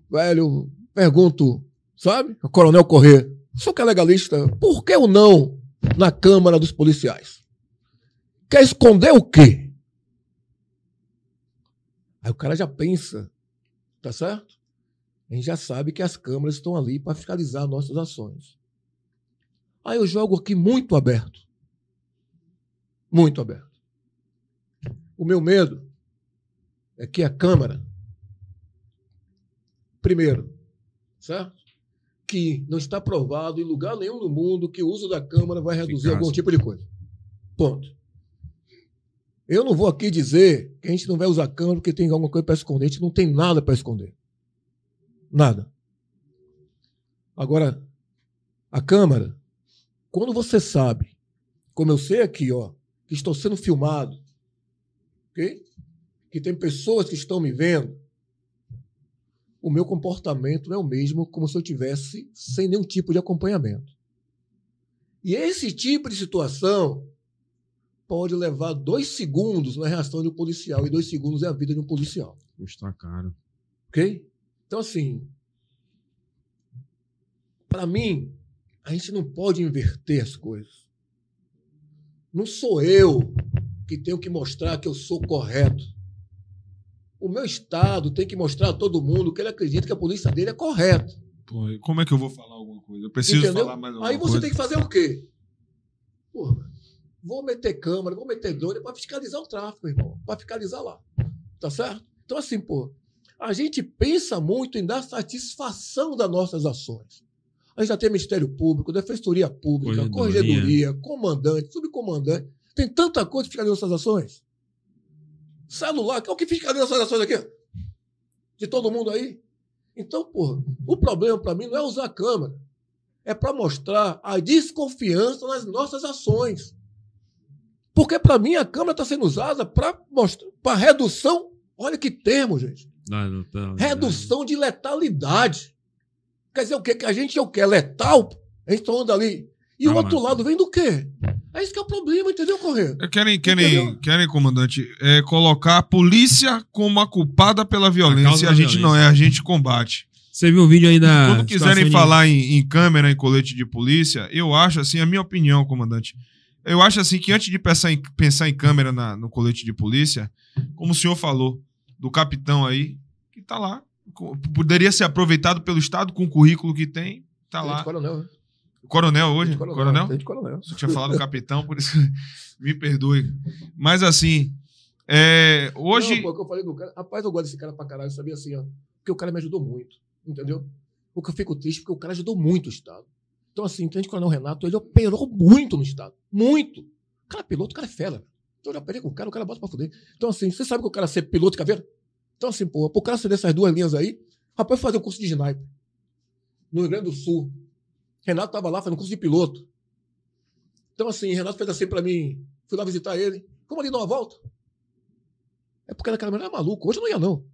velho, pergunto, sabe? O Coronel Corrêa, senhor que é legalista, por que o não na Câmara dos Policiais? Quer esconder o quê? Aí o cara já pensa, tá certo? A gente já sabe que as câmeras estão ali para fiscalizar nossas ações. Aí eu jogo aqui muito aberto. Muito aberto. O meu medo é que a Câmara, primeiro, certo? Que não está provado em lugar nenhum no mundo que o uso da Câmara vai reduzir algum tipo de coisa. Ponto. Eu não vou aqui dizer que a gente não vai usar a câmera porque tem alguma coisa para esconder. A gente não tem nada para esconder. Nada. Agora, a câmera, quando você sabe, como eu sei aqui, ó, que estou sendo filmado, ok? Que tem pessoas que estão me vendo, o meu comportamento é o mesmo como se eu tivesse sem nenhum tipo de acompanhamento. E esse tipo de situação pode levar dois segundos na reação de um policial, e dois segundos é a vida de um policial. Custa caro. Ok? Então, assim, para mim, a gente não pode inverter as coisas. Não sou eu que tenho que mostrar que eu sou correto. O meu Estado tem que mostrar a todo mundo que ele acredita que a polícia dele é correta. Pô, como é que eu vou falar alguma coisa? Eu preciso Entendeu? falar mais alguma Aí você coisa. tem que fazer o quê? Porra, vou meter câmera, vou meter drone para fiscalizar o tráfego, irmão. Para fiscalizar lá. Tá certo? Então, assim, pô, a gente pensa muito em dar satisfação das nossas ações. A gente já tem Ministério Público, Defensoria Pública, Corregedoria. Comandante, Subcomandante. Tem tanta coisa fiscalizando essas ações. Celular, que é o que fiscaliza essas ações aqui? De todo mundo aí? Então, porra, o problema para mim não é usar a câmera. É para mostrar a desconfiança nas nossas ações. Porque para mim a câmera está sendo usada para mostrar para redução. Olha que termo, gente. Não, não tá- Redução de letalidade. Quer dizer o quê? Que a gente é o quê? Letal? A gente só anda ali. E o outro lado vem do quê? É isso que é o problema, entendeu, Correia? Querem, querem, Entendeu? querem, comandante, é, colocar a polícia como a culpada pela violência e a da gente não é, violência. a gente combate. Você viu o vídeo aí da. Quando quiserem de- falar em, em câmera, em colete de polícia, eu acho assim, a minha opinião, comandante, eu acho assim que antes de pensar em, pensar em câmera na- no colete de polícia, como o senhor falou, do capitão aí, que tá lá, poderia ser aproveitado pelo Estado com o currículo que tem, tá lá. Coronel, né? Coronel hoje? Tenente Coronel? Tenente Coronel. Você tinha falado capitão, por isso me perdoe. Mas assim, é, hoje. Não, pô, eu falei do cara. Rapaz, eu gosto desse cara pra caralho, sabia assim, ó. Porque o cara me ajudou muito, entendeu? O que eu fico triste é porque o cara ajudou muito o Estado. Então, assim, o Tenente Coronel Renato, ele operou muito no Estado. Muito. O cara é piloto, o cara é fera. Então, eu já com o cara, o cara bota pra fuder. Então, assim, você sabe que o cara ser piloto de caveira? Então, assim, pô, pro cara ser dessas duas linhas aí, rapaz, fazer um curso de sniper. No Rio Grande do Sul. Renato tava lá fazendo curso de piloto. Então, assim, Renato fez assim pra mim. Fui lá visitar ele. Vamos ali dar uma volta. É porque aquela mulher é maluco. Hoje não ia, não.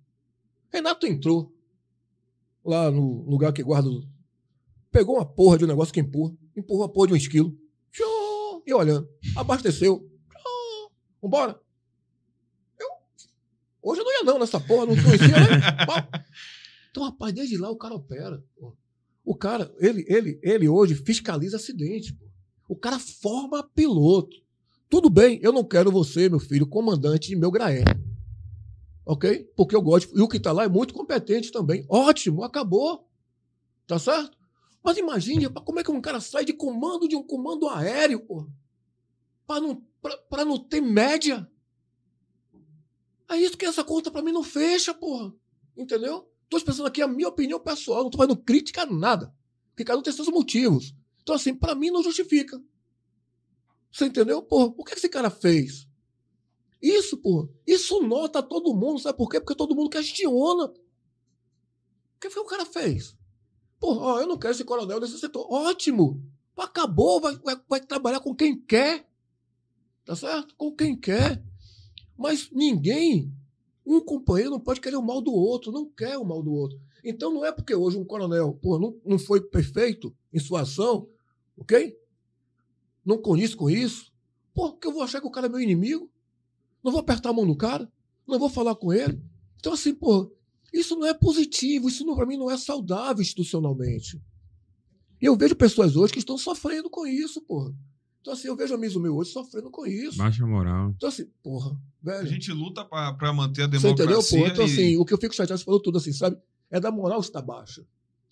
Renato entrou lá no lugar que guarda. o- Pegou uma porra de um negócio que empurra. Empurrou a porra de um esquilo. E olhando. Abasteceu. Vambora. Eu. Hoje eu não ia, não, nessa porra. Não conhecia, né? Então, rapaz, desde lá o cara opera. pô. O cara, ele, ele, ele hoje fiscaliza acidente. Pô. O cara forma piloto. Tudo bem, eu não quero você, meu filho, comandante de meu Graé. Ok? Porque eu gosto. E o que está lá é muito competente também. Ótimo, acabou. Tá certo? Mas imagine como é que um cara sai de comando de um comando aéreo, pô. Para não, pra não ter média. É isso que essa conta para mim não fecha, porra. Entendeu? Tô expressando aqui a minha opinião pessoal, não tô fazendo crítica nada. Porque cada um tem seus motivos. Então, assim, para mim não justifica. Você entendeu? Porra, o que esse cara fez? Isso, porra. Isso nota todo mundo. Sabe por quê? Porque todo mundo questiona. O que foi que o cara fez? Porra, ó, eu não quero esse coronel nesse setor. Ótimo. Acabou. Vai, vai, vai trabalhar com quem quer. Tá certo? Com quem quer. Mas ninguém, um companheiro não pode querer o mal do outro. Não quer o mal do outro. Então não é porque hoje um coronel porra, não, não foi perfeito em sua ação, ok? Não conheço com isso. Pô, que eu vou achar que o cara é meu inimigo? Não vou apertar a mão no cara? Não vou falar com ele? Então, assim, pô, isso não é positivo, isso para mim não é saudável institucionalmente. E eu vejo pessoas hoje que estão sofrendo com isso, porra. Então, assim, eu vejo amigos meus hoje sofrendo com isso. Baixa moral. Então, assim, porra, A velho. gente luta pra pra manter a Você entendeu, democracia. porra? Então, e- assim, o que eu fico chateado, você falou tudo assim, sabe? É da moral está baixa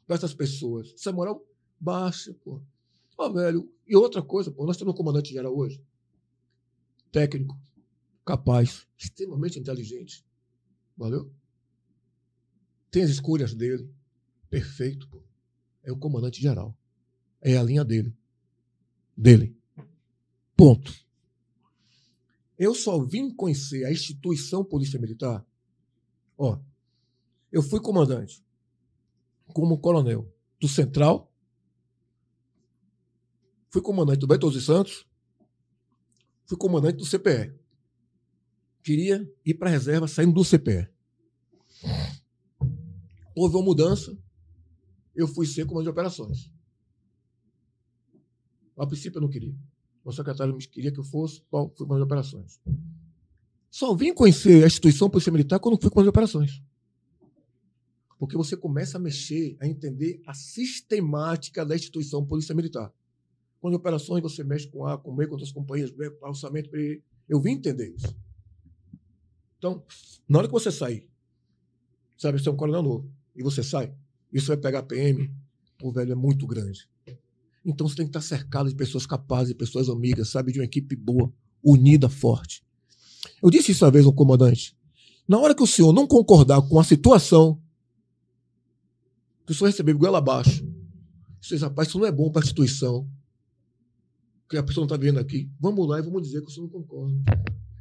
para essas pessoas. Essa moral baixa, pô. Ó, velho, e outra coisa, pô, nós temos um comandante geral hoje. Técnico, capaz, extremamente inteligente. Valeu? Tem as escolhas dele. Perfeito, pô. É o comandante geral. É a linha dele. Dele. Ponto. Eu só vim conhecer a instituição Polícia Militar. Ó, eu fui comandante como coronel do Central, fui comandante do Beto dos Santos, fui comandante do CPE. Queria ir para a reserva saindo do CPE. Houve uma mudança, eu fui ser comandante de operações. A princípio eu não queria. O secretário queria que eu fosse, bom, fui para as operações. Só vim conhecer a instituição Polícia Militar quando fui para as operações. Porque você começa a mexer, a entender a sistemática da instituição Polícia Militar. Quando operações você mexe com A, com B, com outras companhias, B, orçamento, B. Eu vim entender isso. Então, na hora que você sair, sabe, você é um coronel novo, e você sai, isso vai pegar PM, o velho é muito grande. Então você tem que estar cercado de pessoas capazes, de pessoas amigas, sabe, de uma equipe boa, unida, forte. Eu disse isso uma vez ao comandante. Na hora que o senhor não concordar com a situação, que o senhor recebeu goela abaixo, você diz, rapaz, isso não é bom para a instituição, que a pessoa não está vendo aqui. Vamos lá e vamos dizer que o senhor não concorda.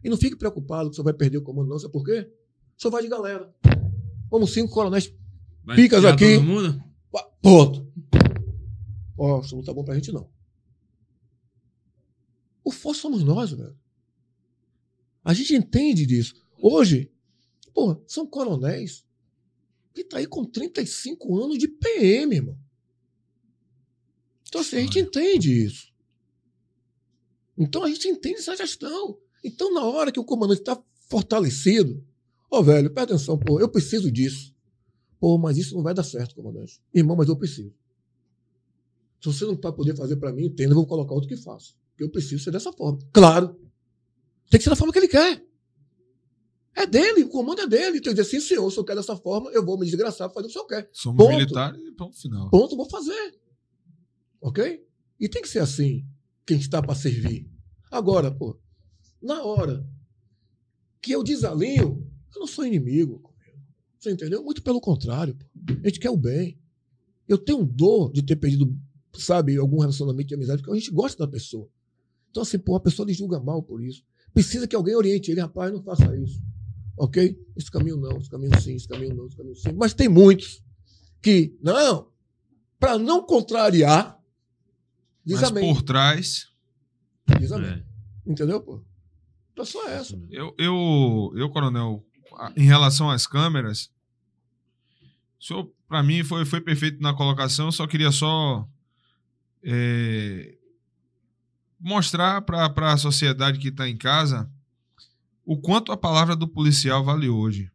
E não fique preocupado que o senhor vai perder o comando, não. Sabe por quê? O senhor vai de galera. Vamos cinco coronéis Vai Picas aqui. Pronto. Ó, isso não tá bom pra gente, não. O forte somos nós, velho. A gente entende disso. Hoje, pô, são coronéis que tá aí com 35 anos de PM, irmão. Então, assim, a gente entende isso. Então, a gente entende essa gestão. Então, na hora que o comandante está fortalecido, ó, velho, presta atenção, pô, eu preciso disso. Pô, mas isso não vai dar certo, comandante. Irmão, mas eu preciso. Se você não vai poder fazer para mim, entenda, eu vou colocar outro que faça. Porque eu preciso ser dessa forma. Claro. Tem que ser da forma que ele quer. É dele, o comando é dele. Que dizer, sim, senhor, se eu quero dessa forma, eu vou me desgraçar fazer o que o senhor quer. Somos Ponto. militares e ponto final. Ponto, vou fazer. Ok? E tem que ser assim, quem está para servir. Agora, pô, na hora que eu desalinho, eu não sou inimigo. Você entendeu? Muito pelo contrário. Pô. A gente quer o bem. Eu tenho dor de ter perdido, sabe, algum relacionamento de amizade, porque a gente gosta da pessoa. Então, assim, pô, a pessoa lhe julga mal por isso. Precisa que alguém oriente ele, rapaz, não faça isso. Ok? Esse caminho não, esse caminho sim, esse caminho não, esse caminho sim. Mas tem muitos que, não, para não contrariar, diz Mas amém. por trás, Diz amém. É. Entendeu, pô? Então só essa. eu, eu, eu, coronel, em relação às câmeras, o senhor, para mim, foi, foi perfeito na colocação. Eu só queria só é, mostrar para a sociedade que está em casa o quanto a palavra do policial vale hoje.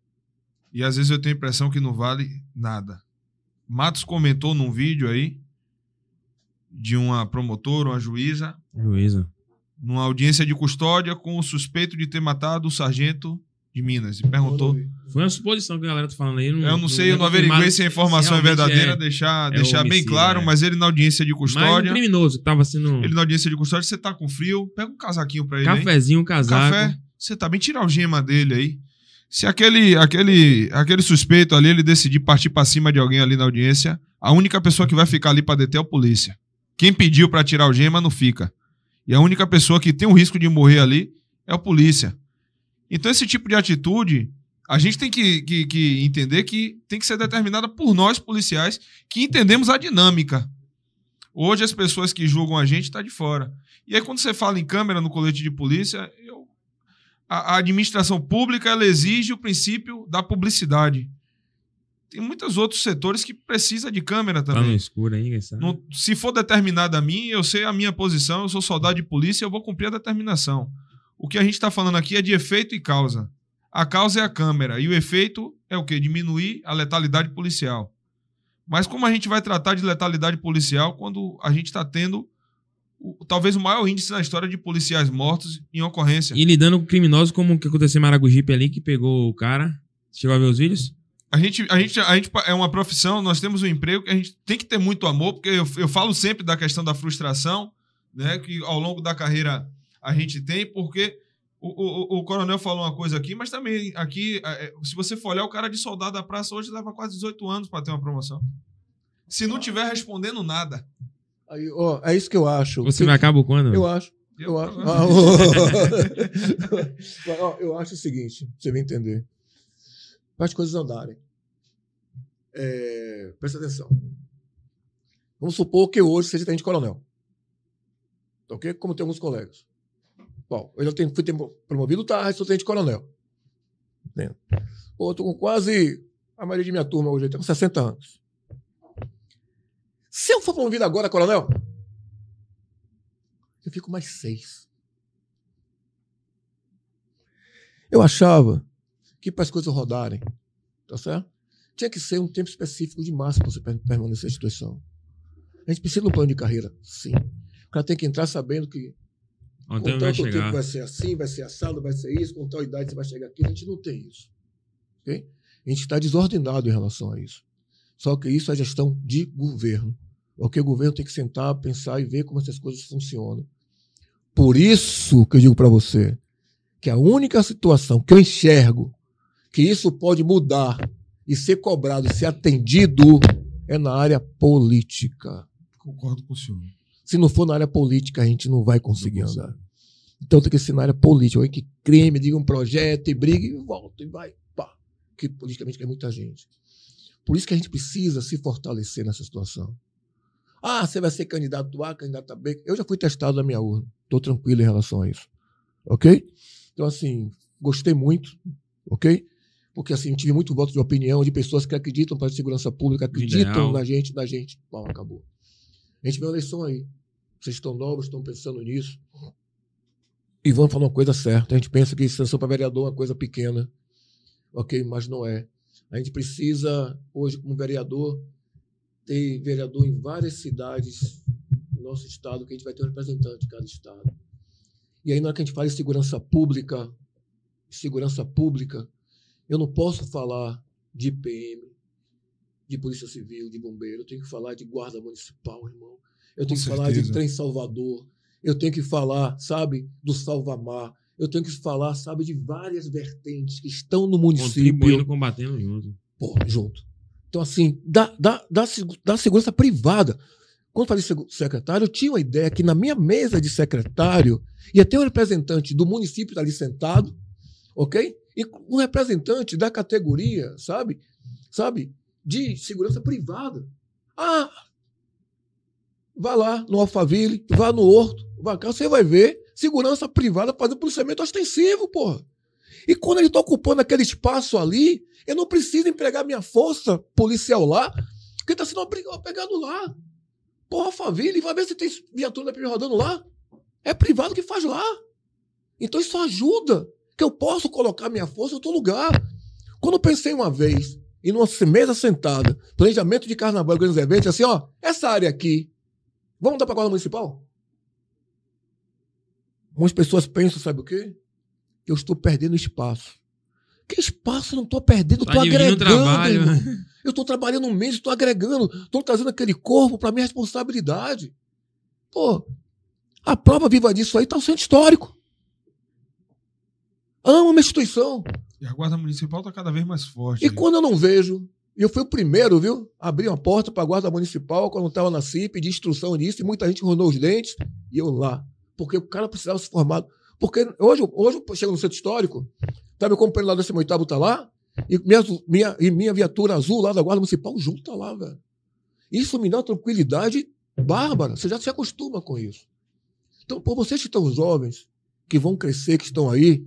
E às vezes eu tenho a impressão que não vale nada. Matos comentou num vídeo aí de uma promotora, uma juíza, Juíza. numa audiência de custódia com o suspeito de ter matado o sargento de Minas. E perguntou. Foi uma suposição que a galera tá falando aí. Eu não sei, eu não averiguei se a informação é verdadeira, deixar, é deixar bem homicídio, claro, é. mas ele na audiência de Mas um custódia. criminoso que tava sendo Ele na audiência de custódia, você tá com frio, pega um casaquinho pra ele. cafezinho, casaco. Café, você tá bem, tira a algema dele aí. Se aquele, aquele, aquele suspeito ali, ele decidir partir pra cima de alguém ali na audiência, a única pessoa que vai ficar ali pra deter é o polícia. Quem pediu pra tirar a algema não fica. E a única pessoa que tem o risco de morrer ali é o polícia. Então esse tipo de atitude, a gente tem que, que, que entender que tem que ser determinada por nós, policiais, que entendemos a dinâmica. Hoje as pessoas que julgam a gente estão de fora. E aí quando você fala em câmera no colete de polícia, eu a, a administração pública ela exige o princípio da publicidade. Tem muitos outros setores que precisa de câmera Tá no também. escuro aí, sabe. Não- se for determinada a mim, eu sei a minha posição, eu sou soldado de polícia, eu vou cumprir a determinação. O que a gente está falando aqui é de efeito e causa. A causa é a câmera e o efeito é o quê? Diminuir a letalidade policial. Mas como a gente vai tratar de letalidade policial quando a gente está tendo o- talvez o maior índice na história de policiais mortos em ocorrência? E lidando com criminosos como o que aconteceu em Maragogipe ali, que pegou o cara. Chegou a ver os vídeos? A gente, a, gente, a gente é uma profissão, nós temos um emprego que a gente tem que ter muito amor, porque eu, eu falo sempre da questão da frustração, né? Que ao longo da carreira a gente tem, porque o, o, o coronel falou uma coisa aqui, mas também aqui, é, se você for olhar, o cara de soldado da praça hoje leva quase 18 anos para ter uma promoção. Se não tiver respondendo nada. Aí, ó, é isso que eu acho. Você Que- vai acabar quando? Eu acho. Eu- Eu acho. Ah, Mas, ó, eu acho o seguinte, você me entender. Para as coisas andarem. É, presta atenção. Vamos supor que hoje seja tenente coronel. Ok? Como tem alguns colegas. Bom, eu já tenho, fui promovido tarde, sou tenente coronel. Entendeu? Pô, eu tô com quase. A maioria de minha turma hoje com 60 anos. Se eu for promovido agora, coronel, fico mais seis. Eu achava que para as coisas rodarem, tá certo? Tinha que ser um tempo específico de massa para você per- permanecer na instituição. A gente precisa de um plano de carreira, sim. O cara tem que entrar sabendo que com não vai tanto tempo chegar. vai ser assim, vai ser assado, vai ser isso, com tal idade você vai chegar aqui. A gente não tem isso. ok? A gente está desordenado em relação a isso. Só que isso é gestão de governo. Ok? O governo tem que sentar, pensar e ver como essas coisas funcionam. Por isso que eu digo para você que a única situação que eu enxergo que isso pode mudar e ser cobrado e ser atendido é na área política. Concordo com o senhor. Se não for na área política, a gente não vai conseguir Não andar. Então tem que ser na área política. Alguém que creme, diga um projeto e briga e volta e vai. Pá. Que politicamente quer muita gente. Por isso que a gente precisa se fortalecer nessa situação. Ah, você vai ser candidato A, candidato B. Eu já fui testado na minha urna. Estou tranquilo em relação a isso. Ok? Então, assim, gostei muito. Ok? Porque, assim, tive muito voto de opinião de pessoas que acreditam para a segurança pública, acreditam Ideal. na gente, na gente. Bom, acabou. A gente vê uma eleição aí. Vocês estão novos, estão pensando nisso. E vamos falar uma coisa certa. A gente pensa que extensão para vereador é uma coisa pequena. Ok, mas não é. A gente precisa, hoje, como vereador, ter vereador em várias cidades do nosso estado, que a gente vai ter um representante de cada estado. E aí, na hora que a gente fala em segurança pública, segurança pública, eu não posso falar de PM, de Polícia Civil, de Bombeiro, eu tenho que falar de Guarda Municipal, irmão. Eu tenho Com que falar de certeza. Trem Salvador, eu tenho que falar, sabe, do Salvamar, eu tenho que falar, sabe, de várias vertentes que estão no município Contribuindo, combatendo junto. pô, junto. Então, assim, da, da, da, da segurança privada. Quando falei secretário, eu tinha uma ideia que na minha mesa de secretário ia ter um representante do município ali sentado, ok? E um representante da categoria, sabe? Sabe? De segurança privada. Ah, vá lá no Alphaville, vá no Horto, cá, você vai ver segurança privada fazendo policiamento ostensivo, porra. E quando ele está ocupando aquele espaço ali, eu não preciso empregar minha força policial lá, porque está sendo pegado lá. Porra, Faville, vai ver se tem viatura da PM rodando lá. É privado que faz lá. Então isso ajuda, que eu posso colocar minha força em outro lugar. Quando eu pensei uma vez, em uma mesa sentada, planejamento de carnaval, grandes eventos, assim, ó, essa área aqui, vamos dar para a Guarda Municipal? Algumas pessoas pensam, sabe o quê? Que eu estou perdendo espaço. Que espaço eu não estou perdendo, Tá estou o agregando. Eu estou trabalhando um mês, estou agregando, estou trazendo aquele corpo para minha responsabilidade. Pô, a prova viva disso aí está no centro histórico. Amo uma instituição. E a Guarda Municipal está cada vez mais forte. E quando eu não vejo, e eu fui o primeiro, viu? Abri uma porta para a Guarda Municipal quando eu estava na CIP, de instrução disso, e muita gente ronou os dentes, e eu lá. Porque o cara precisava ser formado. Porque hoje, hoje eu chego no centro histórico, tá meu companheiro lá do 18 tá lá, e minha, minha, e minha viatura azul lá da Guarda Municipal junto tá lá, velho. Isso me dá uma tranquilidade bárbara. Você já se acostuma com isso. Então, por vocês que estão jovens, que vão crescer, que estão aí,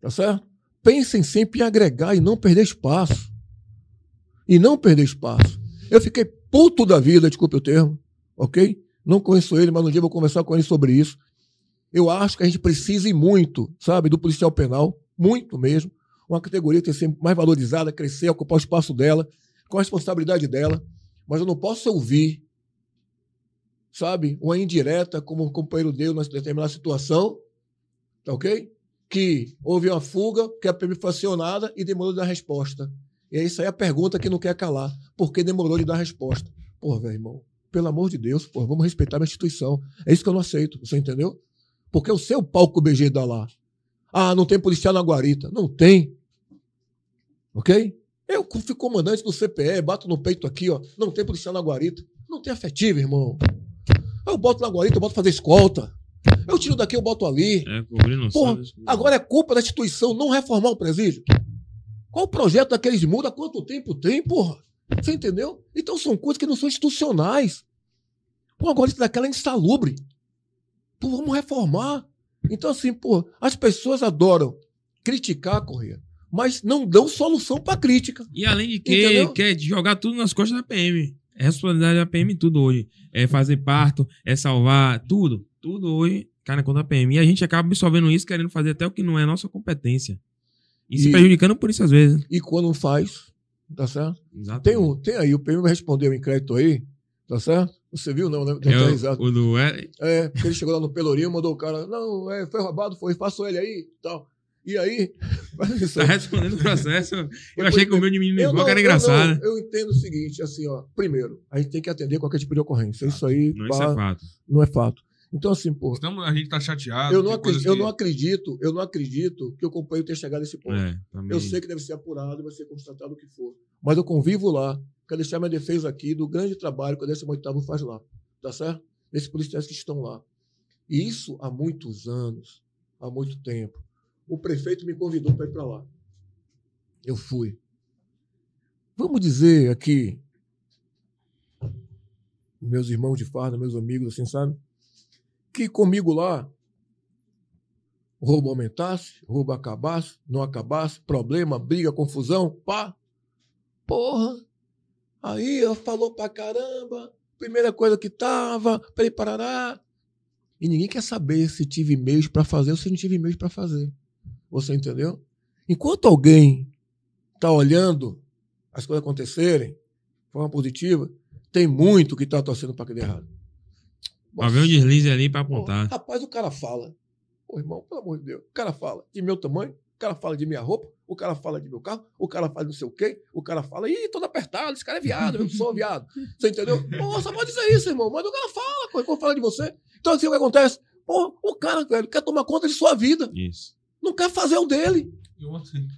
tá certo? Pensem sempre em agregar e não perder espaço. E não perder espaço. Eu fiquei puto da vida, desculpe o termo, ok? Não conheço ele, mas um dia vou conversar com ele sobre isso. Eu acho que a gente precisa e muito, sabe, do policial penal, muito mesmo. Uma categoria tem que ser mais valorizada, crescer, ocupar o espaço dela, com a responsabilidade dela. Mas eu não posso ouvir, sabe, uma indireta, como um companheiro deu nessa determinada situação, tá ok? Que houve uma fuga, que a PM foi acionada e demorou de dar resposta. E é isso aí a pergunta que não quer calar. Por que demorou de dar resposta? Pô, velho, irmão, pelo amor de Deus, pô, vamos respeitar a minha instituição. É isso que eu não aceito, você entendeu? Porque o seu palco BG dá lá. Ah, não tem policial na guarita. Não tem. Ok? Eu fui comandante do CPE, bato no peito aqui, ó. Não tem policial na guarita. Não tem afetivo, irmão. Eu boto na guarita, eu boto fazer escolta. Eu tiro daqui, eu boto ali. É, cobrindo o Porra, Santos. Agora é culpa da instituição não reformar o presídio. Qual o projeto daqueles muda? Há quanto tempo tem, porra? Você entendeu? Então são coisas que não são institucionais. Agora isso daquela é insalubre. Pô, vamos reformar. Então, assim, pô, as pessoas adoram criticar, Correia, mas não dão solução pra crítica. E além de que Entendeu? quer jogar tudo nas costas da PM. É responsabilidade da PM em tudo hoje. É fazer parto, é salvar, tudo. Tudo hoje cara contra a PM. E a gente acaba absorvendo isso, querendo fazer até o que não é nossa competência. E, se E- prejudicando por isso às vezes. E quando faz, tá certo? Exato. Tem, um, tem aí, o PM vai responder o inquérito aí, tá certo? Você viu, não, né? É risada. o, do. É, É, porque ele chegou lá no Pelourinho, mandou o cara, não, é, foi roubado, foi, faço ele aí, tal. E aí, isso tá aí. respondendo o processo. Eu achei que o meu de menino Eu Lisboa que era eu engraçado. não, Eu, entendo o seguinte, assim, ó. Primeiro, a gente tem que atender qualquer tipo de ocorrência. Isso aí Não, isso pá, é fato. não é fato. Então, assim, pô, Então a gente tá chateado. eu não, acredito, eu que- não acredito, eu não acredito que o companheiro tenha chegado a esse ponto. É. Eu sei que deve ser apurado, vai ser constatado o que for. Mas eu convivo lá. Deixar minha defesa aqui do grande trabalho que o 18º faz lá. Tá certo? Esses policiais que estão lá. E isso há muitos anos, há muito tempo. O prefeito me convidou para ir para lá. Eu fui. Vamos dizer aqui, meus irmãos de farda, meus amigos, assim, sabe? Que comigo lá roubo aumentasse, roubo acabasse, não acabasse, problema, briga, confusão, pá. Porra. Aí ela falou pra caramba, primeira coisa que tava, peraí, parará. E ninguém quer saber se tive meios pra fazer ou se não tive meios pra fazer. Você entendeu? Enquanto alguém tá olhando as coisas acontecerem de forma positiva, tem muito que tá torcendo pra que dê errado. Um deslize ali pra apontar. Pô, rapaz, o cara fala. Pô, irmão, pelo amor de Deus. O cara fala de meu tamanho, cara fala de minha roupa, o cara fala de meu carro, o cara fala de não sei o quê, o cara fala, ih, todo apertado, esse cara é viado, eu não sou viado. Você entendeu? Pô, só pode dizer isso, irmão. Mas o cara fala, quando quando fala de você. Então, assim, o que acontece? Pô, o cara, velho, quer tomar conta de sua vida. Isso. Não quer fazer o dele.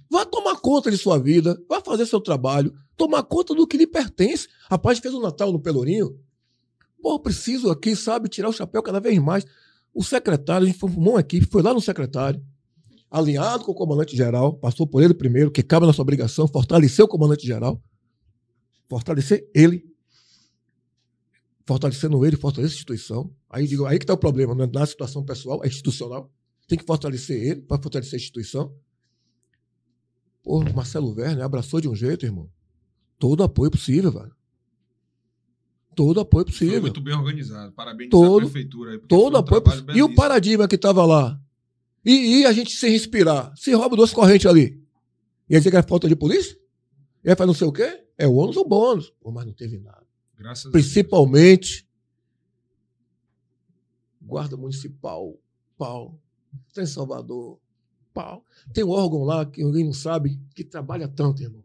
Vai tomar conta de sua vida, vai fazer seu trabalho, tomar conta do que lhe pertence. Rapaz, fez um Natal no Pelourinho. Pô, preciso aqui, sabe, tirar o chapéu cada vez mais. O secretário, a gente formou uma equipe, foi lá no secretário, alinhado com o comandante-geral, passou por ele primeiro, que cabe a nossa obrigação, fortalecer o comandante-geral, fortalecer ele, fortalecendo ele, fortalecer a instituição. Aí digo, aí que está o problema, não é na situação pessoal, é institucional. Tem que fortalecer ele para fortalecer a instituição. Pô, Marcelo Werner abraçou de um jeito, irmão. Todo apoio possível, velho. Todo apoio Foi possível. muito bem organizado. Parabéns Todo- à prefeitura. foi Todo um apoio possível. E o paradigma que estava lá? E, e a gente sem respirar? Se rouba duas correntes ali. Ia dizer que é falta de polícia? Ia fazer não sei o quê? É o ônus ou bônus. Pô, mas não teve nada. Graças. Principalmente Guarda Municipal, pau. Tem Salvador, pau. Tem um órgão lá que alguém não sabe, que trabalha tanto, irmão.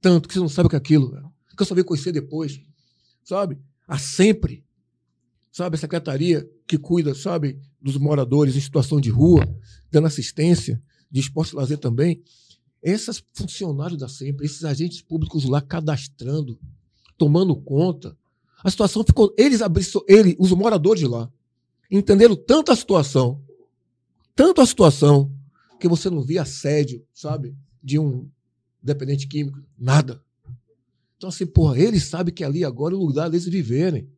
Tanto que você não sabe o que é aquilo, velho. Que eu só vim conhecer depois. Sabe? Há sempre, sabe, a secretaria que cuida, sabe, dos moradores em situação de rua, dando assistência, de esporte e lazer também. Esses funcionários da sempre, esses agentes públicos lá cadastrando, tomando conta. A situação ficou. Eles ele, os moradores lá, entenderam tanto a situação, tanto a situação, que você não via assédio, sabe? De um dependente químico, nada. Então, assim, porra, eles sabem que ali agora é o lugar deles viverem.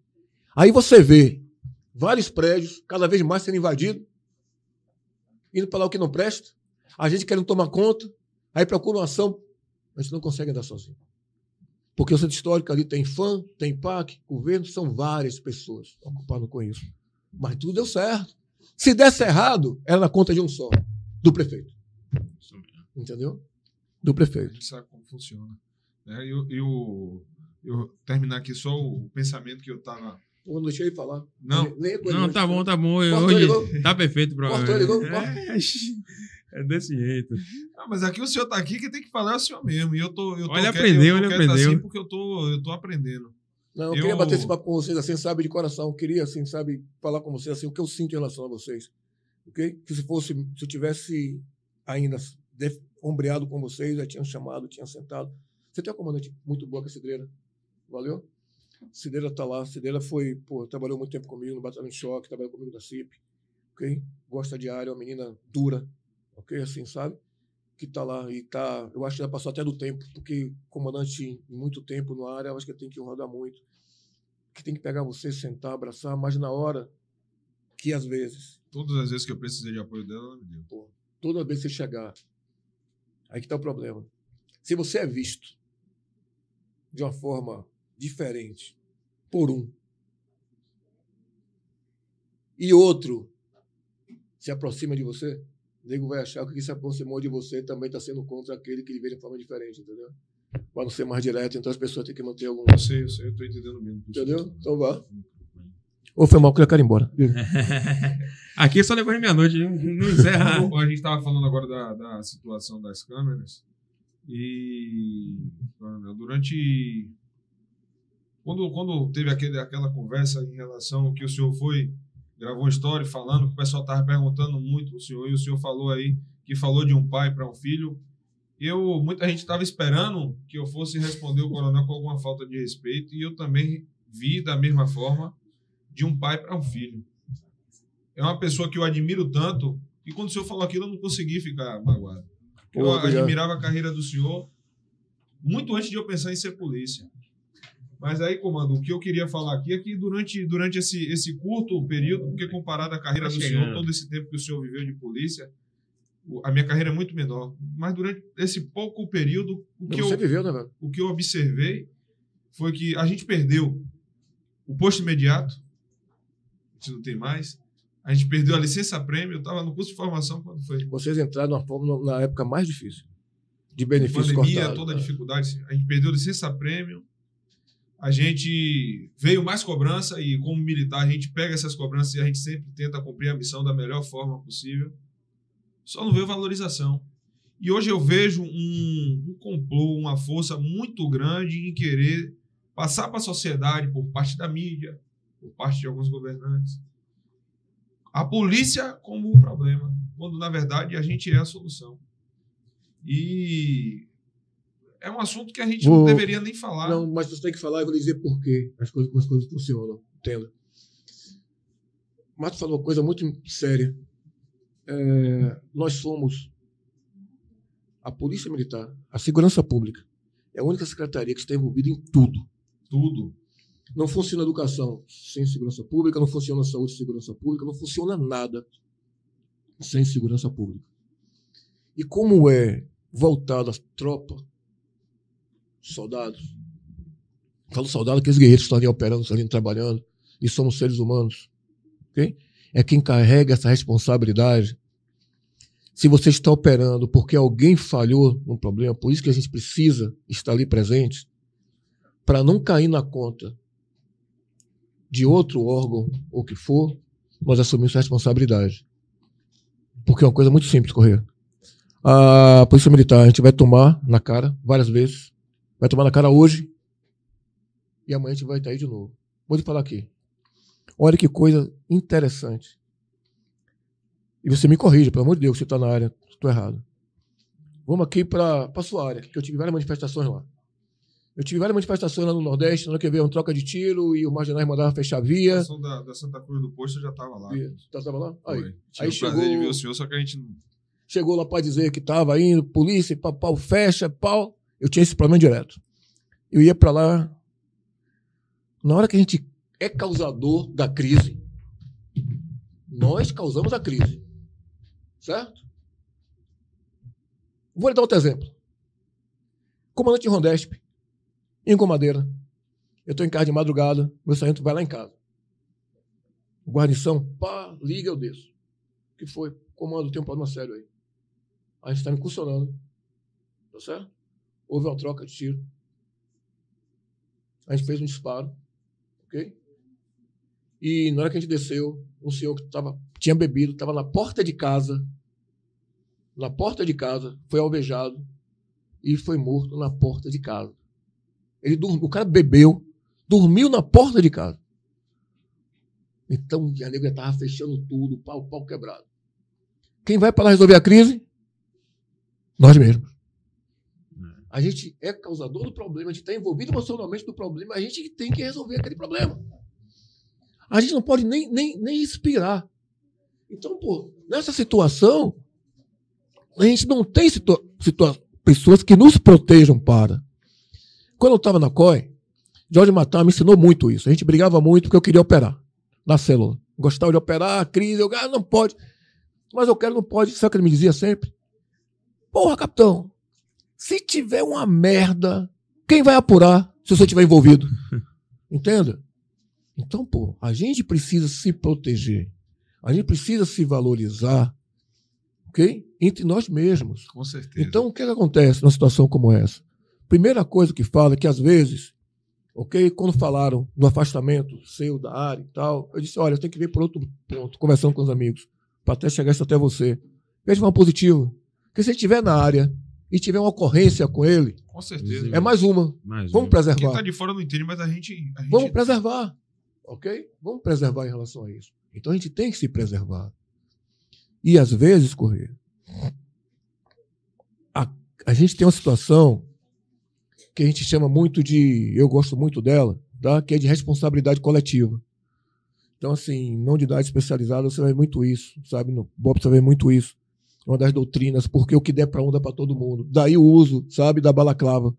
Aí você vê vários prédios, cada vez mais sendo invadidos, indo para lá o que não presta, a gente querendo tomar conta, aí procura uma ação, a gente não consegue andar sozinho. Porque o centro histórico ali tem FAM, tem PAC, governo, são várias pessoas ocupadas com isso. Mas tudo deu certo. Se desse errado, era na conta de um só, do prefeito. Entendeu? Do A prefeito. gente sabe como funciona. né? Eu, eu, eu terminar aqui só o pensamento que eu tava. Pô, não deixei ele falar. Não. Nem- ele Não, tá bom, tá bom. Eu, hoje ligou? tá perfeito, Cortou, ligou? É, é desse jeito. Ah, mas aqui o senhor tá aqui, quem tem que falar é o senhor mesmo. E eu tô. Eu tô Olha, quieto- aprendeu, eu tô quieto aprendeu. Assim porque eu tô, eu tô aprendendo. Não, eu, Eu- queria bater esse papo com vocês assim, sabe, de coração. Eu queria, assim, sabe, falar com vocês assim, o que eu sinto em relação a vocês. Ok? Que se fosse, se eu tivesse ainda def- ombreado com vocês, já tinham chamado, tinham sentado. Você tem uma comandante muito boa com a Cidreira. Valeu? Cidreira tá lá. Cidreira foi, pô, trabalhou muito tempo comigo no Batalhão de Choque, trabalhou comigo na CIP. Ok? Gosta de área, é uma menina dura. Ok? Assim, sabe? que está lá e tá, eu acho que já passou até do tempo, porque comandante muito tempo na área, eu acho que tem que rodar muito, que tem que pegar você, sentar, abraçar, mas na hora que às vezes, Todas as vezes que eu precisei de apoio dela, ela me deu. toda vez que você chegar, aí que está o problema. Se você é visto de uma forma diferente por um e outro se aproxima de você, o nego vai achar que quem se aproximou de você também está sendo contra aquele que ele vê de forma diferente, entendeu? Para não ser mais direto, então as pessoas têm que manter algum. Eu sei, eu sei, eu tô entendendo mesmo. Entendeu? Então vá. Ou foi mal que eu quero ir embora. Aqui é só depois de meia-noite, não não encerra. A gente estava falando agora da, da situação das câmeras e durante quando, quando teve aquele, aquela conversa em relação que o senhor foi gravou uma história falando que o pessoal estava perguntando muito o senhor e o senhor falou aí que falou de um pai para um filho eu muita gente estava esperando que eu fosse responder o coronel com alguma falta de respeito e eu também vi da mesma forma de um pai para um filho é uma pessoa que eu admiro tanto e quando o senhor falou aquilo eu não consegui ficar magoado. Eu obrigado. admirava a carreira do senhor muito antes de eu pensar em ser polícia. Mas aí, comando, o que eu queria falar aqui é que durante, durante esse, esse curto período, porque comparado à carreira do senhor, todo esse tempo que o senhor viveu de polícia, a minha carreira é muito menor. Mas durante esse pouco período, o que, Você eu, viveu, né, o que eu observei foi que a gente perdeu o posto imediato, a gente não tem mais. A gente perdeu a licença prêmio, eu estava no curso de formação quando foi. Vocês entraram forma na época mais difícil. De benefícios pandemia, cortados. toda a né? dificuldade. A gente perdeu licença prêmio. A gente veio mais cobrança e, como militar, a gente pega essas cobranças e a gente sempre tenta cumprir a missão da melhor forma possível. Só não veio valorização. E hoje eu vejo um, um complô, uma força muito grande em querer passar para a sociedade, por parte da mídia, por parte de alguns governantes, a polícia como o problema, quando na verdade a gente é a solução. E é um assunto que a gente não Vou- deveria nem falar. Não, mas você tem que falar e eu vou dizer por quê as coisas, como as coisas funcionam. Entenda. O Mato falou uma coisa muito séria. É, nós somos a Polícia Militar, a Segurança Pública. É a única secretaria que está envolvida em tudo. Tudo. Não funciona a educação sem segurança pública, não funciona a saúde sem segurança pública, não funciona nada sem segurança pública. E como é voltada a tropa, soldados, falo soldado, aqueles guerreiros que estão ali operando, estão ali trabalhando, e somos seres humanos, ok? É quem carrega essa responsabilidade. Se você está operando porque alguém falhou num problema, por isso que a gente precisa estar ali presente, para não cair na conta de outro órgão ou que for, nós assumimos a responsabilidade. Porque é uma coisa muito simples, Correia. A Polícia Militar, a gente vai tomar na cara várias vezes. Vai tomar na cara hoje. E amanhã a gente vai estar aí de novo. Vou te falar aqui. Olha que coisa interessante. E você me corrija, pelo amor de Deus, se você está na área, estou errado. Vamos aqui para a sua área, que eu tive várias manifestações lá. Eu tive várias manifestações lá no Nordeste, na hora que veio um troca de tiro e os marginais mandavam fechar a A via. ação da, da Santa Cruz do Posto eu já estava lá. E- Tá, tava lá? Aí. Foi. Tive aí o prazer chegou- de ver o senhor, só que a gente não. Chegou lá para dizer que estava indo, polícia, pau, pau, fecha, pau. Eu tinha esse problema direto. Eu ia para lá. Na hora que a gente é causador da crise, nós causamos a crise. Certo? Vou lhe dar outro exemplo. Comandante Rondesp, em Comadeira. Eu estou em casa de madrugada, meu sargento vai lá em casa. Guarnição, pá, liga, eu desço. Que foi? Comando, tem um problema sério aí. A gente está me incursionando. Tá certo? Houve uma troca de tiro. A gente fez um disparo. Ok? E na hora que a gente desceu, um senhor que tava, tinha bebido, estava na porta de casa. Na porta de casa, foi alvejado e foi morto na porta de casa. Ele dormiu, o cara bebeu, dormiu na porta de casa. Então, a nega estava fechando tudo, pau, pau quebrado. Quem vai para lá resolver a crise? Nós mesmos. A gente é causador do problema, a gente está envolvido emocionalmente no problema, a gente tem que resolver aquele problema. A gente não pode nem, nem, nem respirar. Então, pô, nessa situação, a gente não tem situa situa pessoas que nos protejam para. Quando eu estava na COI, Jorge Matar me ensinou muito isso. A gente brigava muito porque eu queria operar na célula. Gostava de operar, crise, eu ah, não pode. Mas eu quero, não pode. Sabe o que ele me dizia sempre? Porra, capitão, se tiver uma merda, quem vai apurar se você estiver envolvido? Entenda? Então, pô, a gente precisa se proteger. A gente precisa se valorizar, ok? Entre nós mesmos. Com certeza. Então, o que, que acontece numa situação como essa? Primeira coisa que fala é que, às vezes, ok, quando falaram do afastamento seu da área e tal, eu disse: olha, eu tenho que vir por outro ponto, conversando com os amigos, para até chegar isso até você. Veja uma positiva. Porque se ele estiver na área e tiver uma ocorrência com ele, Com certeza. é mais uma. Mais Vamos um. Quem preservar. tá de fora não entende, mas a gente. A gente Vamos preservar. Ok? Vamos preservar em relação a isso. Então a gente tem que se preservar. E às vezes, Corrêa, a, a gente tem uma situação que a gente chama muito de. Eu gosto muito dela, tá? que é de responsabilidade coletiva. Então, assim, na unidade especializada você ver muito isso, sabe? No BOP você vai ver muito isso. É Uma das doutrinas, porque o que der para um dá para todo mundo. Daí o uso, sabe, da balaclava.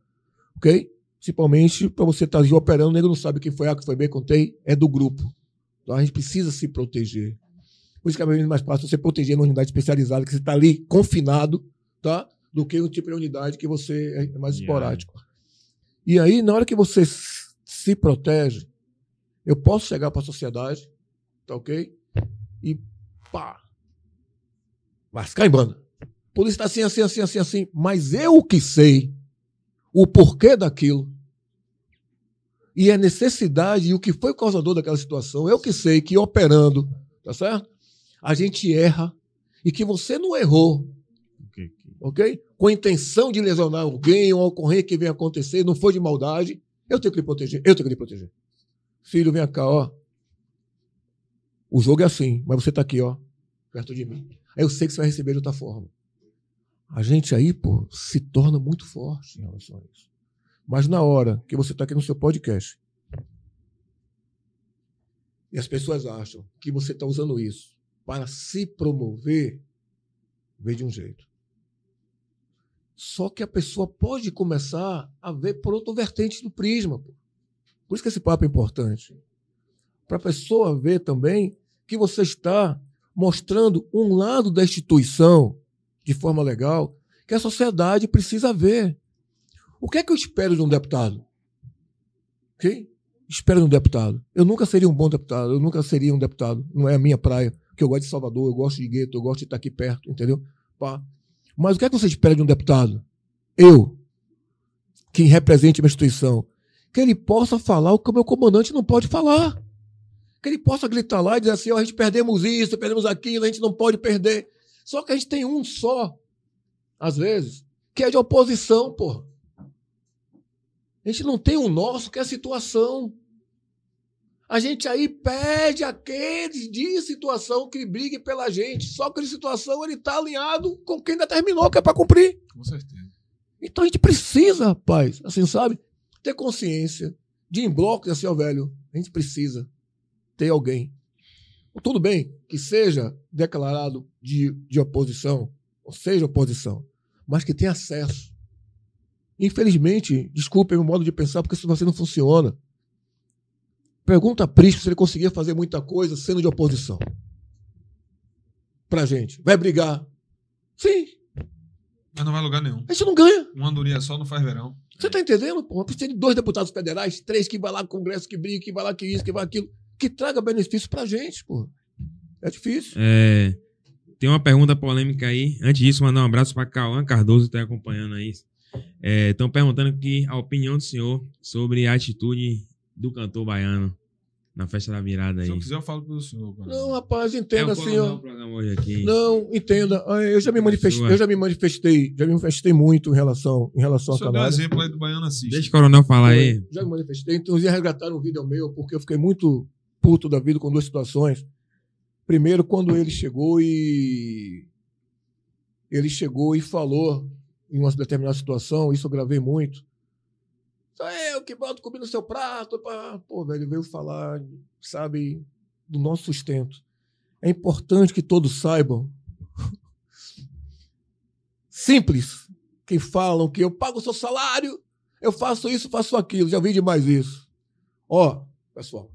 Ok? Principalmente para você estar tá operando, o nego não sabe quem foi A, quem foi B, contei, é do grupo. Então a gente precisa se proteger. Por isso que é mais fácil você proteger na unidade especializada, que você está ali confinado, tá? Do que um tipo de unidade que você é mais Yeah. esporádico. E aí, na hora que você se protege, eu posso chegar para a sociedade, tá ok? E pá! Mascar em banda. Polícia está assim, assim, assim, assim, assim. Mas eu que sei o porquê daquilo. E a necessidade e o que foi causador daquela situação. Eu que sei que operando, tá certo? A gente erra e que você não errou, Ok? Com a intenção de lesionar alguém, uma ocorrência que venha acontecer, não foi de maldade, eu tenho que lhe proteger, eu tenho que lhe proteger. Filho, vem cá, ó. O jogo é assim, mas você tá aqui, ó, perto de mim. Aí eu sei que você vai receber de outra forma. A gente aí, pô, se torna muito forte em relação a isso. Mas na hora que você está aqui no seu podcast e as pessoas acham que você está usando isso para se promover, vê de um jeito. Só que a pessoa pode começar a ver por outra vertente do prisma. Pô. Por isso que esse papo é importante. Para a pessoa ver também que você está mostrando um lado da instituição de forma legal que a sociedade precisa ver. O que é que eu espero de um deputado? Ok? Espero de um deputado. Eu nunca seria um bom deputado, eu nunca seria um deputado. Não é a minha praia, porque eu gosto de Salvador, eu gosto de Gueto, eu gosto de estar aqui perto, entendeu? Pá. Mas o que é que você espera de um deputado? Eu, que represente uma instituição, que ele possa falar o que o meu comandante não pode falar. Que ele possa gritar lá e dizer assim: ó, a gente perdemos isso, perdemos aquilo, a gente não pode perder. Só que a gente tem um só, às vezes, que é de oposição, porra. A gente não tem o nosso, que é a situação. A gente aí pede aqueles de situação que briguem pela gente. Só que de situação ele está alinhado com quem determinou que é para cumprir. Com certeza. Então a gente precisa, rapaz, assim, sabe? Ter consciência de em bloco, assim, ó, velho, a gente precisa ter alguém. Tudo bem que seja declarado de, de oposição, ou seja oposição, mas que tenha acesso. Infelizmente, desculpe o modo de pensar, porque isso você não funciona. Pergunta a Prisco se ele conseguia fazer muita coisa sendo de oposição. Pra gente. Vai brigar. Sim, Mas não vai lugar nenhum. a gente não ganha. Uma andorinha só não faz verão. Você tá entendendo? Pô, precisa de dois deputados federais, três que vai lá no Congresso, que briga, que vai lá que isso, que vai aquilo, que traga benefício pra gente, pô. É difícil. É, tem uma pergunta polêmica aí. Antes disso, mandar um abraço para Cauã Cardoso, que está acompanhando aí. Estão perguntando aqui a opinião do senhor sobre a atitude do cantor baiano na festa da virada aí. Se eu quiser, eu falo pelo senhor. cara. Não, rapaz, é entenda assim, hoje aqui. Não, entenda. Ah, Eu já me manifestei, Sua. eu já me manifestei, já me manifestei muito em relação, em relação O a senhor deu um canais. exemplo aí do Baiano Assiste. Deixa o coronel falar aí. Já me manifestei. Inclusive, resgataram um vídeo meu, porque eu fiquei muito puto da vida com duas situações. Primeiro, quando ele chegou e. Ele chegou e falou em uma determinada situação, isso eu gravei muito. Só eu que boto comida no seu prato. Pá. Pô, velho, veio falar, sabe, do nosso sustento. É importante que todos saibam. Simples. Que falam que eu pago o seu salário, eu faço isso, faço aquilo. Já vi demais isso. Ó, pessoal.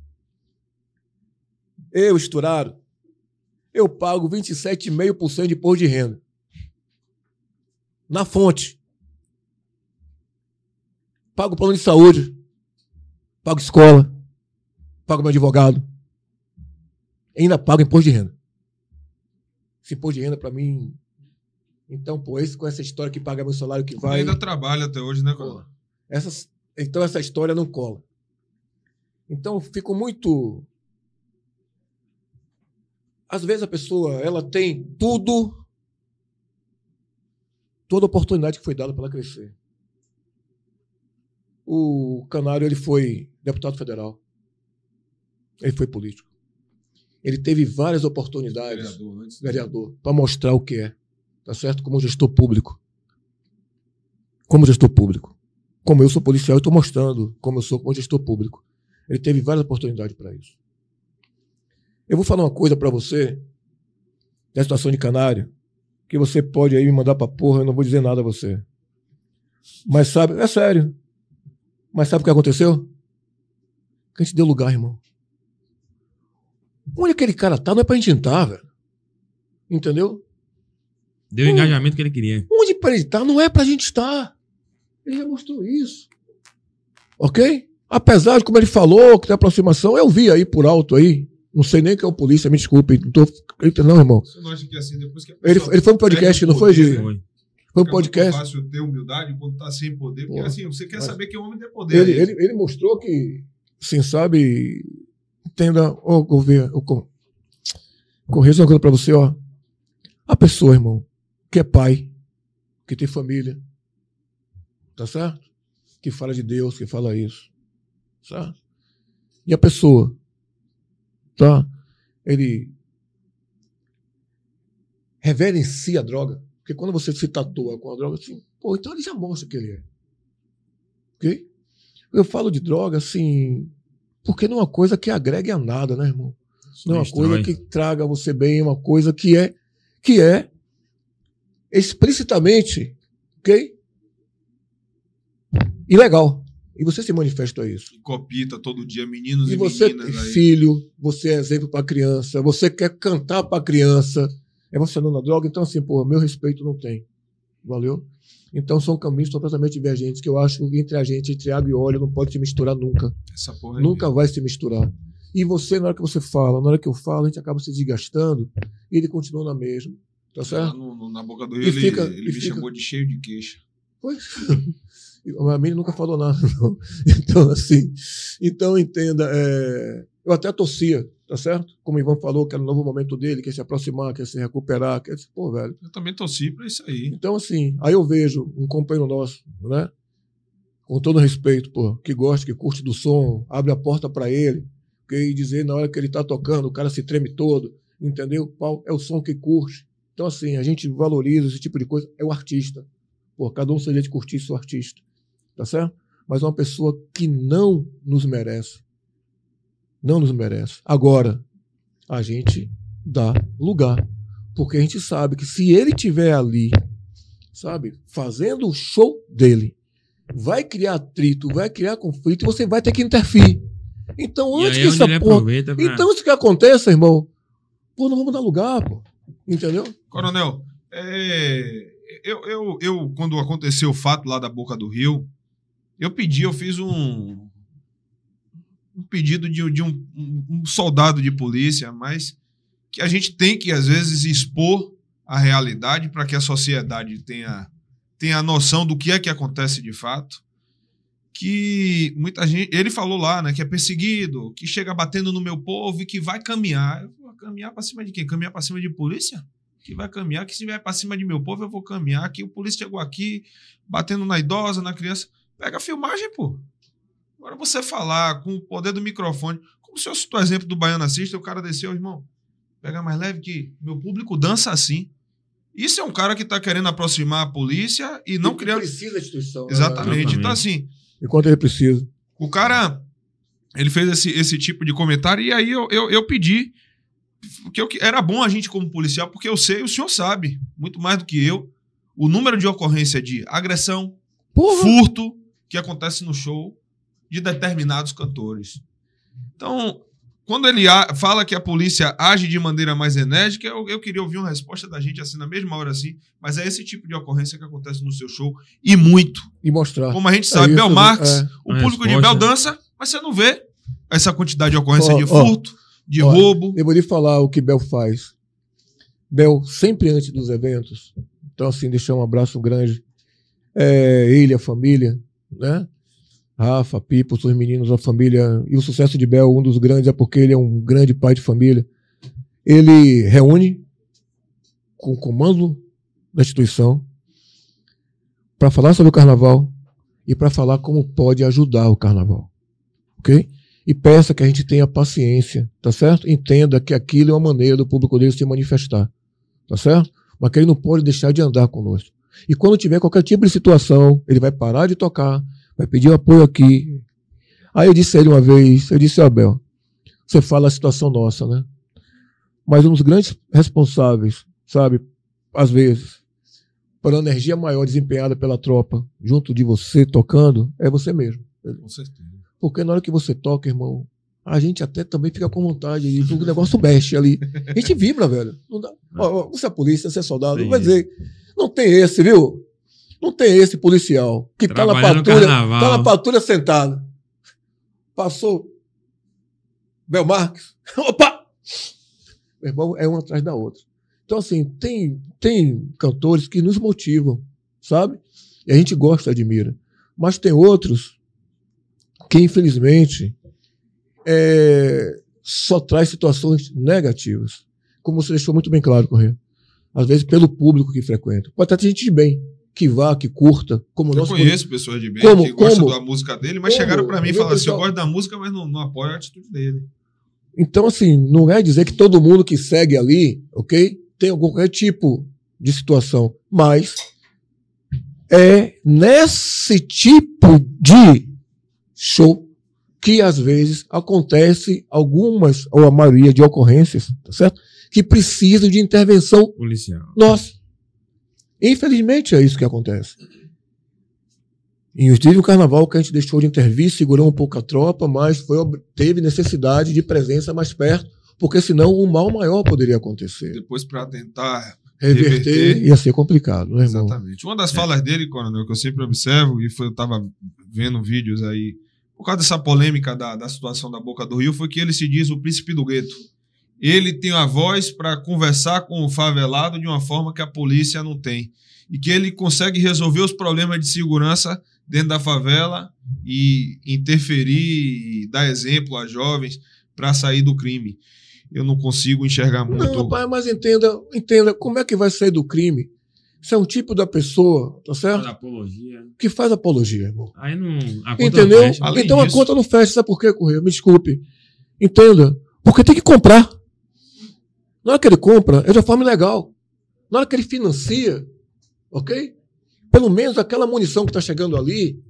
Eu, estourado, eu pago 27,5% de imposto de renda. Na fonte. Pago plano de saúde. Pago escola. Pago meu advogado. Ainda pago imposto de renda. esse imposto de renda para mim. Então, pô, esse com essa história que paga meu salário que vai. Ainda trabalha até hoje, né? Pô, essas, então essa história não cola. Então fico muito. Às vezes a pessoa ela tem tudo, toda oportunidade que foi dada para ela crescer. O Canário ele foi deputado federal, ele foi político. Ele teve várias oportunidades, Vereador, antes. vereador, para mostrar o que é, tá certo? Como gestor público. Como gestor público. Como eu sou policial, eu estou mostrando como eu sou como gestor público. Ele teve várias oportunidades para isso. Eu vou falar uma coisa para você, da situação de Canário, que você pode aí me mandar pra porra, eu não vou dizer nada a você. Mas sabe, é sério. Mas sabe o que aconteceu? Que a gente deu lugar, irmão. Onde aquele cara tá, não é pra gente entrar, velho. Entendeu? Deu o engajamento que ele queria. Onde pra ele estar não é pra gente estar. Ele já mostrou isso. Ok? Apesar de como ele falou, que tem aproximação, eu vi aí por alto aí. Não sei nem quem é o polícia, me desculpe. Não, tô, não irmão. Você não acha que assim, depois que a Ele, ele foi um podcast, não foi, poder, Gi? né? Foi. Foi um podcast. muito fácil ter humildade quando tá sem poder, porque Pô, assim, você quer saber que o homem tem poder. Ele, aí. ele, ele mostrou que, assim, sabe, entenda, ô governo, ô, co- correja uma coisa pra você, ó. A pessoa, irmão, que é pai, que tem família, tá certo? Que fala de Deus, que fala isso, certo? E a pessoa, tá? Ele revela em si a droga, porque quando você se tatua com a droga, assim, pô, então ele já mostra que ele é. Ok? Eu falo de droga, assim, porque não é uma coisa que agregue a nada, né, irmão? Não é uma Destrói. coisa que traga você bem, é uma coisa que é, que é explicitamente, ok? Ilegal. E você se manifesta isso. Copita todo dia, meninos e, E você meninas aí. filho, você é exemplo para criança, você quer cantar para criança, é você não na droga, então assim, pô, meu respeito não tem. Valeu? Então são caminhos completamente divergentes que eu acho que entre a gente, entre água e óleo, não pode se misturar nunca. Essa porra aí. Nunca vai se misturar. E você, na hora que você fala, na hora que eu falo, a gente acaba se desgastando e ele continua na mesma. Tá Lá certo? no- no- na boca do E Rio, ele, fica- ele e me fica- chamou de cheio de queixa. Pois. A minha nunca falou nada, não. Então, assim, então entenda, é, eu até torcia, tá certo? Como o Ivan falou, que era o novo momento dele, quer se aproximar, quer se recuperar, quer pô, velho. Eu também torci pra isso aí. Então, assim, aí eu vejo um companheiro nosso, né? Com todo respeito, pô, que gosta, que curte do som, abre a porta pra ele, e dizer na hora que ele tá tocando, o cara se treme todo, entendeu? Pau, É o som que curte. Então, assim, a gente valoriza esse tipo de coisa, é o artista. Pô, cada um seria de curtir seu artista, tá certo? Mas é uma pessoa que não nos merece. Não nos merece. Agora, a gente dá lugar. Porque a gente sabe que se ele tiver ali, sabe, fazendo o show dele, vai criar atrito, vai criar conflito e você vai ter que interferir. Então, antes que é essa porra. pra... Então, isso que aconteça, irmão, pô, não vamos dar lugar, pô. Entendeu? Coronel, é, eu, eu, eu, quando aconteceu o fato lá da Boca do Rio, eu pedi, eu fiz um, um pedido de, de um, um- soldado de polícia, mas que a gente tem que, às vezes, expor a realidade para que a sociedade tenha, tenha a noção do que é que acontece de fato. Que muita gente. Ele falou lá, né? Que é perseguido, que chega batendo no meu povo e que vai caminhar. Eu vou caminhar para cima de quem? Caminhar para cima de polícia? que vai caminhar, que se vier para cima de meu povo, eu vou caminhar, que o polícia chegou aqui, batendo na idosa, na criança. Pega a filmagem, pô. Agora você falar com o poder do microfone, como se eu citou o exemplo do Baiano Assista, o cara desceu, irmão, pega mais leve que meu público dança assim. Isso é um cara que tá querendo aproximar a polícia e não Ele criar... precisa da instituição. né? Exatamente. Então, Exatamente. assim, Enquanto ele precisa. o cara, ele fez esse, esse tipo de comentário e aí eu, eu, eu pedi que eu, era bom a gente como policial, porque eu sei, o senhor sabe, muito mais do que eu, o número de ocorrência de agressão, Porra! furto que acontece no show de determinados cantores. Então, quando ele fala que a polícia age de maneira mais enérgica, eu, eu queria ouvir uma resposta da gente assim, na mesma hora assim, mas é esse tipo de ocorrência que acontece no seu show, e muito. E mostrar. Como a gente sabe, É Bel isso, Marx, é. o público de resposta. Bel dança, mas você não vê essa quantidade de ocorrência Ó, de furto, de Ó, roubo. Eu vou lhe falar o que Bel faz. Bel, sempre antes dos eventos. Então, assim, deixar um abraço grande. É, ele, a família, né? Rafa, Pipo, os meninos, a família. E o sucesso de Bel, um dos grandes, é porque ele é um grande pai de família. Ele reúne com o comando da instituição para falar sobre o carnaval e para falar como pode ajudar o carnaval. Ok? E peça que a gente tenha paciência, tá certo? Entenda que aquilo é uma maneira do público dele se manifestar, tá certo? Mas que ele não pode deixar de andar conosco. E quando tiver qualquer tipo de situação, ele vai parar de tocar, vai pedir apoio aqui. Aí eu disse a ele uma vez, eu disse, Abel, você fala a situação nossa, né? Mas um dos grandes responsáveis, sabe, às vezes, pela energia maior desempenhada pela tropa, junto de você tocando, é você mesmo. Com certeza. Porque na hora que você toca, irmão, a gente até também fica com vontade e o negócio mexe ali. A gente vibra, velho. Não dá. Ó, você é polícia, você é soldado, vai dizer. Não tem esse, viu? Não tem esse policial que tá na patrulha, tá na patrulha sentado. Passou Belmarques. Opa! Meu irmão, é uma atrás da outra. Então, assim, tem, tem cantores que nos motivam, sabe? E a gente gosta, admira. Mas tem outros que, infelizmente, é, só traz situações negativas. Como você deixou muito bem claro, Correia. Às vezes, pelo público que frequenta. Pode até ter gente de bem, que vá, que curta, como Eu nosso conheço pessoas de bem Como- que gostam como- da música dele, mas como- chegaram pra mim e falaram assim: eu gosto da música, mas não, não apoio a atitude dele. Então, assim, não é dizer que todo mundo que segue ali, ok? Tem algum qualquer tipo de situação. Mas é nesse tipo de show que às vezes acontece algumas, ou a maioria de ocorrências, tá certo? Que precisam de intervenção Policial. nossa. Infelizmente é isso que acontece. E teve um carnaval que a gente deixou de intervir, segurou um pouco a tropa, mas foi, teve necessidade de presença mais perto, porque senão um mal maior poderia acontecer. Depois, pra tentar Reverter, Reverter. ia ser complicado, né, irmão? Exatamente. Uma das falas dele, Coronel, que eu sempre observo, e foi, eu estava vendo vídeos aí, por causa dessa polêmica da, da situação da Boca do Rio, foi que ele se diz o príncipe do gueto. Ele tem a voz para conversar com o favelado de uma forma que a polícia não tem. E que ele consegue resolver os problemas de segurança dentro da favela e interferir e dar exemplo a jovens para sair do crime. Eu não consigo enxergar muito. Não, pai, mas entenda, entenda, como é que vai sair do crime? Isso é um tipo da pessoa, tá certo? Apologia. Que faz apologia, irmão. Aí não. A conta Entendeu? não então disso- a conta não fecha, sabe por quê, Correia? Me desculpe. Entenda. Porque tem que comprar. Na hora que ele compra, é de uma forma legal. Na hora que ele financia, ok? Pelo menos aquela munição que está chegando ali,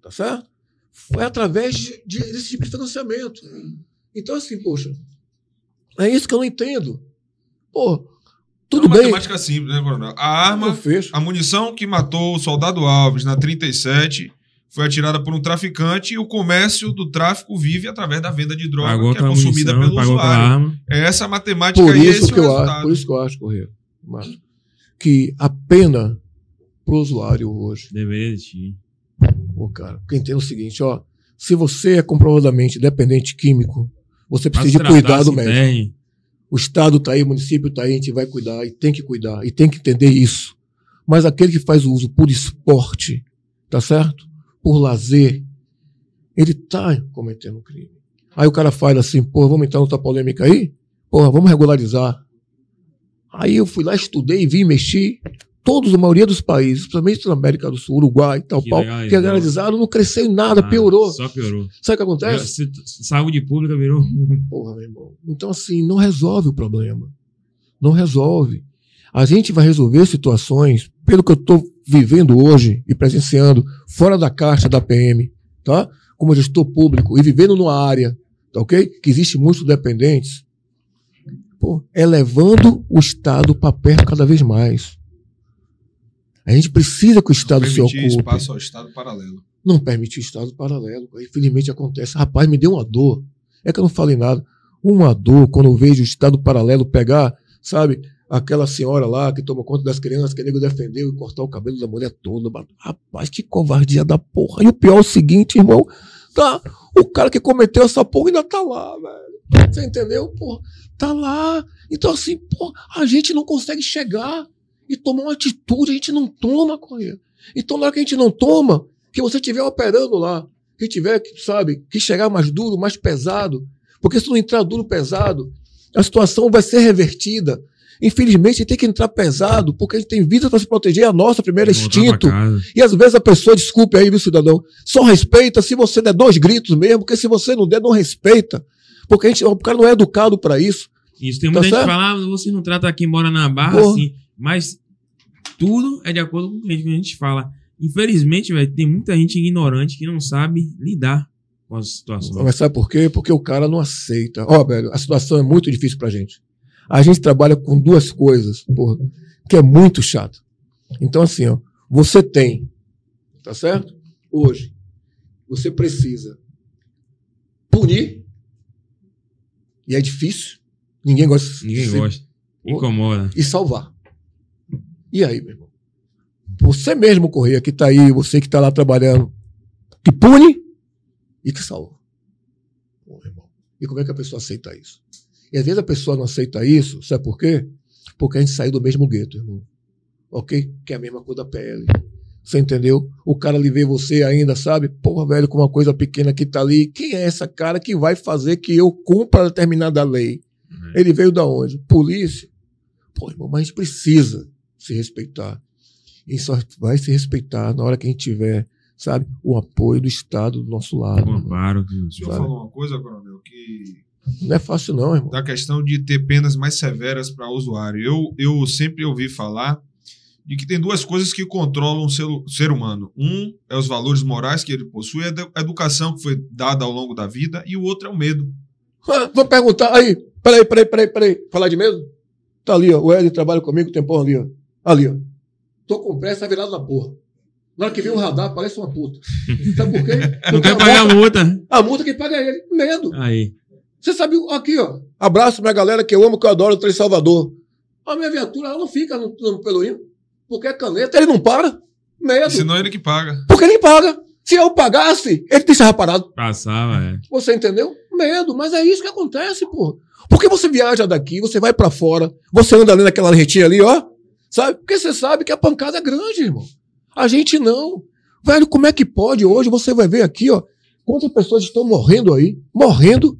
tá certo? Foi através de, de- desse tipo de financiamento. Então, assim, poxa, é isso que eu não entendo. Pô, tudo é uma bem. matemática simples, né, Coronel? A arma, a munição que matou o soldado Alves na 37 foi atirada por um traficante e o comércio do tráfico vive através da venda de droga Pagou que é consumida munição, pelo usuário. arma. É essa a matemática Por e isso, esse que o eu acho, por isso que eu acho, Correia, Márcio, que a pena pro usuário hoje Deveria existir. Pô, cara, porque entenda o seguinte, ó. Se você é comprovadamente dependente químico, você Mas precisa de cuidado médico. tem. O Estado tá aí, o município tá aí, a gente vai cuidar e tem que cuidar e tem que entender isso. Mas aquele que faz o uso por esporte, tá certo? Por lazer, ele tá cometendo um crime. Aí o cara fala assim, pô, vamos entrar noutra polêmica aí? Porra, vamos regularizar. Aí eu fui lá, estudei, vi, mexi. Todos, a maioria dos países, principalmente na América do Sul, Uruguai e tal, Que pau, que legalizaram, não cresceu em nada, Ah, piorou. Só piorou. Sabe o que acontece? Se- Saúde pública virou. Porra, meu irmão. Então, assim, não resolve o problema. Não resolve. A gente vai resolver situações, pelo que eu estou vivendo hoje e presenciando, fora da caixa da PM, tá? Como gestor público e vivendo numa área, tá ok? Que existe muitos dependentes. Pô, é levando o Estado para perto cada vez mais. A gente precisa que o Estado se Permitir ocupe espaço ao Estado paralelo. não permitir estado paralelo. Infelizmente acontece. Rapaz, me deu uma dor. É que eu não falei nada. Uma dor quando eu vejo o estado paralelo pegar, sabe, aquela senhora lá que toma conta das crianças, que o nego defendeu e cortar o cabelo da mulher toda. Rapaz, que covardia da porra. E o pior é o seguinte, irmão, tá? O cara que cometeu essa porra ainda tá lá, velho. Você entendeu? Pô, tá lá. Então, assim, pô, a gente não consegue chegar e tomar uma atitude, a gente não toma, Correia. Então, na hora que a gente não toma, que você estiver operando lá, que tiver, sabe, que chegar mais duro, mais pesado, porque se não entrar duro, pesado, a situação vai ser revertida. Infelizmente, tem que entrar pesado, porque a gente tem vida para se proteger, é a nossa primeiro instinto. E às vezes a pessoa, desculpe aí, meu cidadão, só respeita se você der dois gritos mesmo, porque se você não der, não respeita. Porque a gente, o cara não é educado para isso. Isso tem Tá muita gente que certo? fala, ah, você não trata quem mora na barra Porra. assim. Mas tudo é de acordo com o que a gente fala. Infelizmente, velho, tem muita gente ignorante que não sabe lidar com as situações. Mas sabe por quê? Porque o cara não aceita. Ó, velho, a situação é muito difícil pra gente. A gente trabalha com duas coisas, porra, que é muito chato. Então, assim, ó, você tem, tá certo? Hoje, você precisa punir, e é difícil, ninguém gosta Ninguém ser- gosta. Incomoda. e salvar. E aí, meu irmão? Você mesmo, Correia, que tá aí, você que tá lá trabalhando, que pune e que salva. Pô, irmão. E como é que a pessoa aceita isso? E às vezes a pessoa não aceita isso, sabe por quê? Porque a gente saiu do mesmo gueto, irmão. Ok? Que é a mesma cor da pele. Você entendeu? O cara ali vê você ainda, sabe? Porra, velho, com uma coisa pequena que tá ali. Quem é essa cara que vai fazer que eu cumpra determinada lei? Ele veio da onde? Polícia. Pô, irmão, mas a gente precisa se respeitar. E só vai se respeitar na hora que a gente tiver, sabe, o apoio do Estado do nosso lado. Irmão. amparo. O senhor falou uma coisa, coronel, que Não é fácil, não, irmão. da questão de ter penas mais severas para o usuário. Eu, eu sempre ouvi falar de que tem duas coisas que controlam o ser, o ser humano. Um é os valores morais que ele possui, a edu- a educação que foi dada ao longo da vida, e o outro é o medo. Ah, Vou perguntar. Aí, peraí, peraí, peraí, peraí. Falar de medo? Tá ali, ó. O Ed trabalha comigo, o tempão ali, ó. Ali, ó. Tô com pressa virado na porra. Na hora que vem o radar, parece uma puta. Sabe por quê? Não quer pagar a multa- multa. A multa quem paga é ele. Medo. Aí. Você sabe, aqui, ó. Abraço pra galera que eu amo, que eu adoro, o Trem Salvador. A minha viatura, ela não fica no, no Pelourinho. Porque é caneta, ele não para. Medo. Senão ele que paga. Porque ele paga. Se eu pagasse, ele deixava parado. Passava, é. Você entendeu? Medo. Mas é isso que acontece, pô. Porque você viaja daqui, você vai pra fora, você anda ali naquela retinha ali, ó. Sabe? Porque você sabe que a pancada é grande, irmão. A gente não. Velho, como é que pode hoje? Você vai ver aqui, ó. Quantas pessoas estão morrendo aí? Morrendo.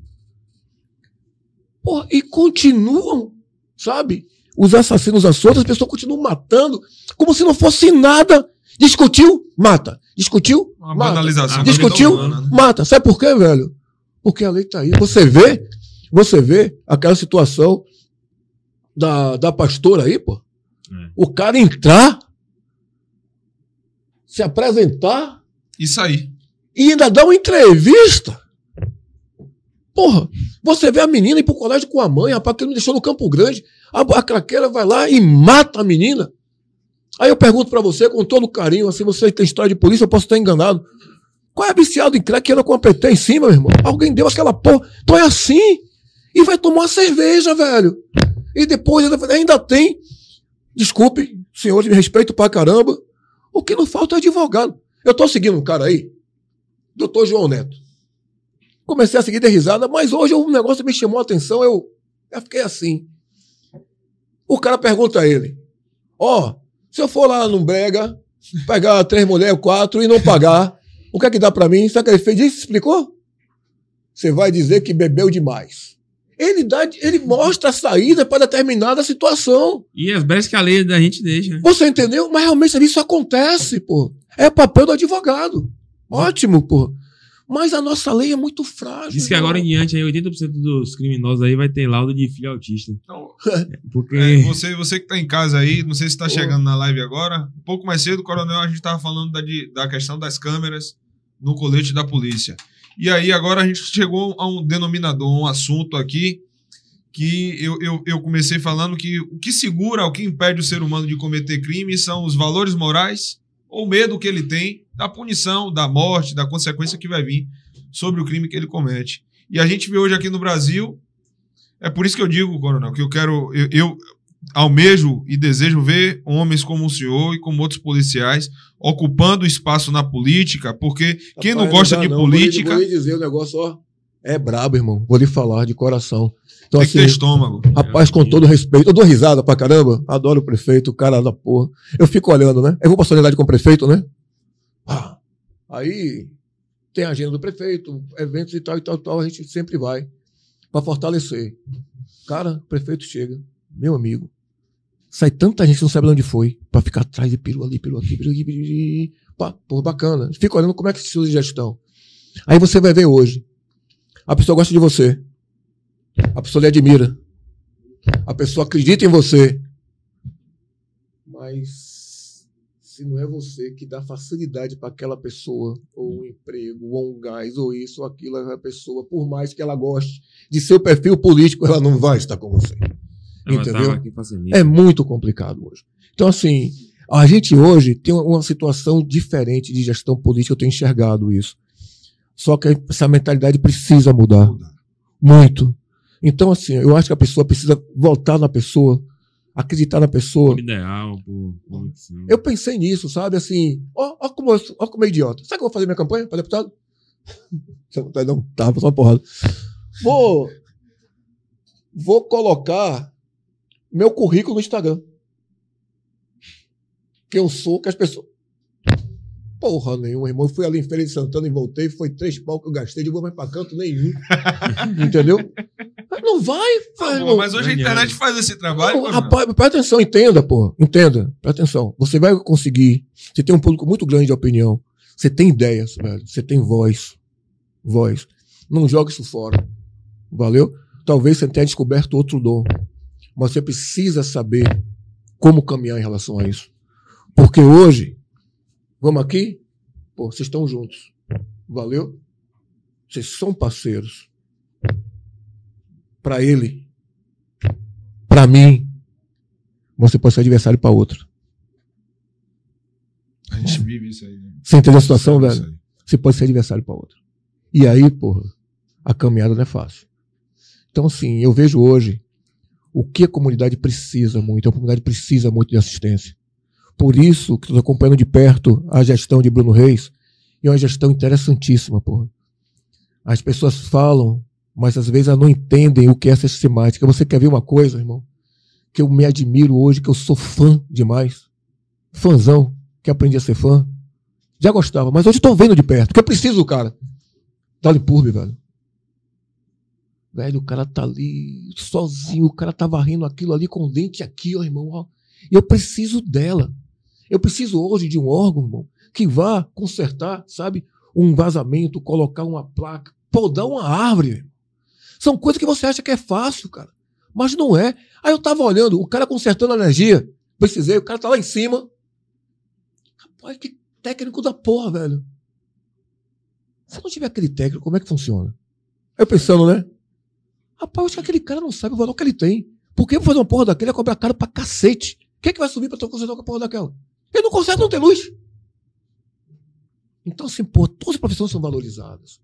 Pô, e continuam, sabe? Os assassinos à solta, as pessoas continuam matando, como se não fosse nada. Discutiu? Mata. Discutiu? Uma Mata. banalização. Discutiu? humana, né? Mata. Sabe por quê, velho? Porque a lei tá aí. Você vê, você vê aquela situação da, da pastora aí, pô. É. O cara entrar, se apresentar Isso aí. e ainda dar uma entrevista. Porra, você vê a menina ir pro colégio com a mãe, rapaz, que ele me deixou no Campo Grande. A, a craqueira vai lá e mata a menina. Aí eu pergunto pra você, com todo carinho, assim, você tem história de polícia, eu posso estar enganado. Qual é viciado em crack que anda com a PT em cima, meu irmão? Alguém deu aquela porra. Então é assim. E vai tomar uma cerveja, velho. E depois ainda, ainda tem. Desculpe, senhores, me respeito pra caramba. O que não falta é advogado. Eu tô seguindo um cara aí, doutor João Neto. Comecei a seguir de risada, mas hoje um negócio me chamou a atenção, eu, eu fiquei assim. O cara pergunta a ele: Ó, se eu for lá no Brega, pegar três mulheres, quatro e não pagar, o que é que dá pra mim? Sabe o que ele fez? Isso explicou? Você vai dizer que bebeu demais. Ele, dá, ele mostra a saída para determinada situação. E as brechas que a lei da gente deixa. né? Você entendeu? Mas realmente isso acontece, pô. É papel do advogado. Ótimo, pô. Mas a nossa lei é muito frágil. Diz que agora em diante aí 80% dos criminosos aí vai ter laudo de filho autista. Então, Porque. É, você, você que tá em casa aí, não sei se tá Pô. chegando na live agora. Um pouco mais cedo, coronel, a gente tava falando da, de- da questão das câmeras no colete da polícia. E aí, agora a gente chegou a um denominador, um assunto aqui que eu, eu, eu comecei falando que o que segura, o que impede o ser humano de cometer crime são os valores morais ou o medo que ele tem da punição, da morte, da consequência que vai vir sobre o crime que ele comete. E a gente vê hoje aqui no Brasil, é por isso que eu digo, coronel, que eu quero, eu, eu almejo e desejo ver homens como o senhor e como outros policiais ocupando espaço na política, porque quem não Rapaz, gosta dá de não. Vou lhe- política. Vou lhe dizer o negócio, ó. É brabo, irmão. Vou lhe falar de coração. Então, Tem que ter assim, estômago. rapaz, com todo respeito, eu dou risada pra caramba. Adoro o prefeito, o cara da porra. Eu fico olhando, né? Eu vou pra solidariedade com o prefeito, né? Ah, aí tem a agenda do prefeito, eventos e tal e tal e tal. A gente sempre vai pra fortalecer. Cara, o prefeito chega, meu amigo. Sai tanta gente que não sabe de onde foi, pra ficar atrás de piru ali, piru aqui, piru aqui. Pá, pô, bacana. Fica olhando como é que se usa gestão. Aí você vai ver hoje. A pessoa gosta de você. A pessoa lhe admira. A pessoa acredita em você. Mas se não é você que dá facilidade para aquela pessoa, ou um emprego, ou um gás, ou isso, ou aquilo, a pessoa, por mais que ela goste de seu perfil político, ela não vai estar com você. Ela Entendeu? É muito complicado hoje. Então, assim, a gente hoje tem uma- uma situação diferente de gestão política, eu tenho enxergado isso. Só que essa mentalidade precisa mudar. Muito. Então, assim, eu acho que a pessoa precisa voltar na pessoa, acreditar na pessoa. Ideal, por. Eu pensei nisso, sabe? Assim, ó, ó como, eu, sou- ó como é idiota. Sabe que eu vou fazer minha campanha para deputado? Você não tá, não, tá, só uma porrada. Vou, vou colocar meu currículo no Instagram. Que eu sou, que as pessoas. Porra nenhuma, irmão. Eu fui ali em Feira de Santana e voltei. Foi três pau que eu gastei. De vou mais pra canto nenhum. Entendeu? Não vai, não. mas hoje a internet faz esse trabalho. Não, pô, rapaz, presta atenção, entenda, pô. Entenda, presta atenção. Você vai conseguir. Você tem um público muito grande de opinião. Você tem ideias, velho. Você tem voz. Voz. Não joga isso fora. Valeu? Talvez você tenha descoberto outro dom. Mas você precisa saber como caminhar em relação a isso. Porque hoje, vamos aqui? Pô, vocês estão juntos. Valeu? Vocês são parceiros. Para ele, para mim, você pode ser adversário para outro. A gente vive isso aí. né? Você entendeu a situação, velho? Você pode ser adversário para outro. E aí, porra, a caminhada não é fácil. Então, assim, eu vejo hoje o que a comunidade precisa muito. A comunidade precisa muito de assistência. Por isso que estou acompanhando de perto a gestão de Bruno Reis. E é uma gestão interessantíssima, porra. As pessoas falam, mas às vezes elas não entendem o que é essa sistemática. Você quer ver uma coisa, irmão? Que eu me admiro hoje, que eu sou fã demais. Fãzão, que aprendi a ser fã. Já gostava, mas hoje estou vendo de perto, porque eu preciso cara. Dali Purbe, velho. Velho, o cara tá ali sozinho, o cara tá varrendo aquilo ali com o dente aqui, ó, irmão. Ó. E eu preciso dela. Eu preciso hoje de um órgão, irmão, que vá consertar, sabe, um vazamento, colocar uma placa, podar uma árvore. São coisas que você acha que é fácil, cara. Mas não é. Aí eu tava olhando, o cara consertando a energia. Precisei, o cara tá lá em cima. Rapaz, que técnico da porra, velho. Se não tiver aquele técnico, como é que funciona? Eu pensando, né? Rapaz, eu acho que aquele cara não sabe o valor que ele tem. Porque pra fazer uma porra daquele é cobrar caro pra cacete. Quem é que vai subir pra consertar com a porra daquela? Ele não consegue, não tem luz. Então, assim, pô, todas as profissões são valorizadas.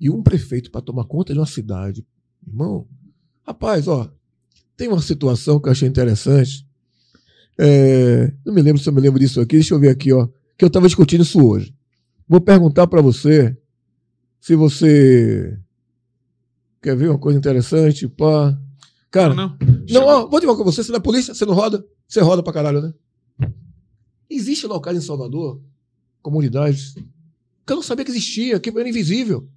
E um prefeito para tomar conta de uma cidade, irmão, rapaz, ó, tem uma situação que eu achei interessante. É, não me lembro se eu me lembro disso aqui, deixa eu ver aqui, ó, que eu estava discutindo isso hoje. Vou perguntar para você se você quer ver uma coisa interessante, pá. Cara, Não, não, ó, vou dizer uma coisa com você, você não é polícia, você não roda, você roda pra caralho, né? Existe locais em Salvador, comunidades, que eu não sabia que existia, que era invisível.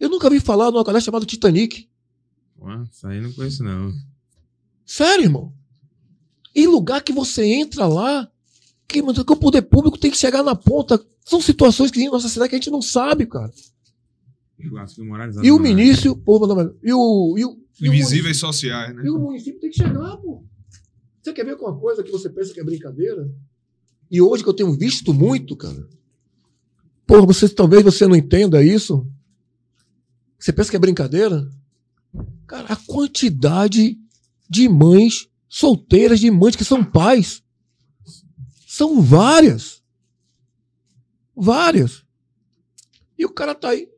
Eu nunca vi falar numa localidade chamada Titanic. Ué, isso aí eu não conheço, não. Sério, irmão. Em lugar que você entra lá, que, que o poder público tem que chegar na ponta. São situações que tem na nossa cidade que a gente não sabe, cara. E o ministro, pô, e o, e o, e o Invisíveis sociais, né? E o município tem que chegar, pô. Você quer ver com uma coisa que você pensa que é brincadeira? E hoje que eu tenho visto muito, cara. Pô, você, talvez você não entenda isso. Você pensa que é brincadeira? Cara, a quantidade de mães solteiras, de mães que são pais. São várias. Várias. E o cara tá aí.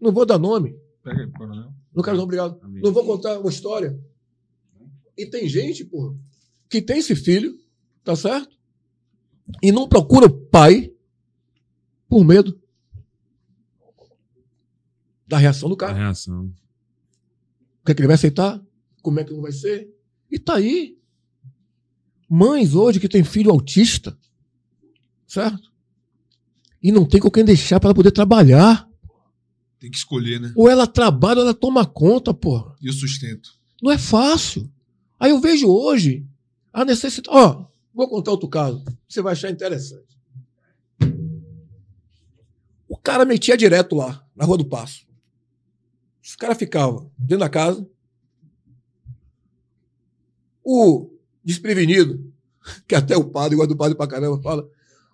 Não vou dar nome. Pega aí, coronel. Não quero não, obrigado. Amém. Não vou contar uma história. E tem gente, porra, que tem esse filho, tá certo? E não procura o pai por medo. Da reação do A cara. reação. O que, é que ele vai aceitar? Como é que não vai ser? E tá aí. Mães hoje que tem filho autista, certo? E não tem com quem deixar para ela poder trabalhar. Tem que escolher, né? Ou ela trabalha ou ela toma conta, porra. E o sustento. Não é fácil. Aí eu vejo hoje a necessidade. Ó, vou contar outro caso. Você vai achar interessante. O cara metia direto lá, na Rua do Passo. Os caras ficavam dentro da casa. O desprevenido, que até o padre, gosta do padre pra caramba, fala: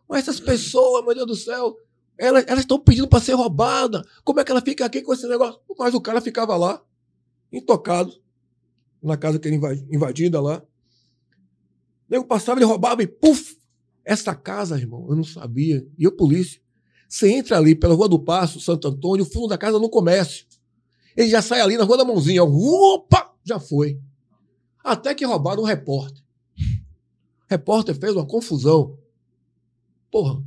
Mas essas pessoas, meu Deus do céu, elas estão pedindo para ser roubada. Como é que ela fica aqui com esse negócio? Mas o cara ficava lá, intocado, na casa que inva- invadida lá. Nego passava, ele roubava e puf! Essa casa, irmão, eu não sabia. E eu, polícia. Você entra ali pela Rua do Passo, Santo Antônio, o fundo da casa no comércio. Ele já sai ali na Rua da Mãozinha. Opa! Já foi. Até que roubaram um repórter. O repórter fez uma confusão. Porra.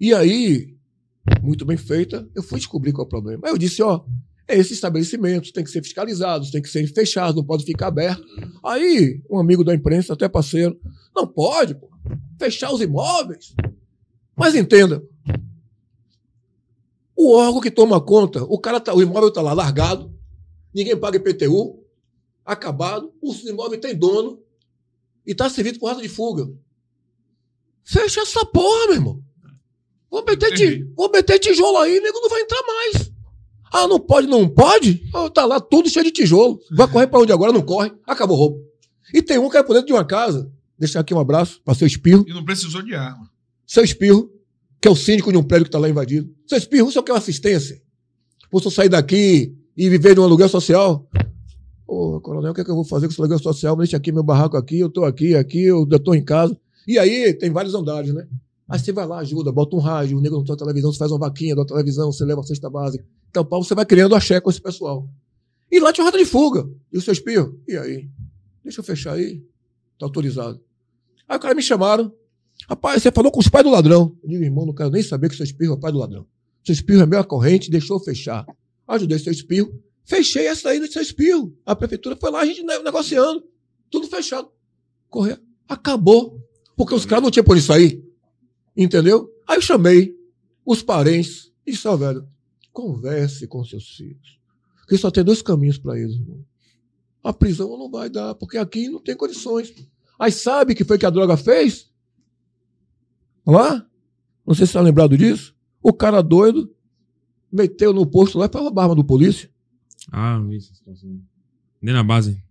E aí, muito bem feita, eu fui descobrir qual é o problema. Aí eu disse, ó, esses estabelecimentos têm que ser fiscalizados, têm que ser fechados, não pode ficar aberto. Aí, um amigo da imprensa, até parceiro, não pode, pô, fechar os imóveis. Mas entenda, o órgão que toma conta, o cara tá, o imóvel está lá largado, ninguém paga IPTU, acabado, o imóvel tem dono e está servido por rata de fuga. Fecha essa porra, meu irmão. Vou meter, ti- vou meter tijolo aí, nego não vai entrar mais. Ah, não pode, não pode? Ah, tá lá tudo cheio de tijolo. Vai correr pra onde agora? Não corre. Acabou o roubo. E tem um que é por dentro de uma casa. Deixar aqui um abraço para seu espirro. E não precisou de arma. Seu espirro, que é o síndico de um prédio que tá lá invadido. Seu espirro, o senhor quer uma assistência? Só sair daqui e viver de um aluguel social? Ô, coronel, o que, é que eu vou fazer com esse aluguel social? Me deixa aqui meu barraco aqui, eu tô aqui, aqui, eu tô em casa. E aí tem vários andares, né? Aí você vai lá, ajuda, bota um rádio, o nego não tem televisão, você faz uma vaquinha da televisão, você leva a cesta básica. Então, pau, você vai criando axé com esse pessoal. E lá tinha rota de fuga. E o seu espirro? E aí? Deixa eu fechar aí. Tá autorizado. Aí o cara me chamaram. Rapaz, você falou com os pais do ladrão. Eu digo, irmão, não quero nem saber que seu espirro é o pai do ladrão. Seu espirro é meu corrente, deixou fechar. Ajudei seu espirro. Fechei essa aí do seu espirro. A prefeitura foi lá, a gente ne- negociando. Tudo fechado. Correr. Acabou. Porque os caras não tinham por isso aí. Entendeu? Aí eu chamei os parentes e disse, ó, velho, converse com seus filhos. Porque só tem dois caminhos para eles, irmão. A prisão não vai dar, porque aqui não tem condições. Aí sabe o que foi que a droga fez? Lá? Não sei se você está lembrado disso. O cara doido meteu no posto lá para roubar a arma do polícia. Ah, situação. Nem na base.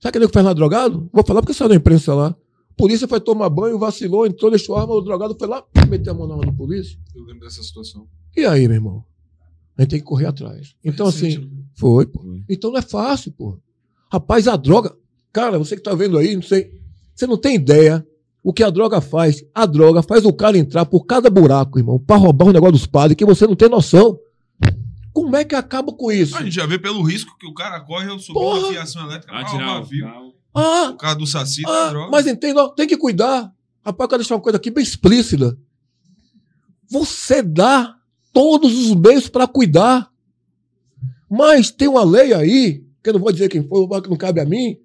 Sabe quem é que faz lá drogado? Vou falar porque saiu na imprensa lá. A polícia foi tomar banho, vacilou, entrou, deixou a arma, o drogado foi lá, meteu a mão na arma do polícia. Eu lembro dessa situação. E aí, meu irmão? A gente tem que correr atrás. Então, assim, né? foi, pô. Então não é fácil, pô. Rapaz, a droga. Cara, você que tá vendo aí, não sei. Você não tem ideia o que a droga faz. A droga faz o cara entrar por cada buraco, irmão, pra roubar o negócio dos padres que você não tem noção. Como é que acaba com isso? A gente já vê pelo risco que o cara corre ao subir Porra! uma fiação elétrica pra Atirar roubar o fio. Ah, O carro do Saci da ah, droga. mas entende, ó, tem que cuidar. Rapaz, eu quero deixar uma coisa aqui bem explícita. Você dá todos os meios para cuidar. Mas tem uma lei aí, que eu não vou dizer quem foi, que não cabe a mim,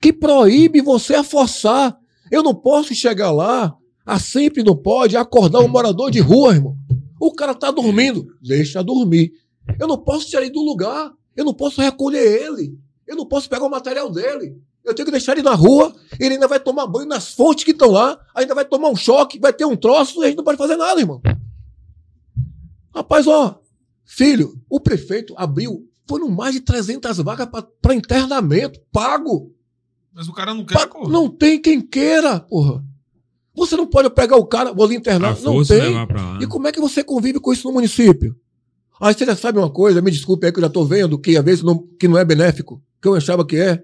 que proíbe você a forçar. Eu não posso chegar lá, a sempre não pode, acordar um morador de rua, irmão. O cara tá dormindo, deixa dormir. Eu não posso tirar ele do lugar, eu não posso recolher ele, eu não posso pegar o material dele. Eu tenho que deixar ele na rua, ele ainda vai tomar banho nas fontes que estão lá, ainda vai tomar um choque, vai ter um troço, e a gente não pode fazer nada, irmão. Rapaz, ó, filho, o prefeito abriu, foram mais de 300 vagas para internamento, pago. Mas o cara não quer, Pa- pô. não tem quem queira, porra. Você não pode pegar o cara, vou lhe internar, A não tem. E como é que você convive com isso no município? Aí você já sabe uma coisa, me desculpe aí que eu já estou vendo, que às vezes não, que não é benéfico, que eu achava que é.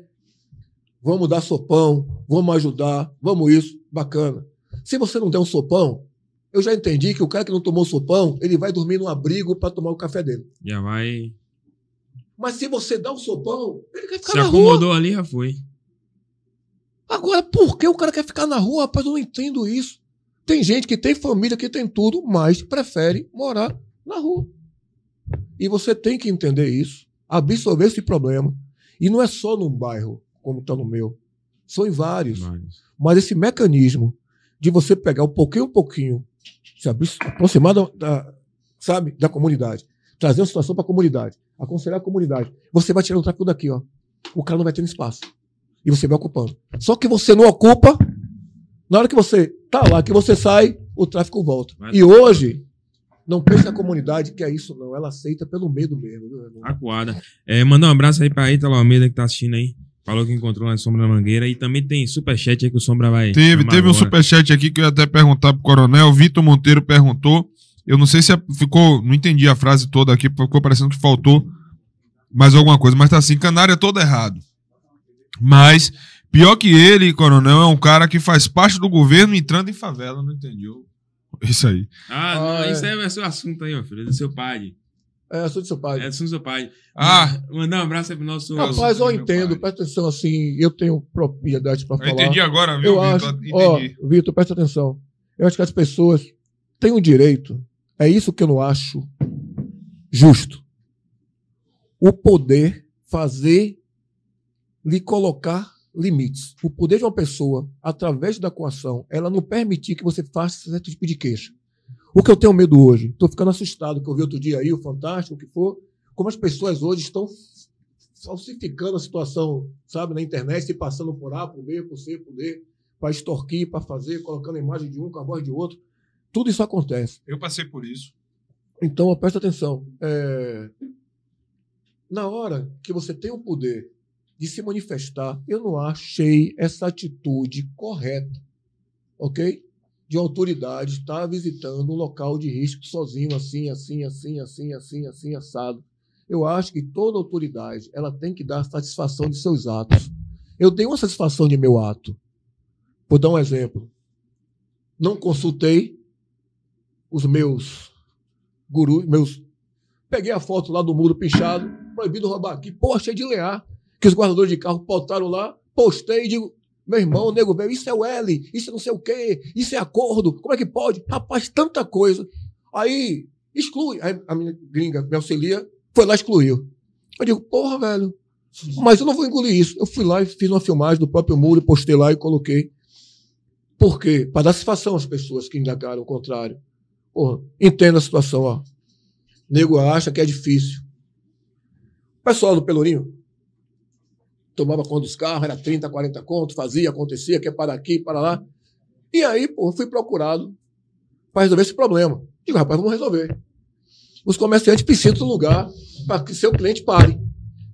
Vamos dar sopão, vamos ajudar, vamos isso, bacana. Se você não der um sopão, eu já entendi que o cara que não tomou sopão, ele vai dormir num abrigo para tomar o café dele. Já vai. Mas se você dá um sopão, ele quer ficar Se na rua. acomodou ali, já foi. Agora, por que o cara quer ficar na rua? Rapaz, eu não entendo isso. Tem gente que tem família, que tem tudo, mas prefere morar na rua. E você tem que entender isso, absorver esse problema. E não é só num bairro, como está no meu. São em vários. Mas esse mecanismo de você pegar um pouquinho um pouquinho, se aproximar da, da- sabe, da comunidade, trazer uma situação para a comunidade, aconselhar a comunidade, você vai tirar o tráfico daqui, ó. O cara não vai ter espaço. E você vai ocupando. Só que você não ocupa, na hora que você tá lá, que você sai, o tráfico volta. Vai. E hoje, não pense na comunidade que é isso, não. Ela aceita pelo medo mesmo. Acuada. É, mandar um abraço aí pra Ítalo Almeida que tá assistindo aí. Falou que encontrou na Sombra da Mangueira. E também tem superchat aí que o Sombra vai. Teve, teve um agora. superchat aqui que eu ia até perguntar pro coronel. Vitor Monteiro perguntou. Eu não sei se é- ficou. Não entendi a frase toda aqui, ficou parecendo que faltou mais alguma coisa. Mas tá assim, canário é todo errado. Mas, pior que ele, coronel, é um cara que faz parte do governo entrando em favela. Não entendi. Isso aí. Ah, Ah, não, é. isso aí é seu assunto aí, ó, filho. É do seu pai. É assunto do seu pai. É do seu pai. Ah, Mandar um abraço aí pro nosso. Rapaz, eu entendo, presta atenção assim, eu tenho propriedade para eu falar. entendi agora, viu, Eu acho, Vitor? ó, Entendi. Vitor, presta atenção. Eu acho que as pessoas têm o direito, é isso que eu não acho justo. O poder fazer lhe colocar limites. O poder de uma pessoa, através da coação, ela não permitir que você faça certo tipo de queixa. O que eu tenho medo hoje, estou ficando assustado, que eu vi outro dia aí, o Fantástico, o que for, como as pessoas hoje estão falsificando a situação, sabe, na internet, se passando por A, por B, por C, por D, para extorquir, para fazer, colocando a imagem de um com a voz de outro. Tudo isso acontece. Eu passei por isso. Então, presta atenção. É, Na hora que você tem o poder de se manifestar, eu não achei essa atitude correta, ok? De autoridade estar visitando um local de risco sozinho, assim, assim, assim, assim, assim, assim, assado. Eu acho que toda autoridade ela tem que dar satisfação de seus atos. Eu dei uma satisfação de meu ato. Vou dar um exemplo. Não consultei os meus gurus, meus. Peguei a foto lá do muro pichado, proibido roubar aqui. Pô, achei de lear. Que os guardadores de carro botaram lá, postei e digo. Meu irmão, o nego velho, isso é o L, isso é não sei o quê, isso é acordo, como é que pode? Rapaz, tanta coisa. Aí, exclui. Aí a minha gringa me auxilia, foi lá e excluiu. Eu digo, porra, velho, mas eu não vou engolir isso. Eu fui lá e fiz uma filmagem do próprio muro, postei lá e coloquei. Por quê? Para dar satisfação às pessoas que indagaram o contrário. Porra, entenda a situação, ó. Nego acha que é difícil. O pessoal do Pelourinho tomava conta dos carros, era 30, 40 conto, fazia, acontecia, quer parar aqui, para lá. E aí, pô, fui procurado para resolver esse problema. Digo, rapaz, vamos resolver. Os comerciantes precisam de um lugar para que seu cliente pare.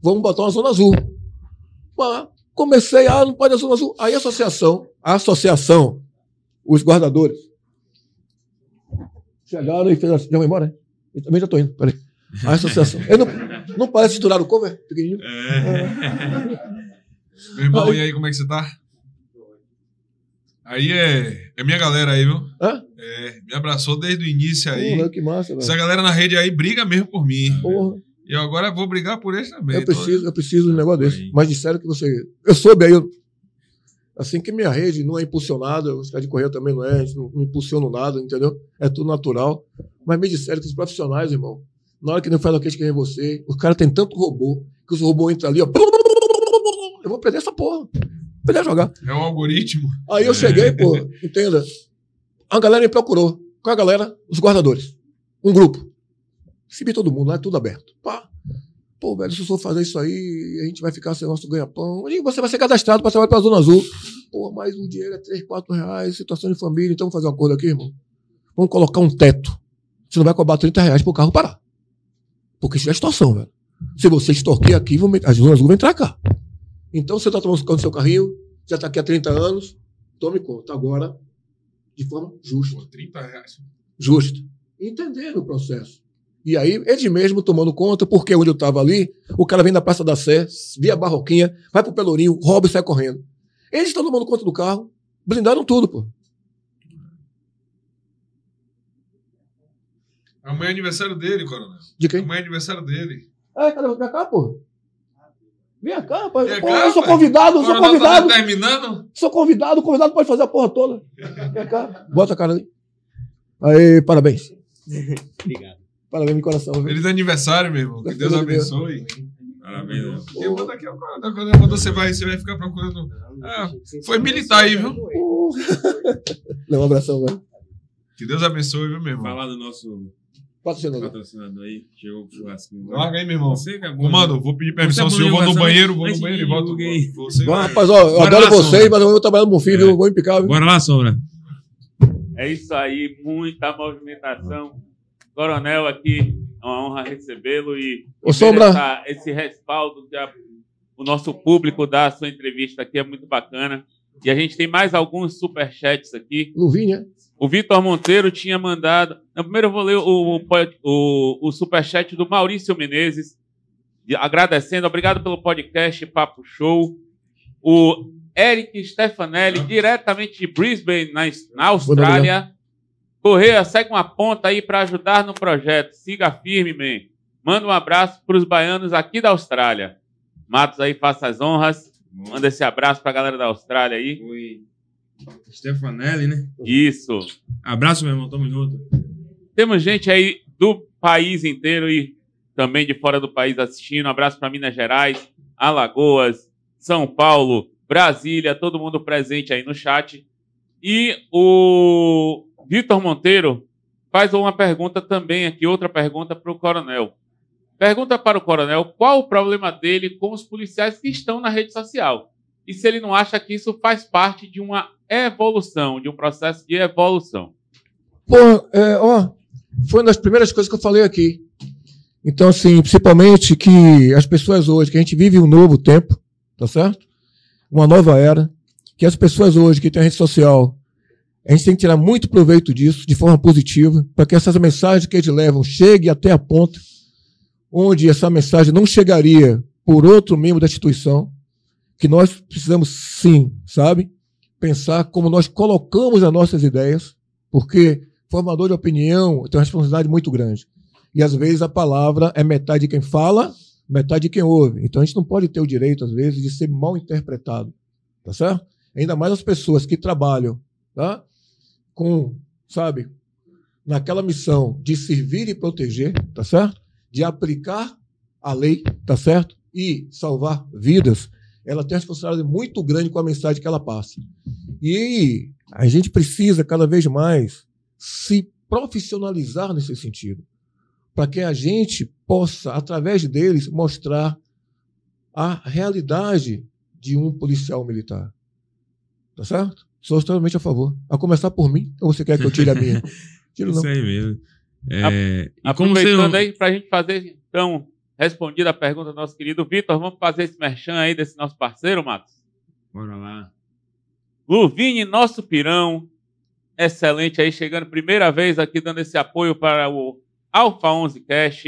Vamos botar uma zona azul. Mas comecei, ah, não pode a zona azul. Aí a associação, a associação, os guardadores, chegaram e fez assim, já vou embora? Eu também já estou indo, peraí. A associação. Eu não, não parece estourar o cover? Pequenininho. Meu irmão, e aí, como é que você tá? Aí é, é minha galera aí, viu? Hã? É, me abraçou desde o início aí. Porra, que massa, Essa velho. galera na rede aí briga mesmo por mim. Porra, E eu agora vou brigar por eles também. eu preciso, eu preciso de um negócio desse. Aí. Mas disseram que você. Eu soube aí. eu- Assim que minha rede não é impulsionada, os caras de correio também não é, a gente não, não impulsiona nada, entendeu? É tudo natural. Mas me disseram que os profissionais, irmão, na hora que não faz o que quem é você, os caras têm tanto robô, que os robôs entram ali, ó. Eu vou perder essa porra. Vou perder a jogar. É um algoritmo. Aí eu cheguei, pô, entenda. A galera me procurou. Qual é a galera? Os guardadores. Um grupo. Recebi todo mundo lá, tudo aberto. Pá. Pô, velho, se eu for fazer isso aí, a gente vai ficar sem nosso ganha-pão. E você vai ser cadastrado para trabalhar para a Zona Azul. Pô, mas o dinheiro é 3, 4 reais, situação de família, então vamos fazer um acordo aqui, irmão. Vamos colocar um teto. Você não vai cobrar 30 reais pro carro parar. Porque isso é extorsão, velho. Se você extorquir aqui, vão as Zona Azul vão entrar cá. Então você está tomando conta do seu carrinho, já está aqui há 30 anos, tome conta. Agora, de forma justa. Pô, 30 reais. Justa. Entendendo o processo. E aí, eles mesmo tomando conta, porque onde eu estava ali, o cara vem da Praça da Sé, via Barroquinha, vai pro Pelourinho, rouba e sai correndo. Eles estão tomando conta do carro, blindaram tudo, pô. Amanhã é aniversário dele, coronel. De quem? Amanhã é aniversário dele. É, cara, vem cá, pô. Vem cá, rapaz. Vem Pô, cá, eu sou convidado, eu O sou coronel tá convidado. terminando? Sou convidado, o convidado pode fazer a porra toda. Vem cá, bota a cara ali. Aí, parabéns. Obrigado. Parabéns de coração. viu? Feliz aniversário, meu irmão. Que Deus abençoe. Parabéns, né? Eu vou daqui a pouco, quando você vai, você vai ficar procurando. Ah, foi militar aí, viu? Não, um abração, velho. Que Deus abençoe, viu, meu irmão? Falar do nosso Patrocinador. patrocinador aí. Chegou o churrasquinho. Larga aí, meu irmão. Você que é bom, né? vou pedir permissão. É Se eu vou no banheiro, vou no banheiro e volto. divulguei. Você Bom, vai. rapaz, ó, eu adoro vocês, mas eu vou trabalhar no Bonfim, viu? Vou impicar, viu? Bora lá, Sombra. É isso aí, muita movimentação. Coronel aqui, é uma honra recebê-lo e Ô, Sombra. essa- esse respaldo que a- o nosso público dá à sua entrevista aqui é muito bacana. E a gente tem mais alguns superchats aqui. Luvinha. O Vitor Monteiro tinha mandado. Não, primeiro eu vou ler o, o, o, o superchat do Maurício Menezes, de- agradecendo. Obrigado pelo podcast Papo Show. O Eric Stefanelli, diretamente de Brisbane, na, na Austrália. Correia, segue uma ponta aí para ajudar no projeto. Siga firme, man. Manda um abraço para os baianos aqui da Austrália. Matos aí, faça as honras. Manda esse abraço para a galera da Austrália aí. Foi Stefanelli, né? Isso. Abraço, meu irmão. Tamo junto. Temos gente aí do país inteiro e também de fora do país assistindo. Abraço para Minas Gerais, Alagoas, São Paulo, Brasília, todo mundo presente aí no chat. E o Vitor Monteiro faz uma pergunta também aqui, outra pergunta para o coronel. Pergunta para o coronel qual o problema dele com os policiais que estão na rede social. E se ele não acha que isso faz parte de uma evolução, de um processo de evolução. Pô, é, ó, foi uma das primeiras coisas que eu falei aqui. Então, assim, principalmente que as pessoas hoje, que a gente vive um novo tempo, tá certo? Uma nova era, que as pessoas hoje que têm a rede social, a gente tem que tirar muito proveito disso, de forma positiva, para que essas mensagens que eles levam cheguem até a ponta onde essa mensagem não chegaria por outro membro da instituição, que nós precisamos sim, sabe? Pensar como nós colocamos as nossas ideias, porque formador de opinião tem uma responsabilidade muito grande. E às vezes a palavra é metade de quem fala, metade de quem ouve. Então a gente não pode ter o direito, às vezes, de ser mal interpretado. Tá certo? Ainda mais as pessoas que trabalham tá? com, sabe, naquela missão de servir e proteger, tá certo? De aplicar a lei, tá certo? E salvar vidas. Ela tem uma responsabilidade muito grande com a mensagem que ela passa. E a gente precisa cada vez mais se profissionalizar nesse sentido, para que a gente possa, através deles, mostrar a realidade de um policial militar. Tá certo? Sou totalmente a favor. A começar por mim, ou você quer que eu tire a minha? Tiro não. Isso aí mesmo. É, e como Aproveitando você... aí para a gente fazer, então, respondida a pergunta do nosso querido Vitor, vamos fazer esse merchan aí desse nosso parceiro, Matos? Bora lá. Luvini, nosso pirão, excelente aí, chegando primeira vez aqui dando esse apoio para o Alfa 11 Cash.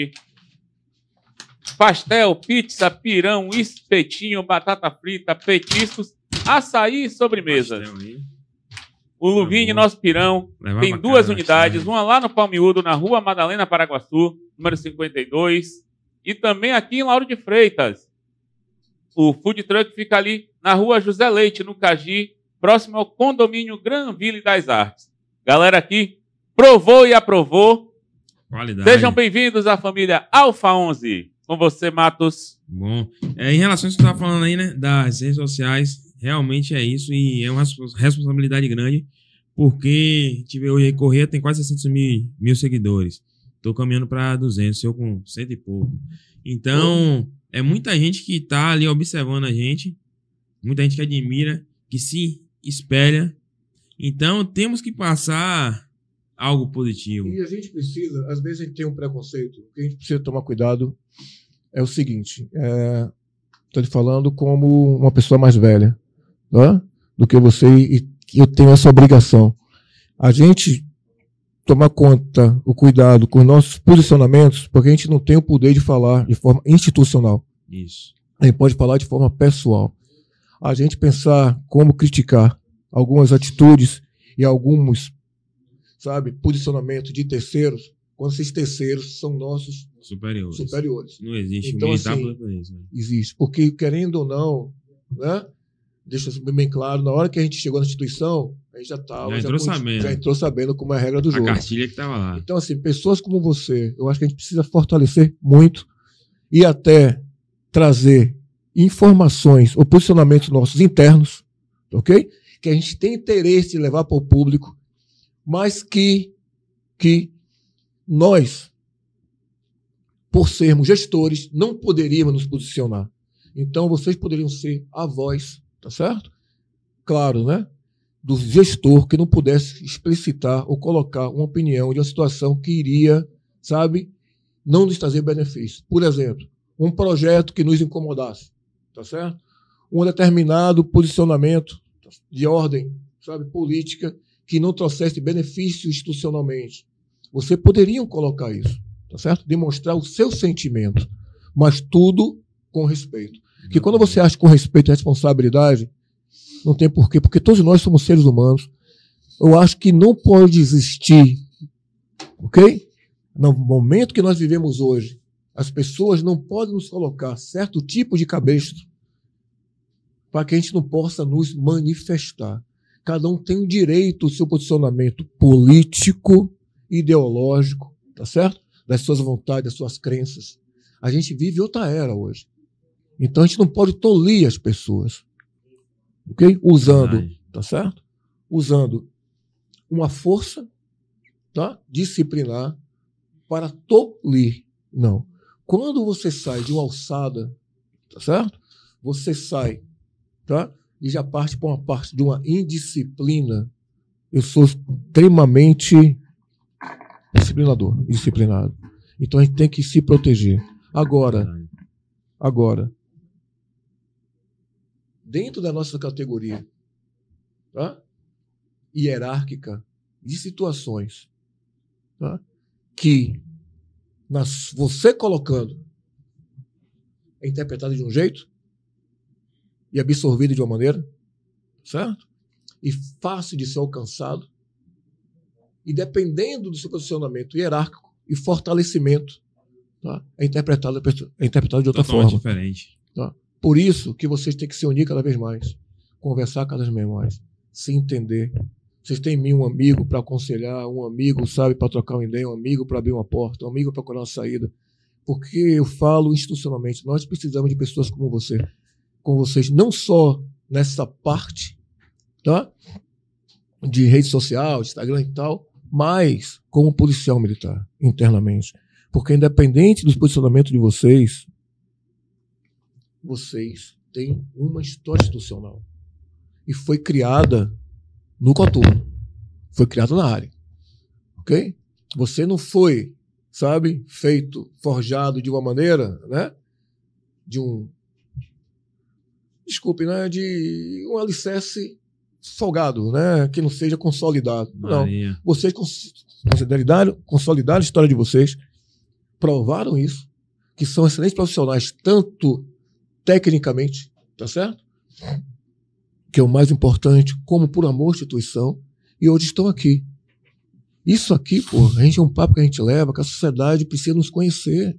Pastel, pizza, pirão, espetinho, batata frita, petiscos, açaí e. Pastel aí. O Luvini, Tá nosso pirão, tem duas casa, unidades, né? uma lá no Palmiúdo, na rua Madalena Paraguaçu, número 52, e também aqui em Lauro de Freitas. O food truck fica ali na rua José Leite, no Cagi, próximo ao condomínio Granville das Artes. Galera aqui, provou e aprovou. Qualidade. Sejam bem-vindos à família Alfa 11. Com você, Matos. Bom, é, em relação ao que você estava falando aí, né, das redes sociais, realmente é isso e é uma respons- responsabilidade grande, porque a gente vê hoje aí, Correia tem quase 600 mil, mil seguidores. Estou caminhando para 200, eu com cento e pouco. Então, é muita gente que está ali observando a gente, muita gente que admira, que se espelha. Então, temos que passar algo positivo. E a gente precisa, às vezes a gente tem um preconceito, o que a gente precisa tomar cuidado é o seguinte: estou te falando como uma pessoa mais velha tá? do que você e eu tenho essa obrigação. A gente tomar conta, o cuidado com os nossos posicionamentos, porque a gente não tem o poder de falar de forma institucional. Isso. A gente pode falar de forma pessoal. A gente pensar como criticar algumas atitudes e alguns, sabe, posicionamentos de terceiros, quando esses terceiros são nossos Superiores. superiores. Não existe Então, assim, isso. né? Existe. Porque, querendo ou não, né, deixa bem claro, na hora que a gente chegou na instituição, a gente já estava. Já entrou sabendo. Já entrou sabendo como é a regra do A jogo. cartilha que tava lá. Então, assim, pessoas como você, eu acho que a gente precisa fortalecer muito e até trazer informações ou posicionamentos nossos internos, ok? Que a gente tem interesse de levar para o público, mas que, que nós, por sermos gestores, não poderíamos nos posicionar. Então, vocês poderiam ser a voz, tá certo? Claro, né? Do gestor que não pudesse explicitar ou colocar uma opinião de uma situação que iria, sabe, não nos trazer benefício. Por exemplo, um projeto que nos incomodasse, tá certo? Um determinado posicionamento de ordem, sabe, política que não trouxesse benefício institucionalmente. Você poderiam colocar isso, tá certo? Demonstrar o seu sentimento, mas tudo com respeito. Que quando você age com respeito e responsabilidade, não tem porquê, porque todos nós somos seres humanos. Eu acho que não pode existir, ok? No momento que nós vivemos hoje, as pessoas não podem nos colocar certo tipo de cabresto para que a gente não possa nos manifestar. Cada um tem o direito ao seu posicionamento político, ideológico, tá certo? Das suas vontades, das suas crenças. A gente vive outra era hoje. Então a gente não pode tolir as pessoas. Ok? Usando, tá certo? Usando uma força tá? disciplinar para tolir. Não. Quando você sai de uma alçada, tá certo? Você sai, tá? E já parte para uma parte de uma indisciplina. Eu sou extremamente disciplinador, disciplinado. Então a gente tem que se proteger. Agora, agora, dentro da nossa categoria tá? hierárquica de situações tá? que nas, você colocando é interpretado de um jeito e absorvido de uma maneira, certo? E fácil de ser alcançado. E dependendo do seu posicionamento hierárquico e fortalecimento, tá? é, interpretado, é interpretado de outra Totalmente forma. diferente. Por isso que vocês têm que se unir cada vez mais, conversar cada vez mais, se entender. Vocês têm em mim um amigo para aconselhar, um amigo, sabe, para trocar uma ideia, um amigo para abrir uma porta, um amigo para procurar uma saída. Porque eu falo institucionalmente, nós precisamos de pessoas como você, com vocês, não só nessa parte, tá? De rede social, Instagram e tal, mas como policial militar, internamente. Porque independente dos posicionamentos de vocês, vocês têm uma história institucional. E foi criada no coturno. Foi criada na área. Ok? Você não foi, sabe, feito, forjado de uma maneira, né? De um. Desculpe, né? De um alicerce folgado, né? Que não seja consolidado. Não. Maria. Vocês cons- consolidaram, consolidaram a história de vocês, provaram isso, que são excelentes profissionais, tanto tecnicamente, tá certo? Que é o mais importante, como por amor à instituição, e hoje estão aqui. Isso aqui, pô, a gente é um papo que a gente leva, que a sociedade precisa nos conhecer.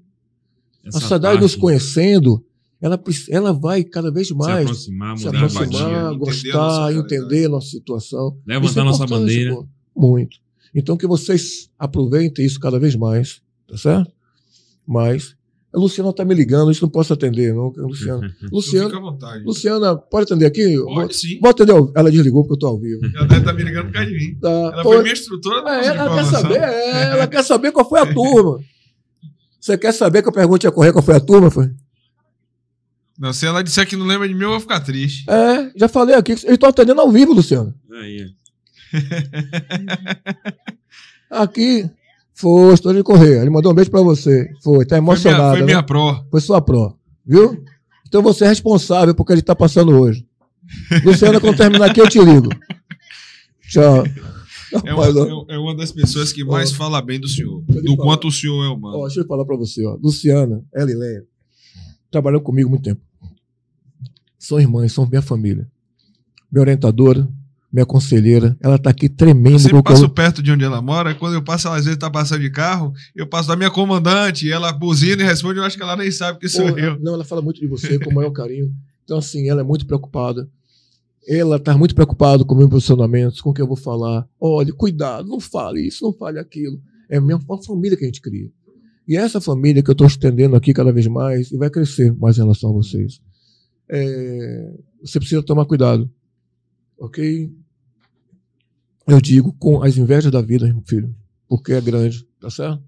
Essa a sociedade nos parte, conhecendo, ela, ela vai cada vez Se mais aproximar, se mudar a aproximar, batia. entender gostar, nossa entender a nossa situação. Levantar é nossa bandeira. pô. Muito. Então que vocês aproveitem isso cada vez mais, tá certo? Mas a Luciana tá me ligando, a gente não posso atender, não, Luciana. Fica Luciana, à vontade. Luciana, pode atender aqui? Vou, Pode sim. vou atender, ela desligou porque eu tô ao vivo. Ela deve estar me ligando por causa de mim. Tá. Ela Pô, foi minha instrutora da é, nossa ela quer saber, é, ela quer saber qual foi a turma. Você quer saber que eu pergunte a correr qual foi a turma, foi? Não, se ela disser que não lembra de mim, eu vou ficar triste. É, já falei aqui, eu estou atendendo ao vivo, Luciano. Aí, Aqui, foi, estou de correr. Ele mandou um beijo pra você. Foi, tá Foi minha, emocionado. foi né? minha pró. Foi sua pró, viu? Então você é responsável por que ele está passando hoje. Luciana, quando terminar aqui, eu te ligo. Tchau. É uma, é- é uma das pessoas que mais Ó. fala bem do senhor. Do falar. quanto o senhor é humano. ó, deixa eu falar para você. Ó. Luciana, ela e Leia trabalhou comigo muito tempo. São irmãs, são minha família. Minha orientadora, minha conselheira. Ela está aqui Eu tremendo. o- passo perto de onde ela mora. Quando eu passo, ela às vezes tá passando de carro. Eu passo da minha comandante. Ela buzina e responde. Eu acho que ela nem sabe que sou eu. Não, ela fala muito de você com o maior carinho. Então, assim, ela é muito preocupada. ela está muito preocupada com o meu posicionamento, com o que eu vou falar. Olha, cuidado, não fale isso, não fale aquilo. É a minha uma família que a gente cria. E essa família que eu estou estendendo aqui cada vez mais e vai crescer mais em relação a vocês. É, você precisa tomar cuidado, ok? Eu digo com as invejas da vida, meu filho, porque é grande, tá certo?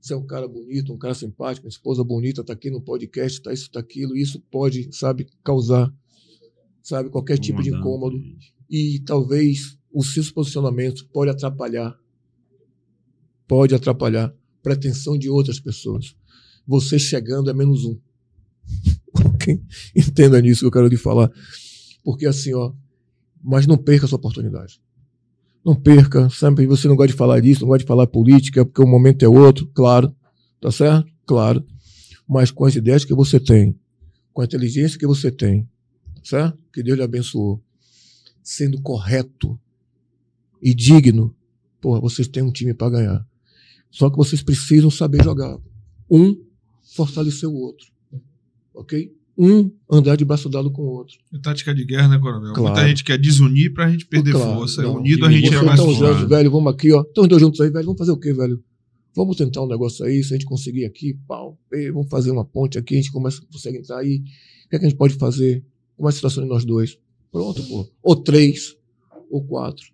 Você é um cara bonito, um cara simpático, uma esposa bonita, tá aqui no podcast, tá isso, tá aquilo, isso pode, sabe, causar, sabe, qualquer tipo de incômodo e talvez os seus posicionamentos pode atrapalhar, pode atrapalhar a pretensão de outras pessoas. Você chegando é menos um. Entenda nisso que eu quero lhe falar. Porque assim, ó, mas não perca essa oportunidade. Não perca, sabe? Você não gosta de falar disso, não gosta de falar política, porque o momento é outro, claro, tá certo? Claro. Mas com as ideias que você tem, com a inteligência que você tem, certo? Que Deus lhe abençoou, sendo correto e digno, porra, vocês têm um time para ganhar. Só que vocês precisam saber jogar. Um fortalecer o outro. Ok? Um andar de braço dado com o outro. É tática de guerra, né, Coronel? Claro. Muita gente quer desunir pra gente perder Claro, força. não. Unido a gente Vocês é mais estão juntos, forte. velho, vamos aqui, ó. Estão os dois juntos aí, velho. Vamos fazer o quê, velho? Vamos tentar um negócio aí, se a gente conseguir aqui, pau, vamos fazer uma ponte aqui, a gente começa, consegue entrar aí. O que, é que a gente pode fazer? Como é a situação de nós dois? Pronto, pô. Ou três, ou quatro.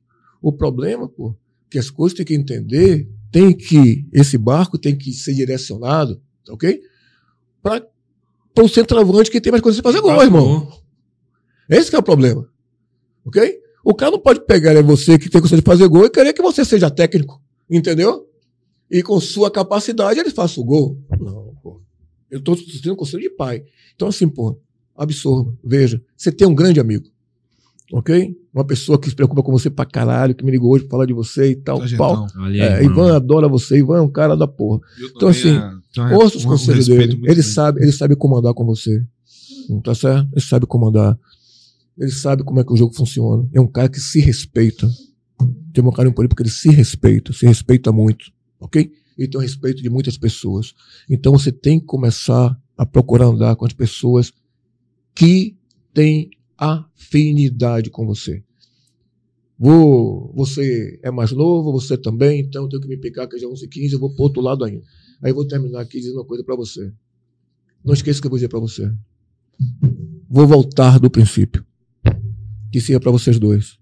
O problema, pô, que as coisas tem que entender, tem que, esse barco tem que ser direcionado, tá ok? Para o centroavante que tem mais coisas pra fazer gol, irmão. Esse que é o problema. Ok? O cara não pode pegar é você que tem condição de fazer gol e querer que você seja técnico. Entendeu? E com sua capacidade ele faça o gol. Não, pô. Eu estou tendo conselho de pai. Então, assim, pô, absorva. Veja, você tem um grande amigo. Ok? Uma pessoa que se preocupa com você pra caralho, que me ligou hoje pra falar de você e tal. Sargentão. Pau. Ali, É. Ivan adora você, Ivan é um cara da porra. Eu Então, assim, é, é Ouça os um- conselhos dele. Ele grande. sabe, ele sabe comandar com você. Tá certo? Ele sabe comandar. Ele sabe como é que o jogo funciona. É um cara que se respeita. Tem um carinho por ele porque ele se respeita, se respeita muito. Ok? Ele tem o respeito de muitas pessoas. Então você tem que começar a procurar andar com as pessoas que têm afinidade com você. Vou, você é mais novo, você também, então eu tenho que me picar que já é 11 h 15 eu vou pro outro lado ainda. Aí eu vou terminar aqui dizendo uma coisa para você. Não esqueça o que eu vou dizer para você. Vou voltar do princípio. Que seja para vocês dois.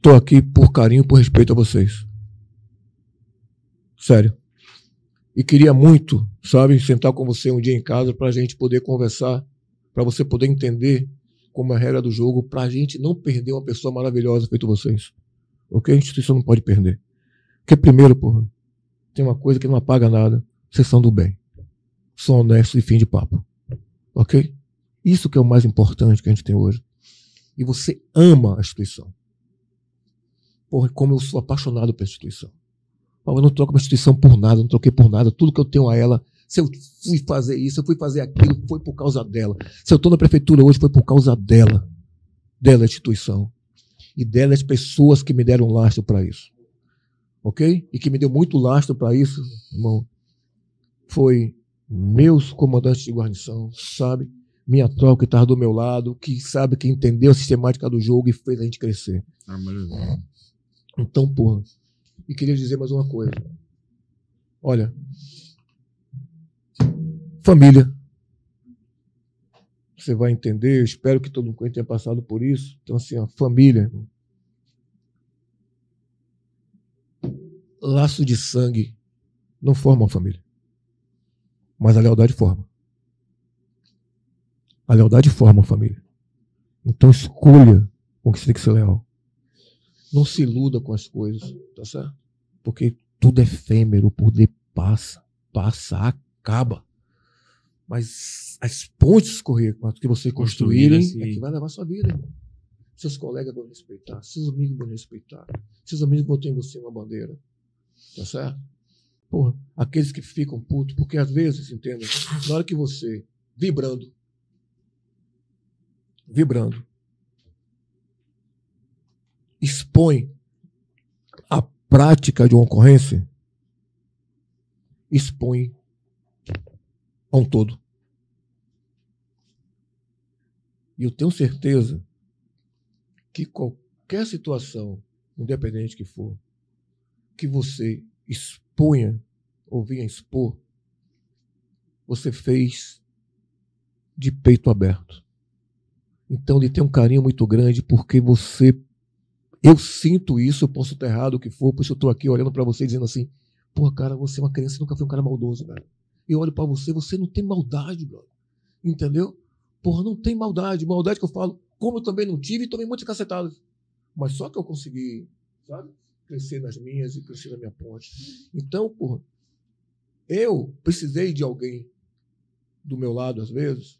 Tô aqui por carinho, por respeito a vocês. Sério. E queria muito, sabe, sentar com você um dia em casa pra gente poder conversar, pra você poder entender como é a regra do jogo, pra gente não perder uma pessoa maravilhosa feito vocês. Ok? A instituição não pode perder. Porque primeiro, porra, tem uma coisa que não apaga nada. Vocês são do bem. São honestos e fim de papo. Ok? Isso que é o mais importante que a gente tem hoje. E você ama a instituição. Porra, como eu sou apaixonado pela instituição. Eu não troco uma instituição por nada, não troquei por nada. Tudo que eu tenho a ela, se eu fui fazer isso, eu fui fazer aquilo, foi por causa dela. Se eu estou na prefeitura hoje, foi por causa dela. Dela, a instituição. E dela, as pessoas que me deram lastro para isso. Ok? E que me deu muito lastro para isso, irmão, foi meus comandantes de guarnição, sabe? Minha tropa que estava do meu lado, que sabe, que entendeu a sistemática do jogo e fez a gente crescer. Então, porra. E queria dizer mais uma coisa. Olha. Família. Você vai entender, eu espero que todo mundo tenha passado por isso. Então, assim, a família. irmão. Laço de sangue não forma uma família. Mas a lealdade forma. A lealdade forma uma família. Então escolha com que você tem que ser leal. Não se iluda com as coisas, tá certo? Porque tudo é efêmero, o poder passa, passa, acaba. Mas as pontes correr, que vocês construírem, Construídas, é que vai levar a sua vida, irmão. Seus colegas vão respeitar, seus amigos vão respeitar, seus amigos vão ter em você uma bandeira. Tá certo? Porra, aqueles que ficam putos, porque às vezes, entenda, na hora que você, vibrando, vibrando, expõe a prática de uma ocorrência, expõe a um todo. E eu tenho certeza que qualquer situação, independente que for, que você exponha ou venha expor, você fez de peito aberto. Então ele tem um carinho muito grande porque você. Eu sinto isso, eu posso estar errado o que for, por isso eu estou aqui olhando para você dizendo assim: Pô, cara, você é uma criança, nunca foi um cara maldoso, velho. Eu olho para você, você não tem maldade, brother. Entendeu? Porra, não tem maldade. Maldade que eu falo, como eu também não tive tomei muitas cacetadas. Mas só que eu consegui, sabe? Crescer nas minhas e crescer na minha ponte. Então, porra, eu precisei de alguém do meu lado, às vezes,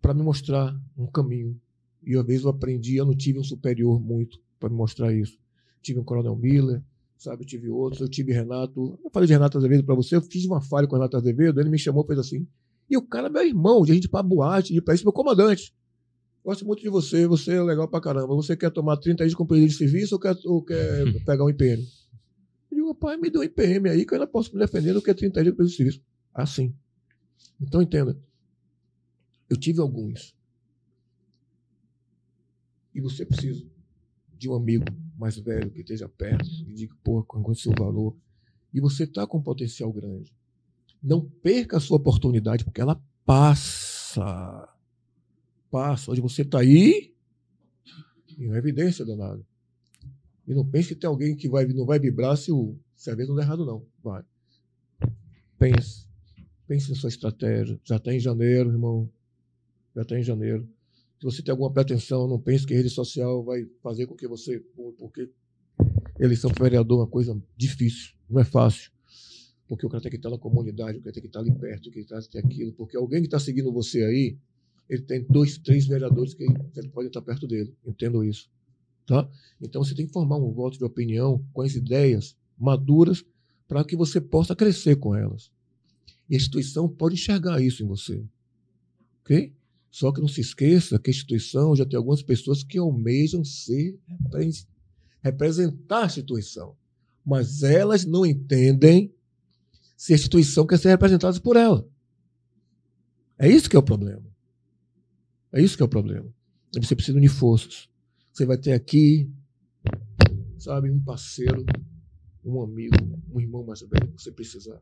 para me mostrar um caminho. E às vezes eu aprendi, eu não tive um superior muito para me mostrar isso. Tive um Coronel Miller, sabe? Tive outros, eu tive Renato. Eu falei de Renato Azevedo para você, eu fiz uma falha com o Renato Azevedo, ele me chamou fez assim. E o cara meu irmão, de gente pra boate, de pra isso, meu comandante. Gosto muito de você, você é legal pra caramba. Você quer tomar 30 dias com período de serviço ou quer, ou quer pegar um IPM? Eu digo, pai, me dê um IPM aí que eu ainda posso me defender do que 30 dias com período de serviço. Assim. Então entenda. Eu tive alguns. E você precisa de um amigo mais velho que esteja perto e diga, pô, qual é o seu valor? E você está com um potencial grande. Não perca a sua oportunidade, porque ela passa. Passa. Onde você está aí, em uma evidência danada. E não pense que tem alguém que vai, não vai vibrar se o cerveja não der errado, não. Vai. Pense. Pense na sua estratégia. Já está em janeiro, irmão. Já está em janeiro. Se você tem alguma pretensão, não pense que rede social vai fazer com que você. Porque eleição para vereador é uma coisa difícil, não é fácil. Porque o cara tem que estar na comunidade, o cara tem que estar ali perto, o cara tem que ter aquilo. Porque alguém que está seguindo você aí, ele tem dois, três vereadores que ele pode estar perto dele. Entendo isso. Tá? Então você tem que formar um voto de opinião com as ideias maduras para que você possa crescer com elas. E a instituição pode enxergar isso em você. Ok? Só que não se esqueça que a instituição já tem algumas pessoas que almejam ser representar a instituição, mas elas não entendem se a instituição quer ser representada por ela. É isso que é o problema. É isso que é o problema. Você precisa unir forças. Você vai ter aqui, sabe, um parceiro, um amigo, um irmão mais velho que você precisar.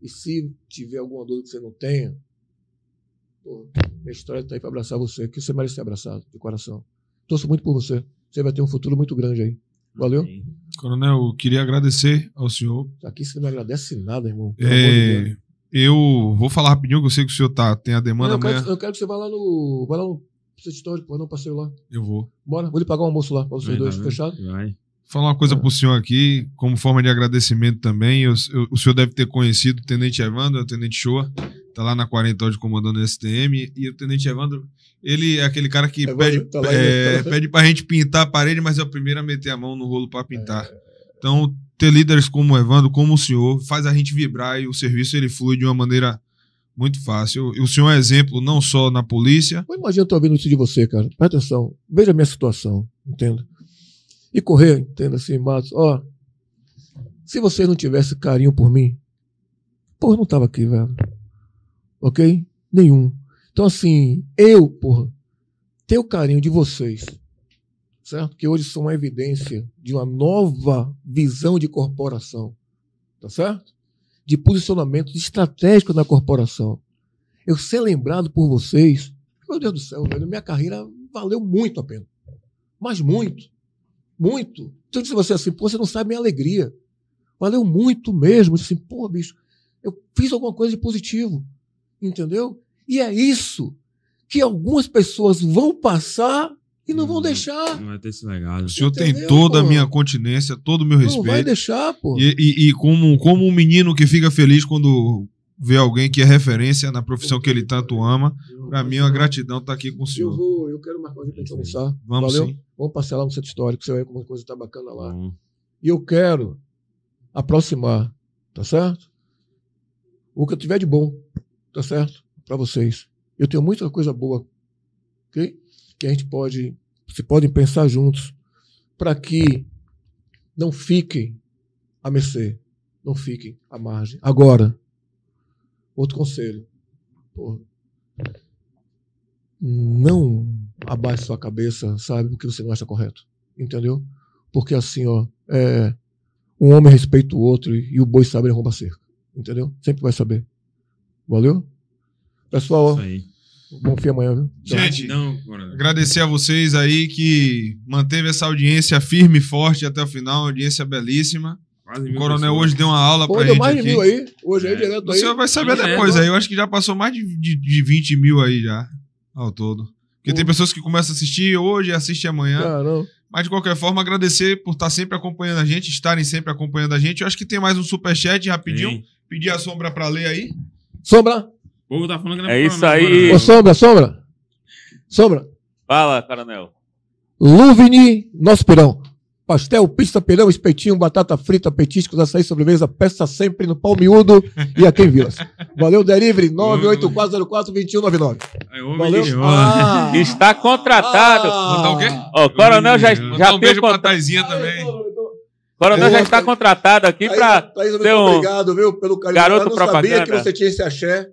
E se tiver alguma dúvida que você não tenha, pô, minha história está aí para abraçar você, que você merece ser abraçado, de coração. Torço muito por você. Você vai ter um futuro muito grande aí. Valeu? Coronel, eu queria agradecer ao senhor. Aqui você não agradece nada, irmão. É, eu vou falar rapidinho, que eu sei que o senhor tá, tem a demanda não, eu, amanhã. quero, eu quero que você vá lá no. Vai lá no Centro Histórico, vai no passeio lá. Eu vou. Bora, vou lhe pagar um almoço lá para vocês Vai, dois, tá fechado? Vai. Falar uma coisa Ah. pro senhor aqui, como forma de agradecimento também. eu- eu- o senhor deve ter conhecido o Tenente Evandro, o Tenente Shoa, tá lá na 40 hoje comandando o STM. E o Tenente Evandro, ele é aquele cara que Evandro, pede, tá é, tá pede pra gente pintar a parede, mas é o primeiro a meter a mão no rolo pra pintar. Então, ter líderes como o Evandro, como o senhor, faz a gente vibrar e o serviço ele flui de uma maneira muito fácil. O senhor é exemplo não só na polícia, Eu imagino eu tô ouvindo isso de você, cara. Presta atenção. Veja a minha situação, entenda. E correr, entenda assim, Matos. Ó, se você não tivesse carinho por mim, porra, não tava aqui, velho. Ok? Nenhum. Então, assim, eu, porra, ter o carinho de vocês, certo? Que hoje são uma evidência de uma nova visão de corporação, tá certo? De posicionamento estratégico na corporação. Eu ser lembrado por vocês, meu Deus do céu, velho, minha carreira valeu muito a pena. Mas muito. Muito. Então, eu disse você assim, pô, você não sabe minha alegria. Valeu muito mesmo. Eu disse assim, pô, bicho, eu fiz alguma coisa de positivo. Entendeu? E é isso que algumas pessoas vão passar e não vão Hum, deixar. Não vai ter esse legado. o senhor tem Entendeu, toda a pô? minha continência, todo o meu Não vai respeito. deixar, pô. E, e- e como, como um menino que fica feliz quando vê alguém que é referência na profissão que ele tanto ama, pra mim é uma gratidão estar aqui com o Eu senhor. vou, eu quero marcar um dia pra gente almoçar. Vamos Valeu? sim. Vamos passear lá no centro histórico, você vai ver como a coisa tá bacana lá. Bom, E eu quero aproximar, tá certo? O que eu tiver de bom, tá certo? Para vocês. Eu tenho muita coisa boa, ok? Que a gente pode, se podem pensar juntos, para que não fiquem a mercê, não fiquem à margem. Agora, outro conselho. Porra. Não abaixe sua cabeça, sabe? Porque você não acha correto. Entendeu? Porque assim, ó, é, um homem respeita o outro e, e o boi sabe arromba a cerca. Entendeu? Sempre vai saber. Valeu? Pessoal. Bom fim amanhã, viu? Gente, Não, agradecer a vocês aí que manteve essa audiência firme e forte até o final, audiência belíssima. Quase O coronel pessoas. hoje deu uma aula Pô, pra deu gente mais de aqui. mil aí. Hoje aí, É. direto O aí. senhor vai saber Tá depois vendo? aí. Eu acho que já passou mais de, de, de 20 mil aí já, ao todo. Porque tem Pô. pessoas que começam a assistir hoje e assistem amanhã. Ah, não. Mas de qualquer forma, agradecer por estar sempre acompanhando a gente, estarem sempre acompanhando a gente. Eu acho que tem mais um superchat rapidinho. Tem. Pedir a sombra pra ler aí. Sombra! O povo tá falando que não É pro isso aí. Ô, Sombra, Sombra! Sombra! Fala, coronel. Luvini, nosso pirão. Pastel, pizza, pirão, espetinho, batata frita, petiscos, açaí, sobremesa, peça sempre no pau miúdo e aqui em Vilas. Valeu, delivery 98404-2199. Aí, ô, Valeu. Ah, Está contratado. Mandar o quê? Ó, o coronel já, já um tem beijo pra. Taizinha também. coronel já está contratado aqui para Thaís, muito ser um obrigado, viu, pelo carinho. garoto Eu não sabia propaganda. que você tinha esse axé.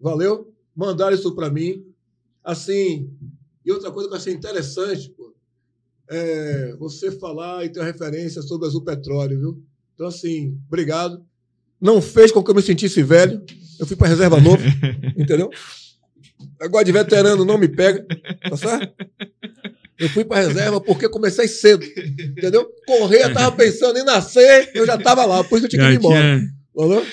Valeu? Mandaram isso pra mim. Assim, e outra coisa que eu achei interessante, pô, é você falar e ter uma referência sobre Azul Petróleo, viu? Então, assim, obrigado. Não fez com que eu me sentisse velho. Eu fui pra reserva novo, entendeu? Agora de veterano não me pega, tá certo? Eu fui pra reserva porque comecei cedo, entendeu? Correia tava pensando em nascer, eu já tava lá, por isso eu tinha que ir embora. Valeu?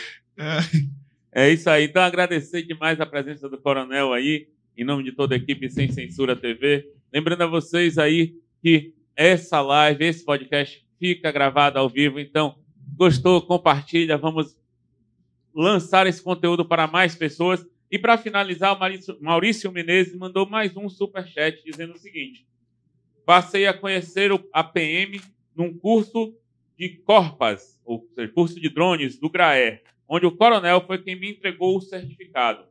É isso aí. Então, agradecer demais a presença do Coronel aí, em nome de toda a equipe Sem Censura TV. Lembrando a vocês aí que essa live, esse podcast fica gravado ao vivo. Então, gostou, compartilha. Vamos lançar esse conteúdo para mais pessoas. E para finalizar, o Maurício, Menezes mandou mais um superchat dizendo o seguinte: Passei a conhecer a PM num curso de Corpas, ou seja, curso de drones do GRAER onde o coronel foi quem me entregou o certificado.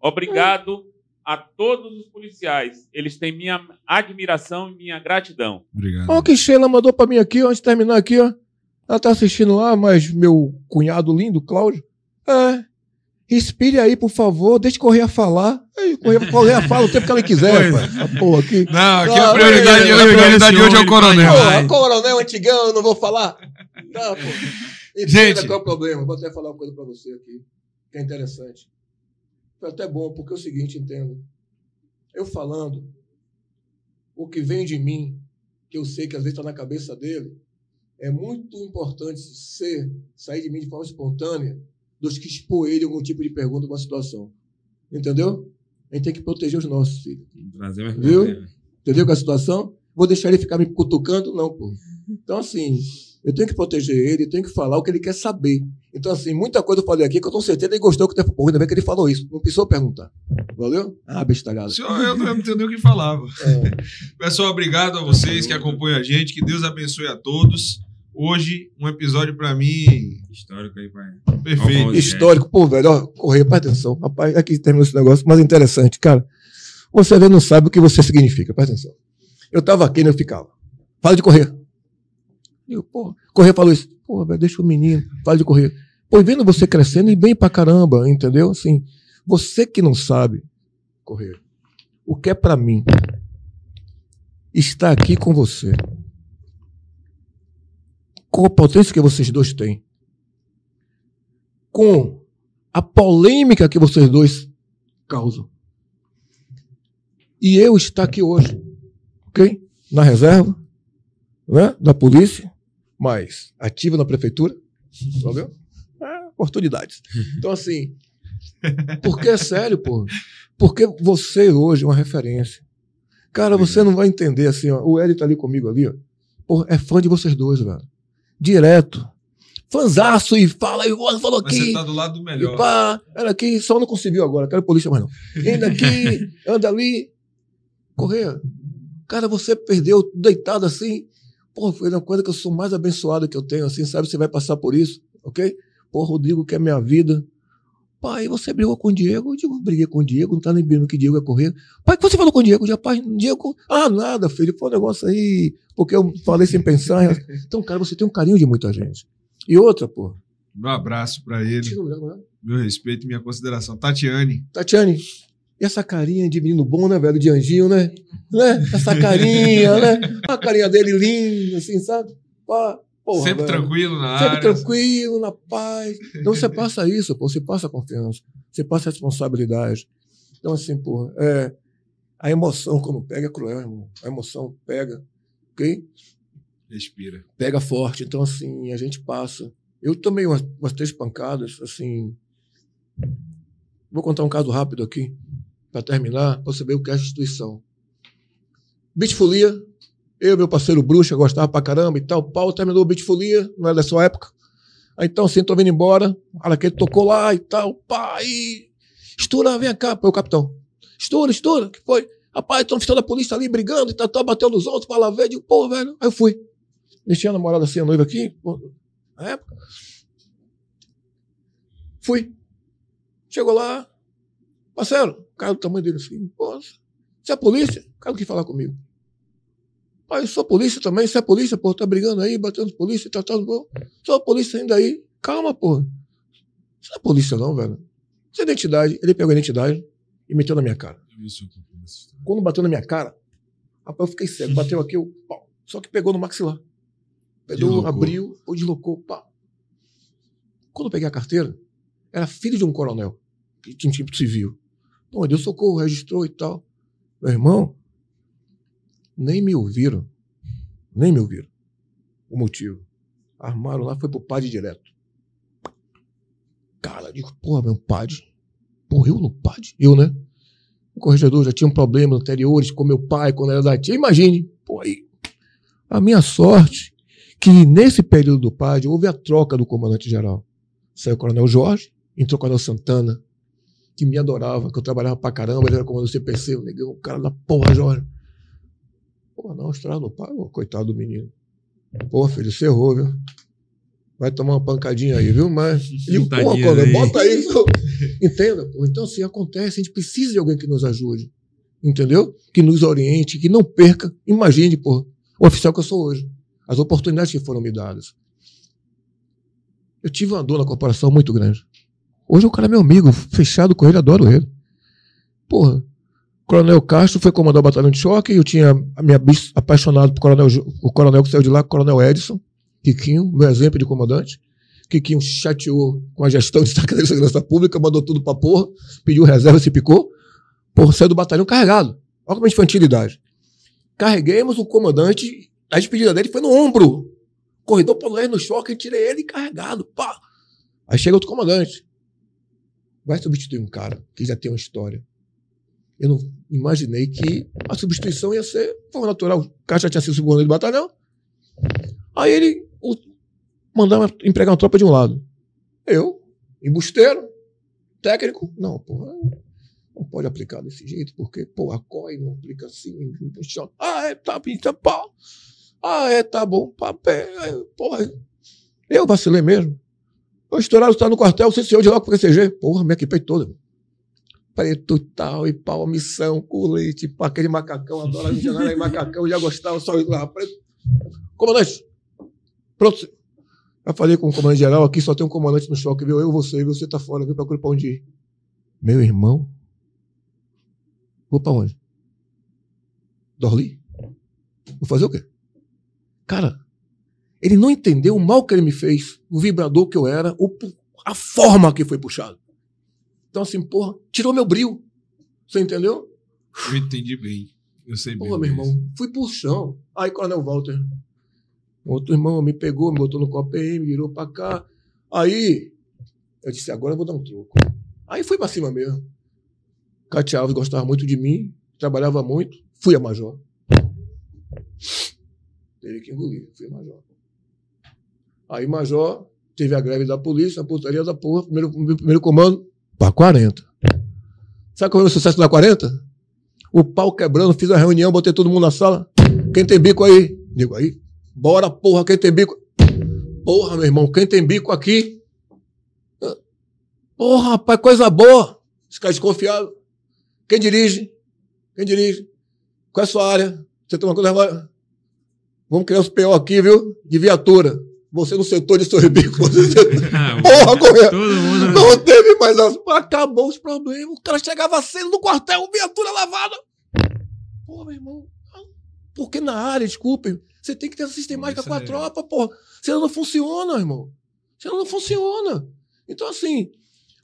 Obrigado a todos os policiais. Eles têm minha admiração e minha gratidão. Obrigado. Ó, que Sheila mandou pra mim aqui, ó, antes de terminar aqui, ó. Ela tá assistindo lá, mas meu cunhado lindo, Cláudio. É. Respire aí, por favor, deixe Correia falar. Aí, Correia, Correia fala o tempo que ela quiser, pai. Essa porra aqui. Não, aqui Ah, a prioridade, eu- a prioridade hoje é o coronel. Porra, coronel antigão, eu não vou falar. Tá, pô. Gente. qual é o problema. Vou até falar uma coisa pra você aqui, que é interessante. Foi até bom, porque é o seguinte, entenda. Eu falando, o que vem de mim, que eu sei que às vezes está na cabeça dele, é muito importante ser, sair de mim de forma espontânea do que expor ele algum tipo de pergunta, alguma situação. Entendeu? A gente tem que proteger os nossos filhos. Trazer mais Viu? Entendeu com a situação? Vou deixar ele ficar me cutucando? Não, pô. Então, assim, eu tenho que proteger ele, eu tenho que falar o que ele quer saber. Então, assim, muita coisa eu falei aqui que eu tenho certeza que ele gostou que eu ainda bem que ele falou isso. Não precisou perguntar. Valeu? Ah, bestalhada. Senhor, eu não não entendi nem o que falava. É. Pessoal, obrigado a vocês que acompanham a gente. Que Deus abençoe a todos. Hoje, um episódio pra mim Histórico aí, pai. perfeito. Histórico, pô, velho. Ó, correia, presta atenção. Rapaz, aqui terminou esse negócio, mas interessante, cara. Você ainda não sabe o que você significa, presta atenção. Eu tava aqui, né, eu ficava. Fala de correr. Eu, pô, correr falou isso. Pô, velho, deixa o menino, fala de correr. Pô, vendo você crescendo e bem pra caramba, entendeu? Assim, você que não sabe correr, o que é pra mim estar aqui com você, com a potência que vocês dois têm, com a polêmica que vocês dois causam. E eu estar aqui hoje, ok? Na reserva, né? Da polícia, mas ativa na prefeitura, entendeu? É, oportunidades. Então, assim, porque é sério, pô. Porque você hoje é uma referência. Cara, você não vai entender assim, ó. O Hélio tá ali comigo ali, ó. Pô, é fã de vocês dois, velho. Direto. Fanzaço e fala, e o falou Mas aqui. você tá do lado do E melhor. pá, ela aqui, só não conseguiu agora, quero polícia mais não. Ainda aqui, anda ali. Correia, cara, você perdeu deitado assim. Pô, foi uma coisa que eu sou mais abençoado que eu tenho, assim, sabe? Você vai passar por isso, ok? Pô, Rodrigo quer minha vida. Pai, você brigou com o Diego? Eu digo, briguei com o Diego, não tá lembrando que Diego é correr. Pai, o que você falou com o Diego? Eu digo, pai, Diego, ah, nada, filho, foi um negócio aí, porque eu falei sem pensar. Então, cara, você tem um carinho de muita gente. E outra, pô, Meu abraço pra ele. Meu respeito e minha consideração. Tatiane. Tatiane, essa carinha de menino bom, né, velho? De anjinho, né? né? Essa carinha, né? A carinha dele linda, assim, sabe? Pá, porra, Sempre velho. tranquilo na Sempre área. tranquilo, na paz. Então você passa isso, pô, você passa confiança, você passa responsabilidade. Então, assim, pô, é, a emoção quando pega é cruel, irmão. A emoção pega, ok? Respira. Pega forte. Então, assim, a gente passa. Eu tomei umas, umas três pancadas, assim. Vou contar um caso rápido aqui, para terminar, para você ver o que é a instituição. Bitfolia, eu e meu parceiro Bruxa gostava pra caramba e tal. O terminou o Bitfolia, não é da sua época. Aí então, assim, tô vindo embora. Olha que ele tocou lá e tal. Pá, aí. Estoura, vem cá, pô, o capitão. Estoura, estoura. que foi? Rapaz, no oficial da polícia ali brigando e tal, tal, bateu nos outros, fala. Digo, pô, velho. Aí eu fui. Eles tinham namorado assim, a noiva aqui, na época. Fui. Chegou lá. Parceiro, o cara do tamanho dele assim, pô, você é polícia? O cara quis falar comigo. Pai, eu sou polícia também, você é polícia, pô, tá brigando aí, batendo polícia, tá, tá, pô. Sou polícia ainda aí. Calma, pô. Você não é polícia não, velho. Você é identidade. Ele pegou a identidade e meteu na minha cara. Quando bateu na minha cara, rapaz, eu fiquei cego. Bateu aqui, eu, pau. Só que pegou no maxilar. Pegou, abriu, ou deslocou, pá. Quando eu peguei a carteira, era filho de um coronel, que tinha um tipo civil. Pô, deu socorro, registrou e tal. Meu irmão, nem me ouviram. Nem me ouviram. O motivo. Armaram lá, foi pro PAD direto. Cara, eu digo, porra, meu PAD. Porra, eu no PAD? Eu, né? O corregedor já tinha um problema anteriores com meu pai, quando era da tia. Imagine, pô, aí. A minha sorte, que nesse período do PAD houve a troca do comandante-geral. Saiu o coronel Jorge, entrou o coronel Santana, que me adorava, que eu trabalhava pra caramba, ele era comandante do CPC, o negão, o cara da porra, Jorge. Pô, não, estrada no pai, ô, coitado do menino. Pô, filho, você errou, viu? Vai tomar uma pancadinha aí, viu? Mas. E o porra, Tadinha coronel, aí. bota isso. Entenda? pô. Então, se acontece, a gente precisa de alguém que nos ajude. Entendeu? Que nos oriente, que não perca. Imagine, pô, o oficial que eu sou hoje. As oportunidades que foram me dadas. Eu tive uma dor na corporação muito grande. Hoje o cara é meu amigo, fechado com ele, adoro ele. Porra, Coronel Castro foi comandar o batalhão de choque, eu tinha a bis apaixonado por coronel, o coronel que saiu de lá, Coronel Edson, Kikinho, meu exemplo de comandante. Kikinho chateou com a gestão de Segurança Pública, mandou tudo pra porra, pediu reserva, se picou. Porra, saiu do batalhão carregado. Olha como é infantilidade. Carreguemos o comandante, a despedida dele foi no ombro. Corredor polonês no choque, tirei ele carregado. Pá. Aí chega outro comandante. Vai substituir um cara que já tem uma história. Eu não imaginei que a substituição ia ser forma natural. O cara já tinha sido segundo do batalhão. Aí ele o, mandava empregar uma tropa de um lado. Eu, embusteiro, técnico. Não, porra, não pode aplicar desse jeito, porque, pô, a COI não aplica assim. funciona. Ah, é, tá, pinta pau. Ah, é, tá bom, papel. Porra, eu vacilei mesmo. O estourado está no quartel, você saiu de lá com o PCG. Porra, me equipei toda. Preto tal, e pau, missão, com leite, pá, aquele macacão, adoro missionário aí, macacão, já gostava, só ir lá. Preto. Comandante, pronto. Já falei com o comandante geral, aqui só tem um comandante no choque, viu? Eu, você, e você tá fora, viu? Procura pra onde ir. Meu irmão? Vou pra onde? Dorli? Vou fazer o quê? Cara, ele não entendeu o mal que ele me fez, o vibrador que eu era, o, a forma que foi puxado. Então, assim, porra, tirou meu brilho. Você entendeu? Eu entendi bem. Eu sei bem. Porra, meu irmão, fui pro chão. Aí, Coronel Walter, outro irmão me pegou, me botou no copo PM, virou pra cá. Aí, eu disse, agora eu vou dar um troco. Aí fui pra cima mesmo. Cátia Alves gostava muito de mim, trabalhava muito, fui a major. Teve que engolir, fui a major. Aí, major, teve a greve da polícia, a putaria da porra, primeiro, primeiro comando, pra 40. Sabe qual foi o sucesso da 40? O pau quebrando, fiz a reunião, botei todo mundo na sala. Quem tem bico aí? Digo aí. Bora, porra, quem tem bico? Porra, meu irmão, quem tem bico aqui? Porra, rapaz, coisa boa. Cara desconfiado. Quem dirige? Quem dirige? Qual é a sua área? Você tem uma coisa. Vamos criar os PO aqui, viu? De viatura. Você no setor de sorribico. Você... Ah, Porra, correu. Não teve mais as... Acabou os problemas. O cara chegava cedo no quartel, viatura lavada. Pô, meu irmão. Porque na área, desculpe, você tem que ter essa sistemática com a tropa, porra. Senão não funciona, irmão. Senão não funciona. Então, assim,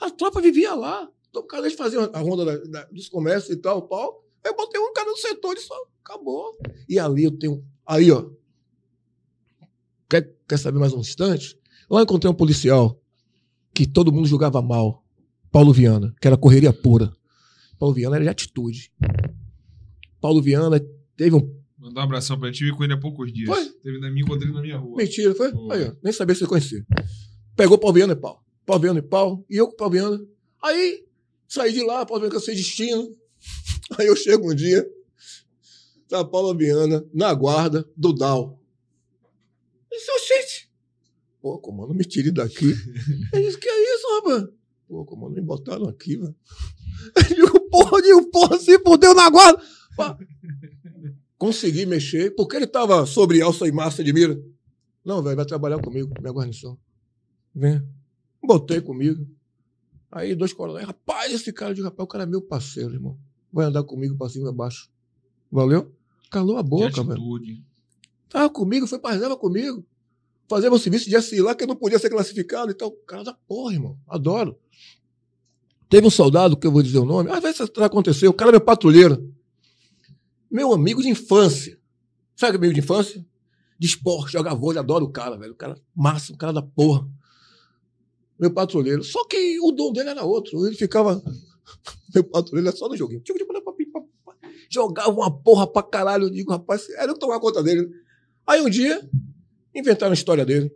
a tropa vivia lá. Então, o cara fazer a ronda da- da- dos comércios e tal, pau. Aí eu botei um cara no setor e só acabou. E ali eu tenho. Aí, ó. Quer, saber mais um instante? Lá eu encontrei um policial que todo mundo julgava mal. Paulo Viana, que era correria pura. Paulo Viana era de atitude. Paulo Viana teve um. Mandar um abração pra gente. Tive com ele há poucos dias. Foi? Teve na minha, encontrei na minha rua. Mentira, foi? Foi. Aí, ó, nem sabia se você conhecia. Pegou Paulo Viana e pau. Paulo Viana e pau. E eu com Paulo Viana. Aí, saí de lá, Paulo Viana cansei destino. Aí eu chego um dia, tá Paulo Viana na guarda do Dal. Pô, comando, me tire daqui. Ele disse, que é isso, rapaz? Pô, comando, me botaram aqui, velho. Eu digo, porra, eu digo, porra, se fudeu na guarda. Pá. Consegui mexer, porque ele tava sobre alça e massa de mira. Não, velho, vai trabalhar comigo, minha guarnição. Vem. Botei comigo. Aí dois coronéis, rapaz, esse cara, digo, rapaz, o cara é meu parceiro, irmão. Vai andar comigo pra cima e pra baixo. Valeu? Calou a boca, velho. Tava comigo, foi pra reserva comigo. Fazer meu serviço de SI lá, que eu não podia ser classificado e tal. Cara da porra, irmão. Adoro. Teve um soldado, que eu vou dizer o nome, às vezes aconteceu, o cara é meu patrulheiro. Meu amigo de infância. Sabe é amigo de infância? De esporte, joga vôlei, adoro o cara, velho. O cara massa, um cara da porra. Meu patrulheiro. Só que o dom dele era outro. Ele ficava. Meu patrulheiro era só no joguinho. Jogava uma porra pra caralho. Eu digo, rapaz, era eu tomava conta dele. Aí um dia, inventaram a história dele.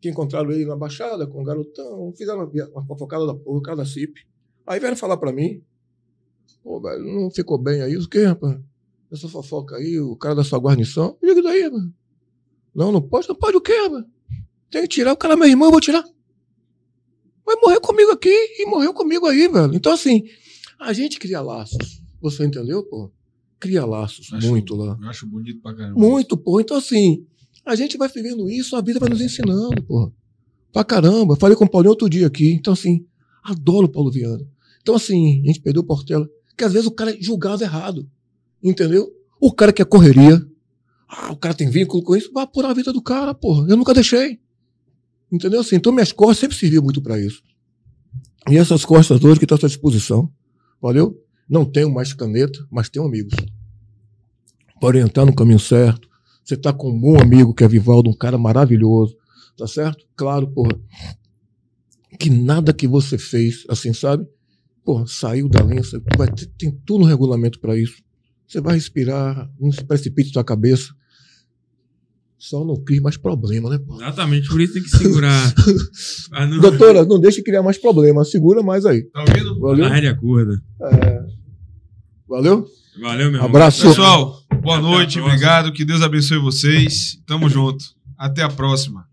Que encontraram ele na Baixada com um garotão. Fizeram uma, uma fofocada da porra, o cara da CIP. Aí vieram falar pra mim. Pô, velho, não ficou bem aí. O que, rapaz? Essa fofoca aí, o cara da sua guarnição. Eu digo, daí, mano? Não, não pode. Não pode o quê, mano? Tem que tirar. O cara é meu irmão, eu vou tirar. Vai morrer comigo aqui e morreu comigo aí, velho. Então, assim, a gente cria laços. Você entendeu, pô? Cria laços, Acho- muito lá. Eu acho bonito pra caramba. Muito, pô. Então, assim, a gente vai vivendo isso, a vida vai nos ensinando, pô. Pra caramba. Falei com o Paulinho outro dia aqui. Então, assim, adoro o Paulo Viana. Então, assim, a gente perdeu o Portela. Que às vezes o cara julgado errado. Entendeu? O cara que é correria. Ah, o cara tem vínculo com isso. Vai apurar a vida do cara, porra. Eu nunca deixei. Entendeu? Assim, então, minhas costas sempre serviu muito pra isso. E essas costas hoje que estão à sua disposição. Valeu? Não tenho mais caneta, mas tenho amigos. Para orientar no caminho certo. Você tá com um bom amigo que é Vivaldo, um cara maravilhoso. Tá certo? Claro, porra. Que nada que você fez, assim, sabe? Porra, saiu da você vai ter, tem tudo no regulamento para isso. Você vai respirar, não se precipite sua cabeça. Só não crie mais problema, né, porra? Exatamente, por isso tem que segurar. Ah, não- Doutora, não deixe criar mais problema, segura mais aí. Tá ouvindo? Valeu? A rédea curta. Valeu? Valeu, meu irmão. Abraço. Pessoal, boa noite, obrigado. Que Deus abençoe vocês. Tamo junto. Até a próxima.